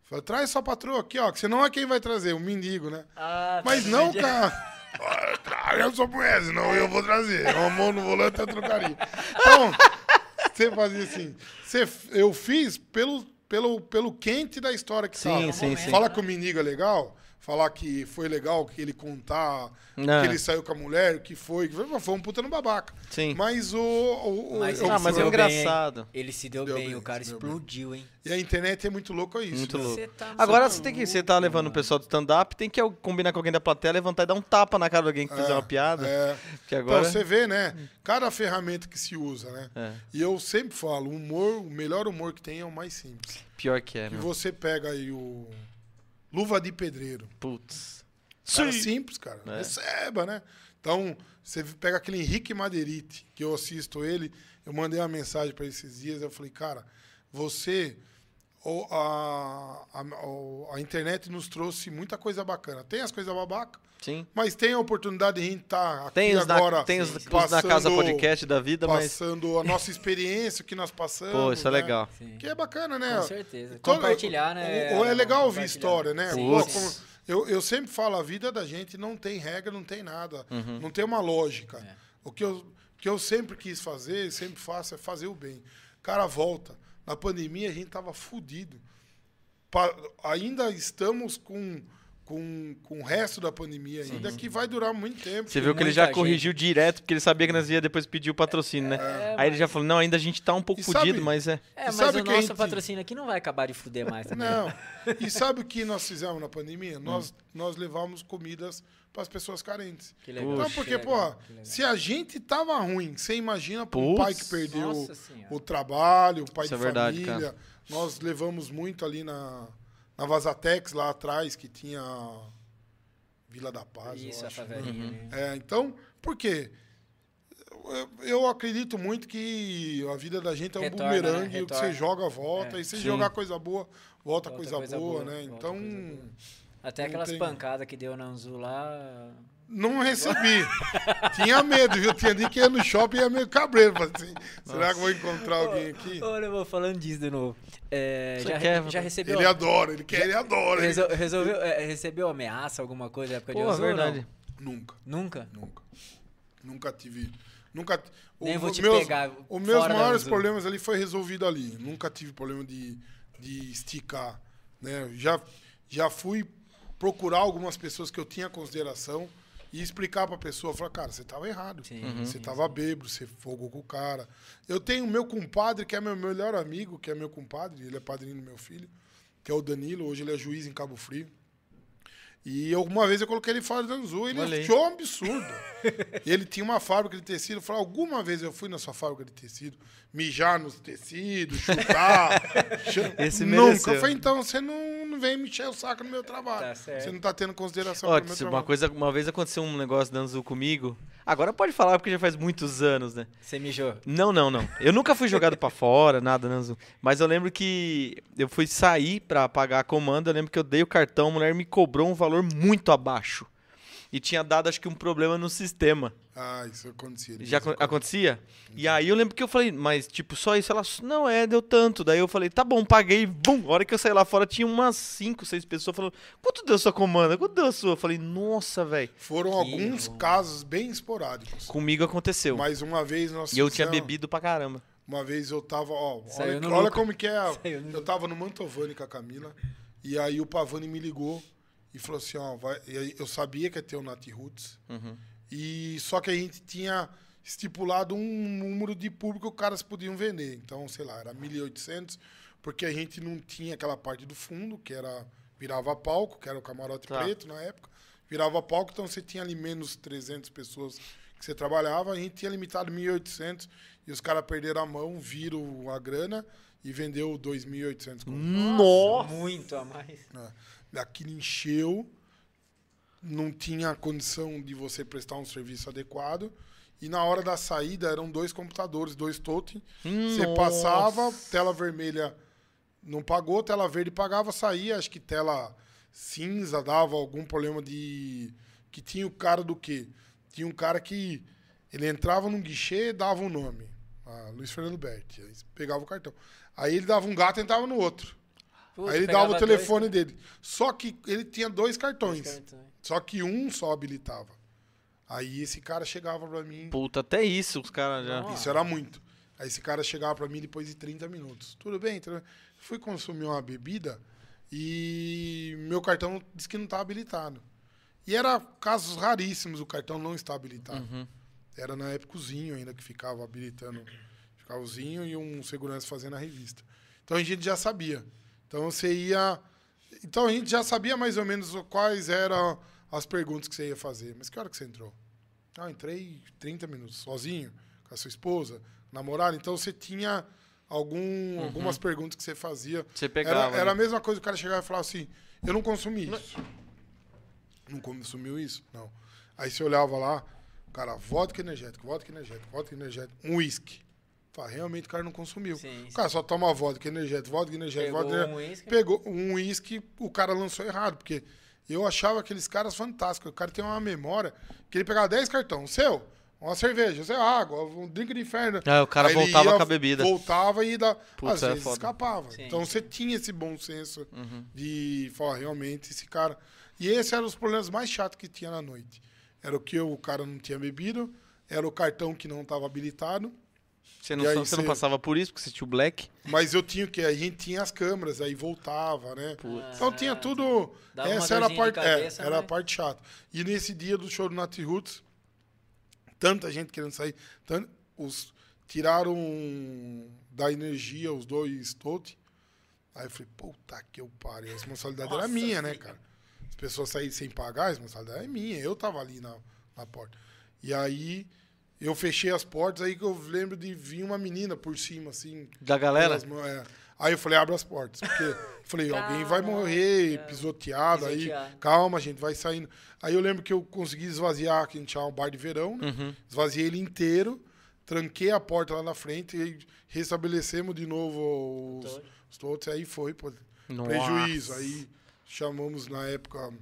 Falei, traz sua patroa aqui, ó, que você não é quem vai trazer, o mendigo, né? Ah, Mas tá não, cara. Ah, Eu sou mulher, senão eu vou trazer. Uma mão no volante é trocaria. Então, você fazia assim. Você, eu fiz pelo, pelo, pelo quente da história que Sim, tava. sim, sim. Falar que o Minigo é legal, falar que foi legal que ele contar Não. que ele saiu com a mulher, o que foi, que foi, foi um puta no babaca. Sim. Mas o. o, o- Mas Ah, mas é deu bem, engraçado. Ele se deu, Deu bem, bem, o cara deu bem. explodiu, hein? E a internet é muito louco isso. Muito né? louco. Você tá Agora você tem que. Você tá levando o pessoal do stand-up, tem que combinar com alguém da plateia, levantar e dar um tapa na cara de alguém que fizer uma piada. É. Que agora. Então você vê, né? Cada ferramenta que se usa, né? É, E eu sempre falo, o humor, o melhor humor que tem é o mais simples. pior que é, E meu. você pega aí o Luva de Pedreiro. Putz. Cara simples, cara. É. Receba, né? Então, você pega aquele Henrique Maderite, que eu assisto ele, eu mandei uma mensagem para esses dias, eu falei, cara, você. o- a, a, a internet nos trouxe muita coisa bacana. Tem as coisas babaca, Sim. mas tem a oportunidade de a gente estar aqui Tem os, agora na, tem os, os na passando- casa podcast da vida, mas. passando a nossa experiência, o que nós passamos. Pô, isso é né? legal. Sim. Que é bacana, né? Com certeza. Todo- Compartilhar, né? Ou, ou é legal ouvir história, né? Sim, Pô, Putz. sim. como- eu, eu sempre falo, a vida da gente não tem regra, não tem nada. Uhum. Não tem uma lógica. É. O que eu, que eu sempre quis fazer, e sempre faço, é fazer o bem. Cara, volta. Na pandemia a gente tava fudido. Pa- ainda estamos com, com, com o resto da pandemia ainda, que vai durar muito tempo. Você viu que ele já muita corrigiu direto, porque ele sabia que nós ia depois pedir o patrocínio, né? É, Aí ele já falou, não, ainda a gente tá um pouco E fudido, mas é. É, mas sabe o que a nosso gente- patrocínio aqui não vai acabar de fuder mais também. Não. E sabe o que nós fizemos na pandemia? Hum. Nós, nós levamos comidas para as pessoas carentes. Que legal. Então, que porque, legal, pô, legal. se a gente tava ruim, você imagina para um Putz, pai que perdeu Nossa Senhora. o trabalho, o pai Isso de é verdade, família. Nós levamos muito ali na, na Vazatex, lá atrás, que tinha Vila da Paz. eu Isso, a acho. favelinha. Uhum. né? É, então, por quê? Eu, acredito muito que a vida da gente é um Retorna, bumerangue, né? o que você joga, volta, É. e se Sim. jogar coisa boa, volta, Volta coisa, coisa boa, boa, né? Então, coisa boa. Até aquelas tem. pancadas que deu na Anzu lá. Não recebi. Tinha medo, viu? Tinha dia que ia no shopping e ia meio cabreiro. Assim, será que eu vou encontrar alguém aqui? Olha, eu vou falando disso de novo. É, já, quer- já recebeu. Ele adora, ele quer, ele adora. ele- resol- resolveu, é, recebeu ameaça, alguma coisa na época de Pô, ou não? verdade. Nunca, Nunca? nunca. Nunca tive. Nunca. Nem o- vou te meus, pegar Os meus maiores problemas ali foi resolvido ali. Nunca tive problema de, de esticar. Né? Já, já fui procurar algumas pessoas que eu tinha consideração e explicar pra pessoa. Falar, cara, você tava errado. Sim, Uhum. Você tava bêbado, você fogou com o cara. Eu tenho meu compadre, que é meu melhor amigo, que é meu compadre, ele é padrinho do meu filho, que é o Danilo, hoje ele é juiz em Cabo Frio. E eu, uma vez eu coloquei ele fora do Anzu, ele aí. achou um absurdo. ele tinha uma fábrica de tecido. Eu falei, alguma vez eu fui na sua fábrica de tecido, mijar nos tecidos, chutar. chu- Esse Nunca. mereceu. Eu falei, então você não, não vem me encher o saco no meu trabalho. Tá você não tá tendo consideração Ó, meu uma trabalho. coisa, uma vez aconteceu um negócio da Anzu comigo. Agora pode falar porque já faz muitos anos, né? Você mijou. Não, não, não. Eu nunca fui jogado pra fora, nada, Nanzu. Mas eu lembro que eu fui sair pra pagar a comanda. Eu lembro que eu dei o cartão, a mulher me cobrou um valor muito abaixo. E tinha dado, acho que, um problema no sistema. Ah, isso acontecia. Já vez em acon- quando. acontecia? E aí eu lembro que eu falei, mas tipo, só isso? Ela, não é, deu tanto. Daí eu falei, tá bom, paguei, bum. A hora que eu saí lá fora, tinha umas 5, 6 pessoas falando, quanto deu sua comanda? Quanto deu a sua? Eu falei, nossa, velho. Foram alguns bom. casos bem esporádicos. Comigo aconteceu. Mas uma vez nós E eu tinha bebido pra caramba. Uma vez eu tava, ó, Saiu olha, olha como que é. Eu tava no Mantovani com a Camila, e aí o Pavani me ligou e falou assim, ó, vai, e eu sabia que ia ter o Nat Roots, Uhum. e só que a gente tinha estipulado um número de público que os caras podiam vender. Então, sei lá, era 1.800, porque a gente não tinha aquela parte do fundo, que era virava palco, que era o camarote Tá. preto na época. Virava palco, então você tinha ali menos 300 pessoas que você trabalhava, a gente tinha limitado 1.800 e os caras perderam a mão, viram a grana e vendeu 2.800. conto. Nossa! Muito a mais. É. Aquilo encheu, não tinha condição de você prestar um serviço adequado. E na hora da saída eram dois computadores, dois totem. Você Nossa. passava, tela vermelha não pagou, tela verde pagava, saía. Acho que tela cinza dava algum problema de. Que tinha o cara do quê? Tinha um cara que ele entrava num guichê dava um nome. Ah, Luiz Fernando Berti. Aí pegava o cartão. Aí ele dava um gato e entrava no outro. Aí ele dava o dois telefone dele. Só que ele tinha dois cartões. cartões. Só que um só habilitava. Aí esse cara chegava pra mim. Puta, até isso os caras já. Isso era muito. Aí esse cara chegava pra mim depois de 30 minutos. Tudo bem? Tudo bem. Fui consumir uma bebida e meu cartão disse que não estava habilitado. E era casos raríssimos o cartão não estar habilitado. Uhum. Era na época o Zinho ainda que ficava habilitando. Ficava o Zinho e um segurança fazendo a revista. Então a gente já sabia. Então você ia. Então a gente já sabia mais ou menos quais eram as perguntas que você ia fazer. Mas que hora que você entrou? Ah, entrei 30 minutos, sozinho, com a sua esposa, namorada. Então você tinha algum, algumas perguntas que você fazia. Você Uhum. pegava. Era, era né? a mesma coisa o cara chegava e falava assim: Eu não consumi isso. Não consumiu isso? Não. Aí você olhava lá, cara, vodka energético, vodka energético, vodka energético, um uísque. Fala, realmente o cara não consumiu. Sim, O cara só toma vodka energético, vodka energético, Pegou vodka um. Pegou um uísque, o cara lançou errado, porque eu achava aqueles caras fantásticos. O cara tem uma memória que ele pegava 10 cartões. Seu, uma cerveja, seu, água, um drink de inferno. Ah, o cara Aí voltava ia, com a bebida. Voltava e da, Putz, às é vezes foda. escapava. Sim. Então você tinha esse bom senso Uhum. de falar, realmente, esse cara. E esse era os problemas mais chatos que tinha na noite. Era o que o cara não tinha bebido, era o cartão que não estava habilitado. Você não, você não passava por isso, porque você tinha o Black? Mas eu tinha o que? A gente tinha as câmeras, aí voltava, né? Então tinha tudo. Dava essa era a parte. é, cabeça, era a né? parte chata. E nesse dia do show do Nat Roots, tanta gente querendo sair. Tanto, os, tiraram da energia os dois totes. Aí eu falei, puta que eu pariu. A responsabilidade era Nossa minha, né, cara? As pessoas saírem sem pagar, a responsabilidade é minha. Eu tava ali na, na porta. E aí eu fechei as portas, aí que eu lembro de vir uma menina por cima, assim. Da galera? mãos, é. Aí eu falei, abre as portas. Porque eu falei, alguém vai morrer pisoteado, aí. Pisoteado. Calma, gente, vai saindo. Aí eu lembro que eu consegui esvaziar, que a gente chama um bar de verão, né? Uhum. Esvaziei ele inteiro, tranquei a porta lá na frente e restabelecemos de novo os, Todos. os todos. Aí foi, pô, Nossa. prejuízo. Aí chamamos na época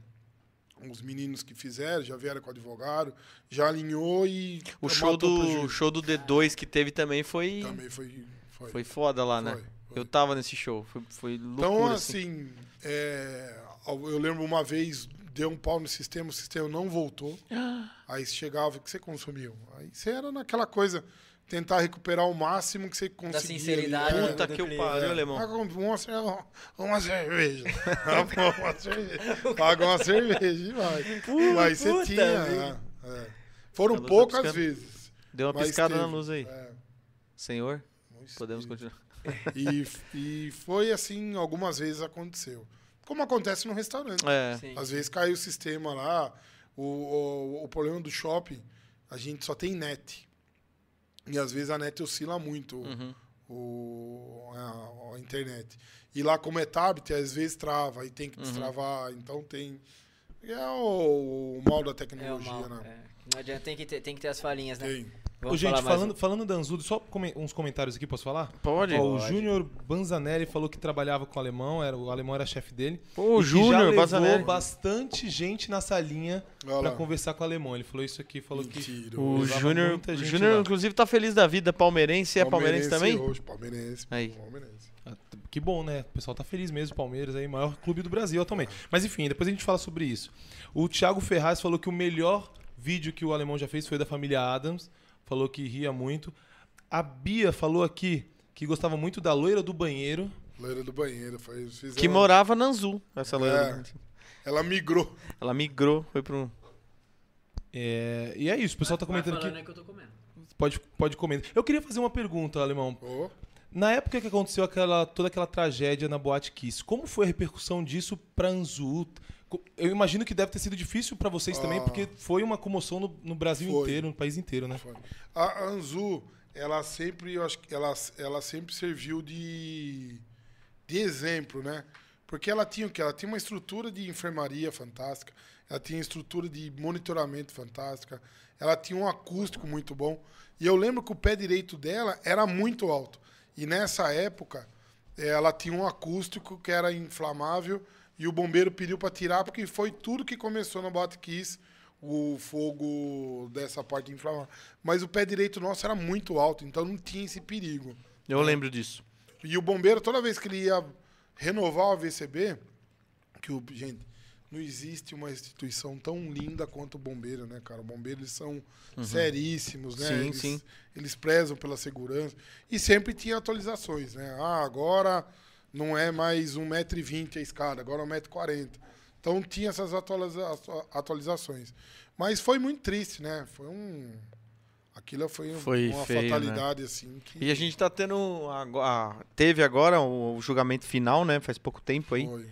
os meninos que fizeram, já vieram com o advogado, já alinhou e O show do, prejuízo. show do D2 que teve também foi, Também foi. Foi. foi foda lá, né? Foi, foi. Eu tava nesse show. Foi, foi loucura, Então, assim. assim, é, eu lembro uma vez, deu um pau no sistema, o sistema não voltou. Aí você chegava, o que você consumiu? Aí você era naquela coisa, tentar recuperar o máximo que você conseguia. sinceridade, ali, né? Puta do que cliente. pariu, É, alemão. Paga uma, cer- uma cerveja. uma cerveja. Paga uma cerveja e vai. Mas você puta tinha. é. Foram tá poucas piscando. vezes. Deu uma piscada na teve. luz aí. É, Senhor, um podemos espírito. continuar. E, e foi assim, algumas vezes aconteceu. Como acontece no restaurante. É. Sim. Às vezes cai o sistema lá. O, o, o problema do shopping, a gente só tem net. E às vezes a net oscila muito, Uhum. o, a, a internet. E lá, como é tablet, às vezes trava, Uhum. tem que destravar. Então tem. É o, o mal da É tecnologia, mal. né? é. Não adianta, tem que ter, tem que ter as falhinhas, né? Tem. Vamos gente, falando, um. falando da Anzudo, só uns comentários aqui, posso falar? Pode. Ó, o. Júnior Banzanelli falou que trabalhava com o alemão, era, o alemão era chefe dele. Pô, o que Júnior Bazanelli. bastante gente na salinha lá. conversar com o alemão. Ele falou isso aqui, falou que Mentira. O Júnior, muita o Júnior lá. inclusive, tá feliz da vida. Palmeirense, é palmeirense também? Hoje, palmeirense. Aí. Palmeirense. Ah, Que bom, né? O pessoal tá feliz mesmo, Palmeiras aí, maior clube do Brasil atualmente. Mas enfim, depois a gente fala sobre isso. O Thiago Ferraz falou que o melhor vídeo que o alemão já fez foi da família Adams. Falou que ria muito. A Bia falou aqui que gostava muito da loira do banheiro. Loira do banheiro. Foi, fizeram- Que morava na Anzu, essa loira. É. Ela migrou. Ela migrou, foi pro. É, e é isso, o pessoal tá Vai comentando falando aqui. aí que eu tô comendo. Pode, pode comentar. Eu queria fazer uma pergunta, alemão. Ô, Na época que aconteceu aquela, toda aquela tragédia na Boate Kiss, como foi a repercussão disso pra Anzu? Eu imagino que deve ter sido difícil pra vocês também, Ah. porque foi uma comoção no, no Brasil Foi. inteiro, no país inteiro, né? Foi. A Anzu, ela sempre, eu acho que ela, ela sempre serviu de, de exemplo, né? Porque ela tinha o quê? Ela tinha uma estrutura de enfermaria fantástica, ela tinha estrutura de monitoramento fantástica, ela tinha um acústico muito bom. E eu lembro que o pé direito dela era muito alto. E nessa época, ela tinha um acústico que era inflamável e o bombeiro pediu para tirar porque foi tudo que começou na Boate Kiss, o fogo dessa parte inflamável. Mas o pé direito nosso era muito alto, então não tinha esse perigo. Eu lembro disso. E o bombeiro, toda vez que ele ia renovar o VCB, que o, gente, não existe uma instituição tão linda quanto o bombeiro, né, cara? O bombeiro, eles são seríssimos, né? Sim, eles, sim. eles prezam pela segurança. E sempre tinha atualizações, né? Ah, agora não é mais 1,20m a escada, agora é 1,40m. Então tinha essas atualiza- atualizações. Mas foi muito triste, né? Foi um... Aquilo foi, Foi uma feio, né? fatalidade, assim, que... E a gente tá tendo. ago- a- teve agora o, julgamento final, né? Faz pouco tempo aí. Foi.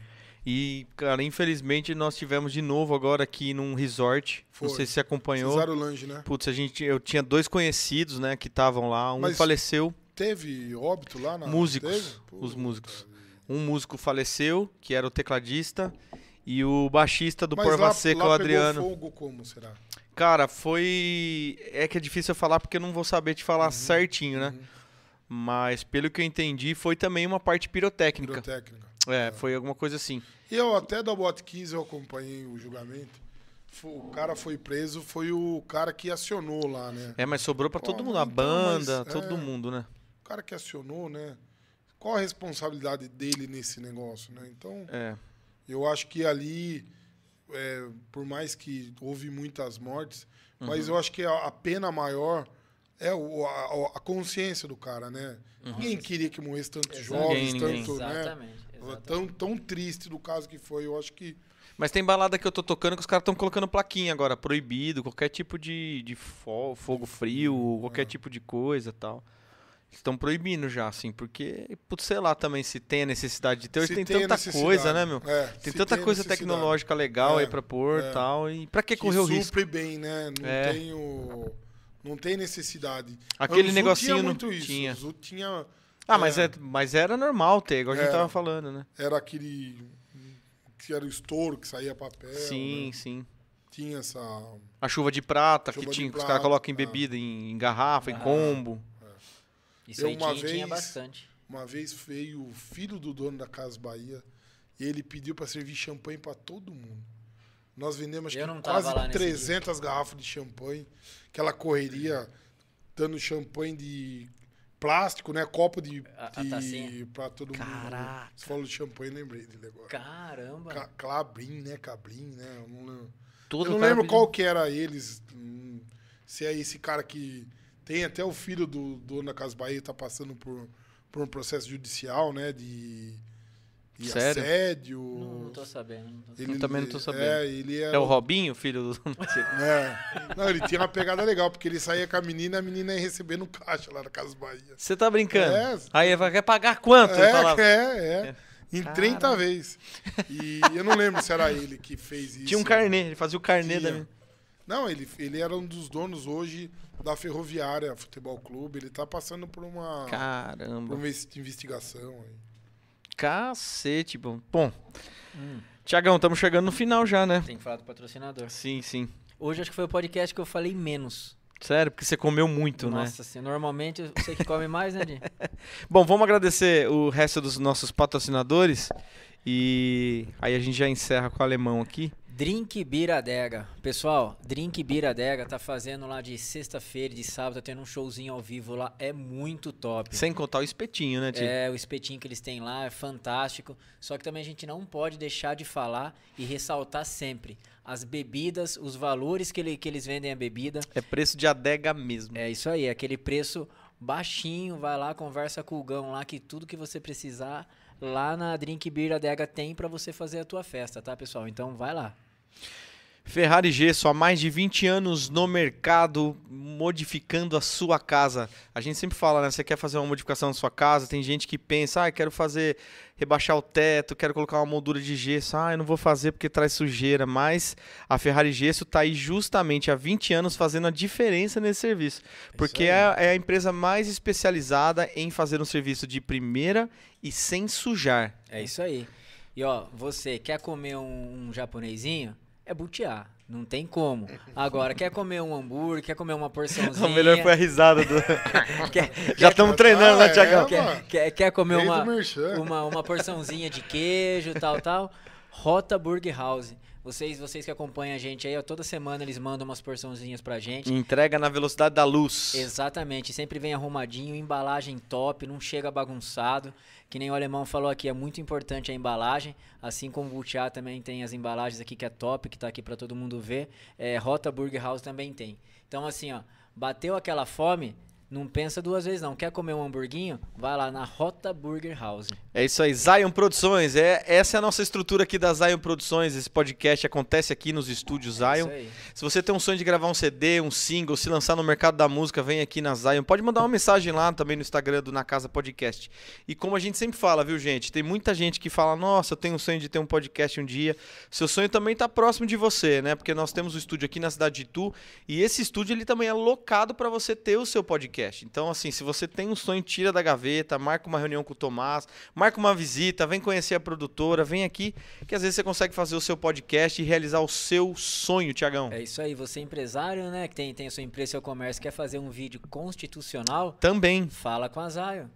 E, cara, infelizmente nós tivemos de novo agora aqui num resort. Foi. Não sei se você acompanhou. Cesário Lange, né? Putz, a gente, eu tinha dois conhecidos, né, que estavam lá. Um Mas- faleceu, Teve óbito lá na... Músicos, Teve? os músicos. vida. Um músico faleceu, que era o tecladista, e o baixista do Mas Porva lá, Seca, lá o Adriano. Pegou fogo como, será? Cara, foi. É que é difícil eu falar porque eu não vou saber te falar certinho, né? Uhum. Mas pelo que eu entendi, foi também uma parte pirotécnica. Pirotécnica. É, foi alguma coisa assim. E eu até da Bot 15 eu acompanhei o julgamento. O cara foi preso, foi o cara que acionou lá, né? É, mas sobrou pra Pô, todo mundo, a então, banda, mas, todo é. mundo, né? O cara que acionou, né? Qual a responsabilidade dele nesse negócio, né? Então, É. eu acho que ali, é, por mais que houve muitas mortes, Uhum. mas eu acho que a, a pena maior é o- a, a consciência do cara, né? Ninguém queria que morresse tantos jovens, Uhum. Tanto, né? Exatamente. exatamente. Tão, tão triste do caso que foi. Eu acho que Mas tem balada que eu tô tocando que os caras estão colocando plaquinha agora, proibido, qualquer tipo de, de fo- fogo frio, qualquer tipo de coisa e tal. Estão proibindo já, assim, porque, putz, sei lá também se tem a necessidade de ter. Hoje tem, tem tanta coisa, né, meu? É, Tem tanta tem coisa tecnológica legal É, aí pra pôr e é. tal. E pra que que correr o risco? supre bem, né? Não É. tem o não tem necessidade. Aquele Mas o Zu negocinho tinha não muito isso. tinha. Tinha Ah, mas, é, é, mas era normal ter, igual a gente Era. tava falando, né? era aquele que era o estouro que saía papel. sim, né? sim. Tinha essa A chuva de prata, Chuva que, de tinha, que os prata, caras colocam em ah. bebida, em, em garrafa, em Ah. combo. Isso Eu aí uma tinha, tinha vez- bastante. Uma vez veio o filho do dono da Casa Bahia e ele pediu para servir champanhe para todo mundo. Nós vendemos acho que quase lá nesse 300 garrafas de champanhe. Aquela correria dando champanhe de plástico, né? Copo de, A- a tacinha. de para todo mundo. Caraca. Você falou de champanhe, lembrei dele agora. Caramba. Ca- né? Cabrin, né? Eu não lembro, Todo eu não lembro qual que era eles. hum, Se é esse cara que tem até o filho do dono da Casa Bahia tá passando por, por um processo judicial, né? De, de Sério? assédio. Não, não tô sabendo. Não tô Ele- também não tô sabendo. É, ele era, É o Robinho, filho do. É. Não, ele tinha uma pegada legal, porque ele saía com a menina e a menina ia recebendo caixa lá na Casa Bahia. Você tá brincando? É. Aí ele vai quer pagar quanto? É, é, é. Em Caramba. 30 vezes. E eu não lembro se era ele que fez isso. Tinha um carnê, ele fazia o carnê da Tinha. minha. Não, ele, ele era um dos donos hoje da Ferroviária Futebol Clube. Ele tá passando por uma, por Caramba. uma investi- investigação. aí. Cacete, bom. Bom. Tiagão, estamos chegando no final já, né? Tem que falar do patrocinador. Sim, sim. Hoje acho que foi o podcast que eu falei menos. Sério, porque você comeu muito, né? Nossa, assim, normalmente eu sei que come mais, né, Di? Bom, vamos agradecer o resto dos nossos patrocinadores. E aí a gente já encerra com o alemão aqui. Drink Biradega. Pessoal, Drink Biradega tá fazendo lá de sexta-feira de sábado, tá tendo um showzinho ao vivo lá. É muito top. Sem contar o espetinho, né, Tio? É, o espetinho que eles têm lá é fantástico. Só que também a gente não pode deixar de falar e ressaltar sempre as bebidas, os valores que, ele- que eles vendem a bebida. É preço de adega mesmo. É isso aí, aquele preço baixinho. Vai lá, conversa com o Gão lá, que tudo que você precisar lá na Drink Beer Adega tem pra você fazer a tua festa, tá, pessoal? Então vai lá. Ferrari Gesso, há mais de 20 anos no mercado, modificando a sua casa. A gente sempre fala, né? Você quer fazer uma modificação na sua casa, tem gente que pensa, ah, quero fazer, rebaixar o teto, quero colocar uma moldura de gesso. Ah, eu não vou fazer porque traz sujeira. Mas a Ferrari Gesso está aí justamente há 20 anos fazendo a diferença nesse serviço. Porque aí. é, é a empresa mais especializada em fazer um serviço de primeira e sem sujar. É isso aí. E ó, você quer comer um, um japonesinho? É butiá. Não tem como. Agora, quer comer um hambúrguer, quer comer uma porçãozinha. O melhor foi a risada do. quer, Já estamos treinando, né, Tiagão? é, quer, quer, quer comer uma, uma, uma porçãozinha de queijo, tal, tal. Rota Burger House. Vocês, vocês que acompanham a gente aí, ó, toda semana eles mandam umas porçãozinhas pra gente. Entrega na velocidade da luz. Exatamente, sempre vem arrumadinho, embalagem top, não chega bagunçado. Que nem o alemão falou aqui, é muito importante a embalagem. Assim como o Vultiá também tem as embalagens aqui que é top, que tá aqui pra todo mundo ver. É, Rota Burger House também tem. Então, assim, ó, bateu aquela fome, não pensa duas vezes não. Quer comer um hamburguinho? Vai lá na Rota Burger House. É isso aí, Zion Produções. É, essa é a nossa estrutura aqui da Zion Produções. Esse podcast acontece aqui nos estúdios É Zion. isso aí. Se você tem um sonho de gravar um CD, um single, se lançar no mercado da música, vem aqui na Zion. Pode mandar uma mensagem lá também no Instagram do Na Casa Podcast. E como a gente sempre fala, viu, gente? Tem muita gente que fala: Nossa, eu tenho um sonho de ter um podcast um dia. Seu sonho também tá próximo de você, né? Porque nós temos o estúdio aqui na cidade de Itu. E esse estúdio ele também é locado para você ter o seu podcast. Então, assim, se você tem um sonho, tira da gaveta, marca uma reunião com o Tomás, marca uma visita, vem conhecer a produtora, vem aqui, que às vezes você consegue fazer o seu podcast e realizar o seu sonho, Tiagão. É isso aí, você é empresário, né? Que tem, tem a sua empresa, seu comércio, quer fazer um vídeo constitucional? Também. Fala com a Zayo.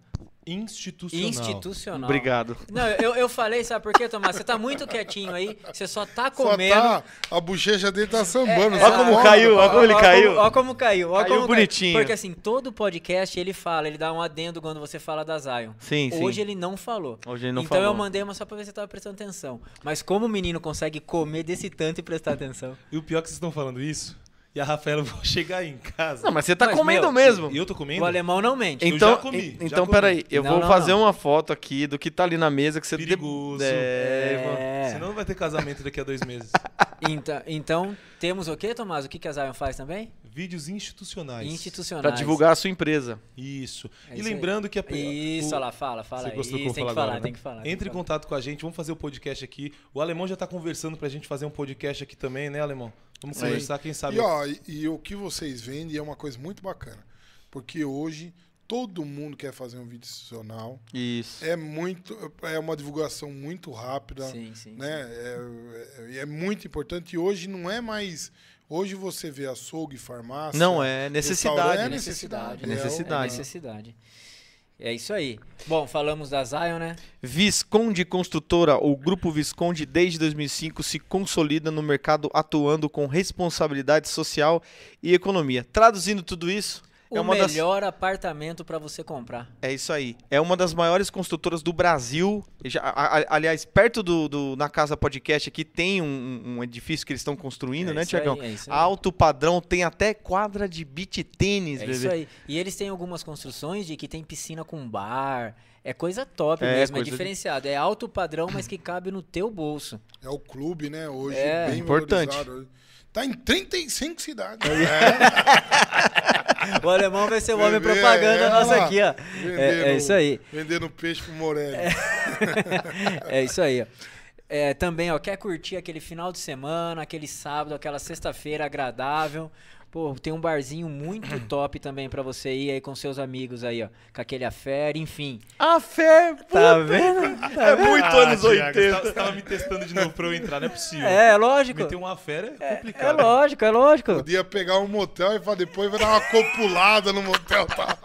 Institucional. Institucional. Obrigado. Não, eu, eu falei, sabe por quê, Tomás? Você tá muito quietinho aí, você só tá Só comendo. tá, a bochecha dele tá sambando. É, só Olha como caiu, olha como ele Ó caiu. Ó como caiu. Ó Caiu como bonitinho. Porque assim, todo podcast ele fala, ele dá um adendo quando você fala da Zion. Sim, sim. Hoje ele não falou. Hoje ele não então falou. eu mandei uma só pra ver se você tava prestando atenção. Mas como o menino consegue comer desse tanto e prestar atenção? E o pior é que vocês estão falando isso, e a Rafaela vai chegar aí em casa. Não, mas você tá Mas, comendo meu, mesmo. E eu tô comendo? O alemão não mente. Eu Então, já comi, en- já então comi. peraí, eu Não, vou não, fazer não. uma foto aqui do que tá ali na mesa que você... de- Perigoso. É, vou- É. Senão não vai ter casamento daqui a dois meses. Então, então, temos o que, Tomás? O que, que a Zion faz também? Vídeos institucionais. Institucionais. Pra divulgar a sua empresa. Isso. É e isso aí. lembrando que a Isso, o- olha lá, fala, fala Você gostou que Isso, eu tem vou que falar falar, agora, tem né? que falar. Entre que em falar. contato com a gente, vamos fazer o podcast aqui. O Alemão já tá conversando pra gente fazer um podcast aqui também, né, Alemão? Vamos Sim. conversar, quem sabe. E, ó, e, e o que vocês vendem é uma coisa muito bacana. Porque hoje todo mundo quer fazer um vídeo institucional. Isso. É muito. É uma divulgação muito rápida. Sim, sim. né? É, é, é muito importante. E hoje não é mais. Hoje você vê açougue, farmácia. Não, é necessidade. restaurante, É É necessidade. É né? necessidade. É necessidade. É isso aí. Bom, falamos da Zion, né? Visconde Construtora, o Grupo Visconde desde 2005 se consolida no mercado atuando com responsabilidade social e economia. Traduzindo tudo isso, O é uma das melhor apartamento pra você comprar. É isso aí. É uma das maiores construtoras do Brasil. Já- a- a- aliás, perto do, do- na Casa Podcast aqui tem um, um edifício que eles estão construindo, É né, Tiagão? é. Alto padrão, tem até quadra de beach tênis, É bebê. isso aí. E eles têm algumas construções de que tem piscina com bar. É coisa top É, mesmo, é coisa de- diferenciado. É alto padrão, mas que cabe no teu bolso. É o clube, né? Hoje É. bem Importante. valorizado. Tá em 35 cidades. O alemão vai ser o homem Bebê, propaganda é, nosso lá. aqui, ó. É, é isso aí. Vendendo peixe pro Morelli. É isso aí, ó. É, também, ó, quer curtir aquele final de semana, aquele sábado, aquela sexta-feira agradável. Pô, tem um barzinho muito top também pra você ir aí com seus amigos aí, ó. Com aquele affair, enfim. A fé, Tá puta, vendo? É muito anos Thiago, Você 80. tava, você tava me testando de novo pra eu entrar, não é possível. É, lógico. Meter uma fera é É complicado. lógico, é lógico. Podia pegar um motel e falar, depois vai dar uma copulada no motel. Tá?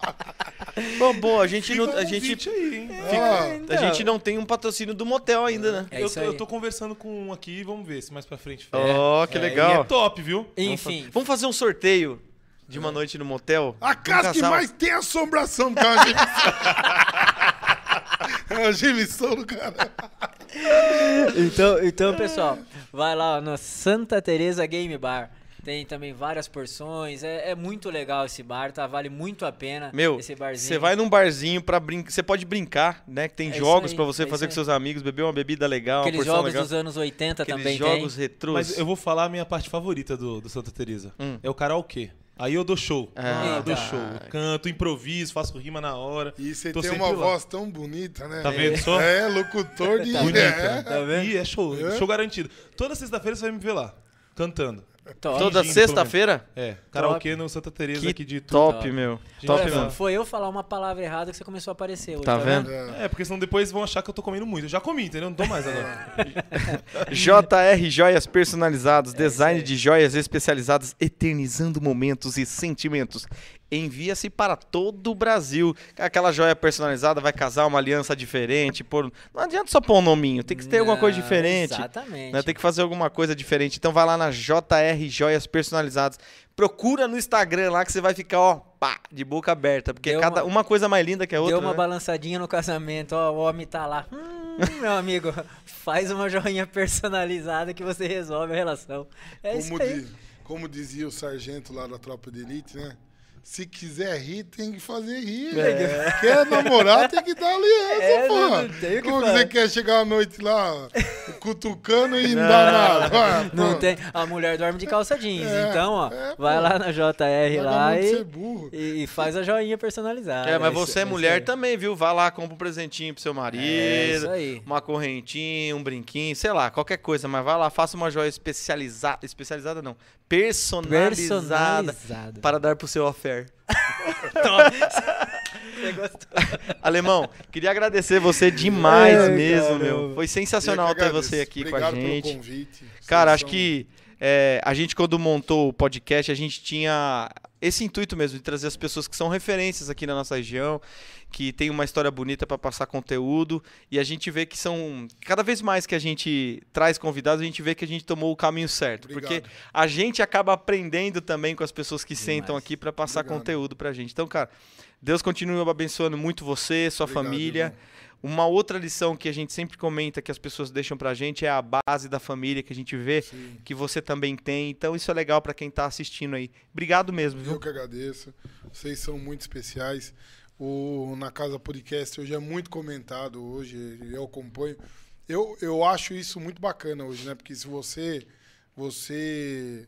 Bom, bom, a gente Fica não, a gente, aí, hein? Ah, a gente não tem um patrocínio do motel ainda, né? É eu, isso tô, aí. eu tô conversando com um aqui, vamos ver se mais pra frente. Ó, que É, E é legal. top, viu? Enfim, Vamos fazer um sorteio de uma noite no motel? A Um casa que casal. mais tem assombração carro. É a gemição do cara. então, então, pessoal, vai lá no Santa Teresa Game Bar. Tem também várias porções. É, é muito legal esse bar, tá? Vale muito a pena Meu, esse barzinho. você vai num barzinho para brincar, você pode brincar, né? Que tem É jogos pra você é fazer com seus amigos, beber uma bebida legal, Aqueles jogos legal. dos anos 80 Aqueles também jogos tem. retrôs. Mas eu vou falar a minha parte favorita do, do Santa Teresa. Hum. É o karaokê. Aí eu dou show. Ah, eu dou tá. show. Canto, improviso, faço rima na hora. E você tem uma lá. voz tão bonita, né? Tá vendo só? É, locutor de. Bonita. É. Tá vendo? E é show. É? Show garantido. Toda sexta-feira você vai me ver lá, cantando. Top. Toda sexta-feira? É, karaokê no Santa Teresa Que aqui de Itu. top, Top. meu. Top, é, mano. Foi eu falar uma palavra errada que você começou a aparecer hoje. Tá vendo? É. É, porque senão depois vão achar que eu tô comendo muito. Eu já comi, entendeu? Não tô mais agora. JR Joias Personalizados, design É aí. de joias especializadas, eternizando momentos e sentimentos. Envia-se para todo o Brasil. Aquela joia personalizada vai casar uma aliança diferente. Pôr... Não adianta só pôr um nominho, tem que ter alguma coisa Não, diferente. Exatamente. Né? Tem que fazer alguma coisa diferente. Então vai lá na JR Joias Personalizadas. Procura no Instagram lá que você vai ficar, ó, pá, de boca aberta. Porque Deu cada uma- uma coisa mais linda que a outra. Deu uma né? balançadinha no casamento, ó, o homem tá lá. Hum, meu amigo, faz uma joinha personalizada que você resolve a relação. É isso Como, aí. di- como dizia o sargento lá da tropa de elite, né? Se quiser rir, tem que fazer rir. É. Quer namorar, tem que dar aliança, É, pô. não- não Como falar. você quer chegar à noite lá, cutucando e não dá nada? Ah, Não pô. tem, a mulher dorme de calça jeans. É, então, ó, é, vai lá na JR lá e, burro. e, e faz a joinha personalizada. É, mas você é mulher aí. também, viu? Vai lá, compra um presentinho pro seu marido. É isso aí. Uma correntinha, um brinquinho, sei lá, qualquer coisa. Mas vai lá, faça uma joia especializada. Especializada não. Personalizada. Personalizada. Para dar pro seu Você gostou? Alemão, queria agradecer você demais Ai, mesmo, caramba. meu. Foi sensacional ter você aqui Obrigado com a gente. Pelo convite. Cara, Vocês acho são- que é, a gente, quando montou o podcast, a gente tinha esse intuito mesmo de trazer as pessoas que são referências aqui na nossa região, que tem uma história bonita para passar conteúdo, e a gente vê que são. Cada vez mais que a gente traz convidados, a gente vê que a gente tomou o caminho certo. Porque Obrigado. a gente acaba aprendendo também com as pessoas que sentam Demais. aqui para passar Obrigado. conteúdo pra gente. Então, cara, Deus continue abençoando muito você, sua Obrigado, família. irmão. Uma outra lição que a gente sempre comenta que as pessoas deixam pra gente é a base da família que a gente vê Sim. que você também tem. Então isso é legal pra quem tá assistindo aí. Obrigado mesmo, Eu viu? que agradeço. Vocês são muito especiais. O Na Casa Podcast hoje é muito comentado hoje, eu acompanho. Eu, eu acho isso muito bacana hoje, né? Porque se você você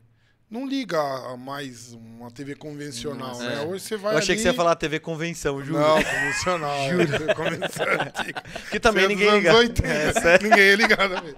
não liga a mais uma TV convencional, Nossa, né? é. Hoje você vai Eu achei ali... que você ia falar TV convenção, juro. Não, convencional. Juro. Convenção antiga. Que também Você é ninguém liga. 80, É, ninguém ia ligar também.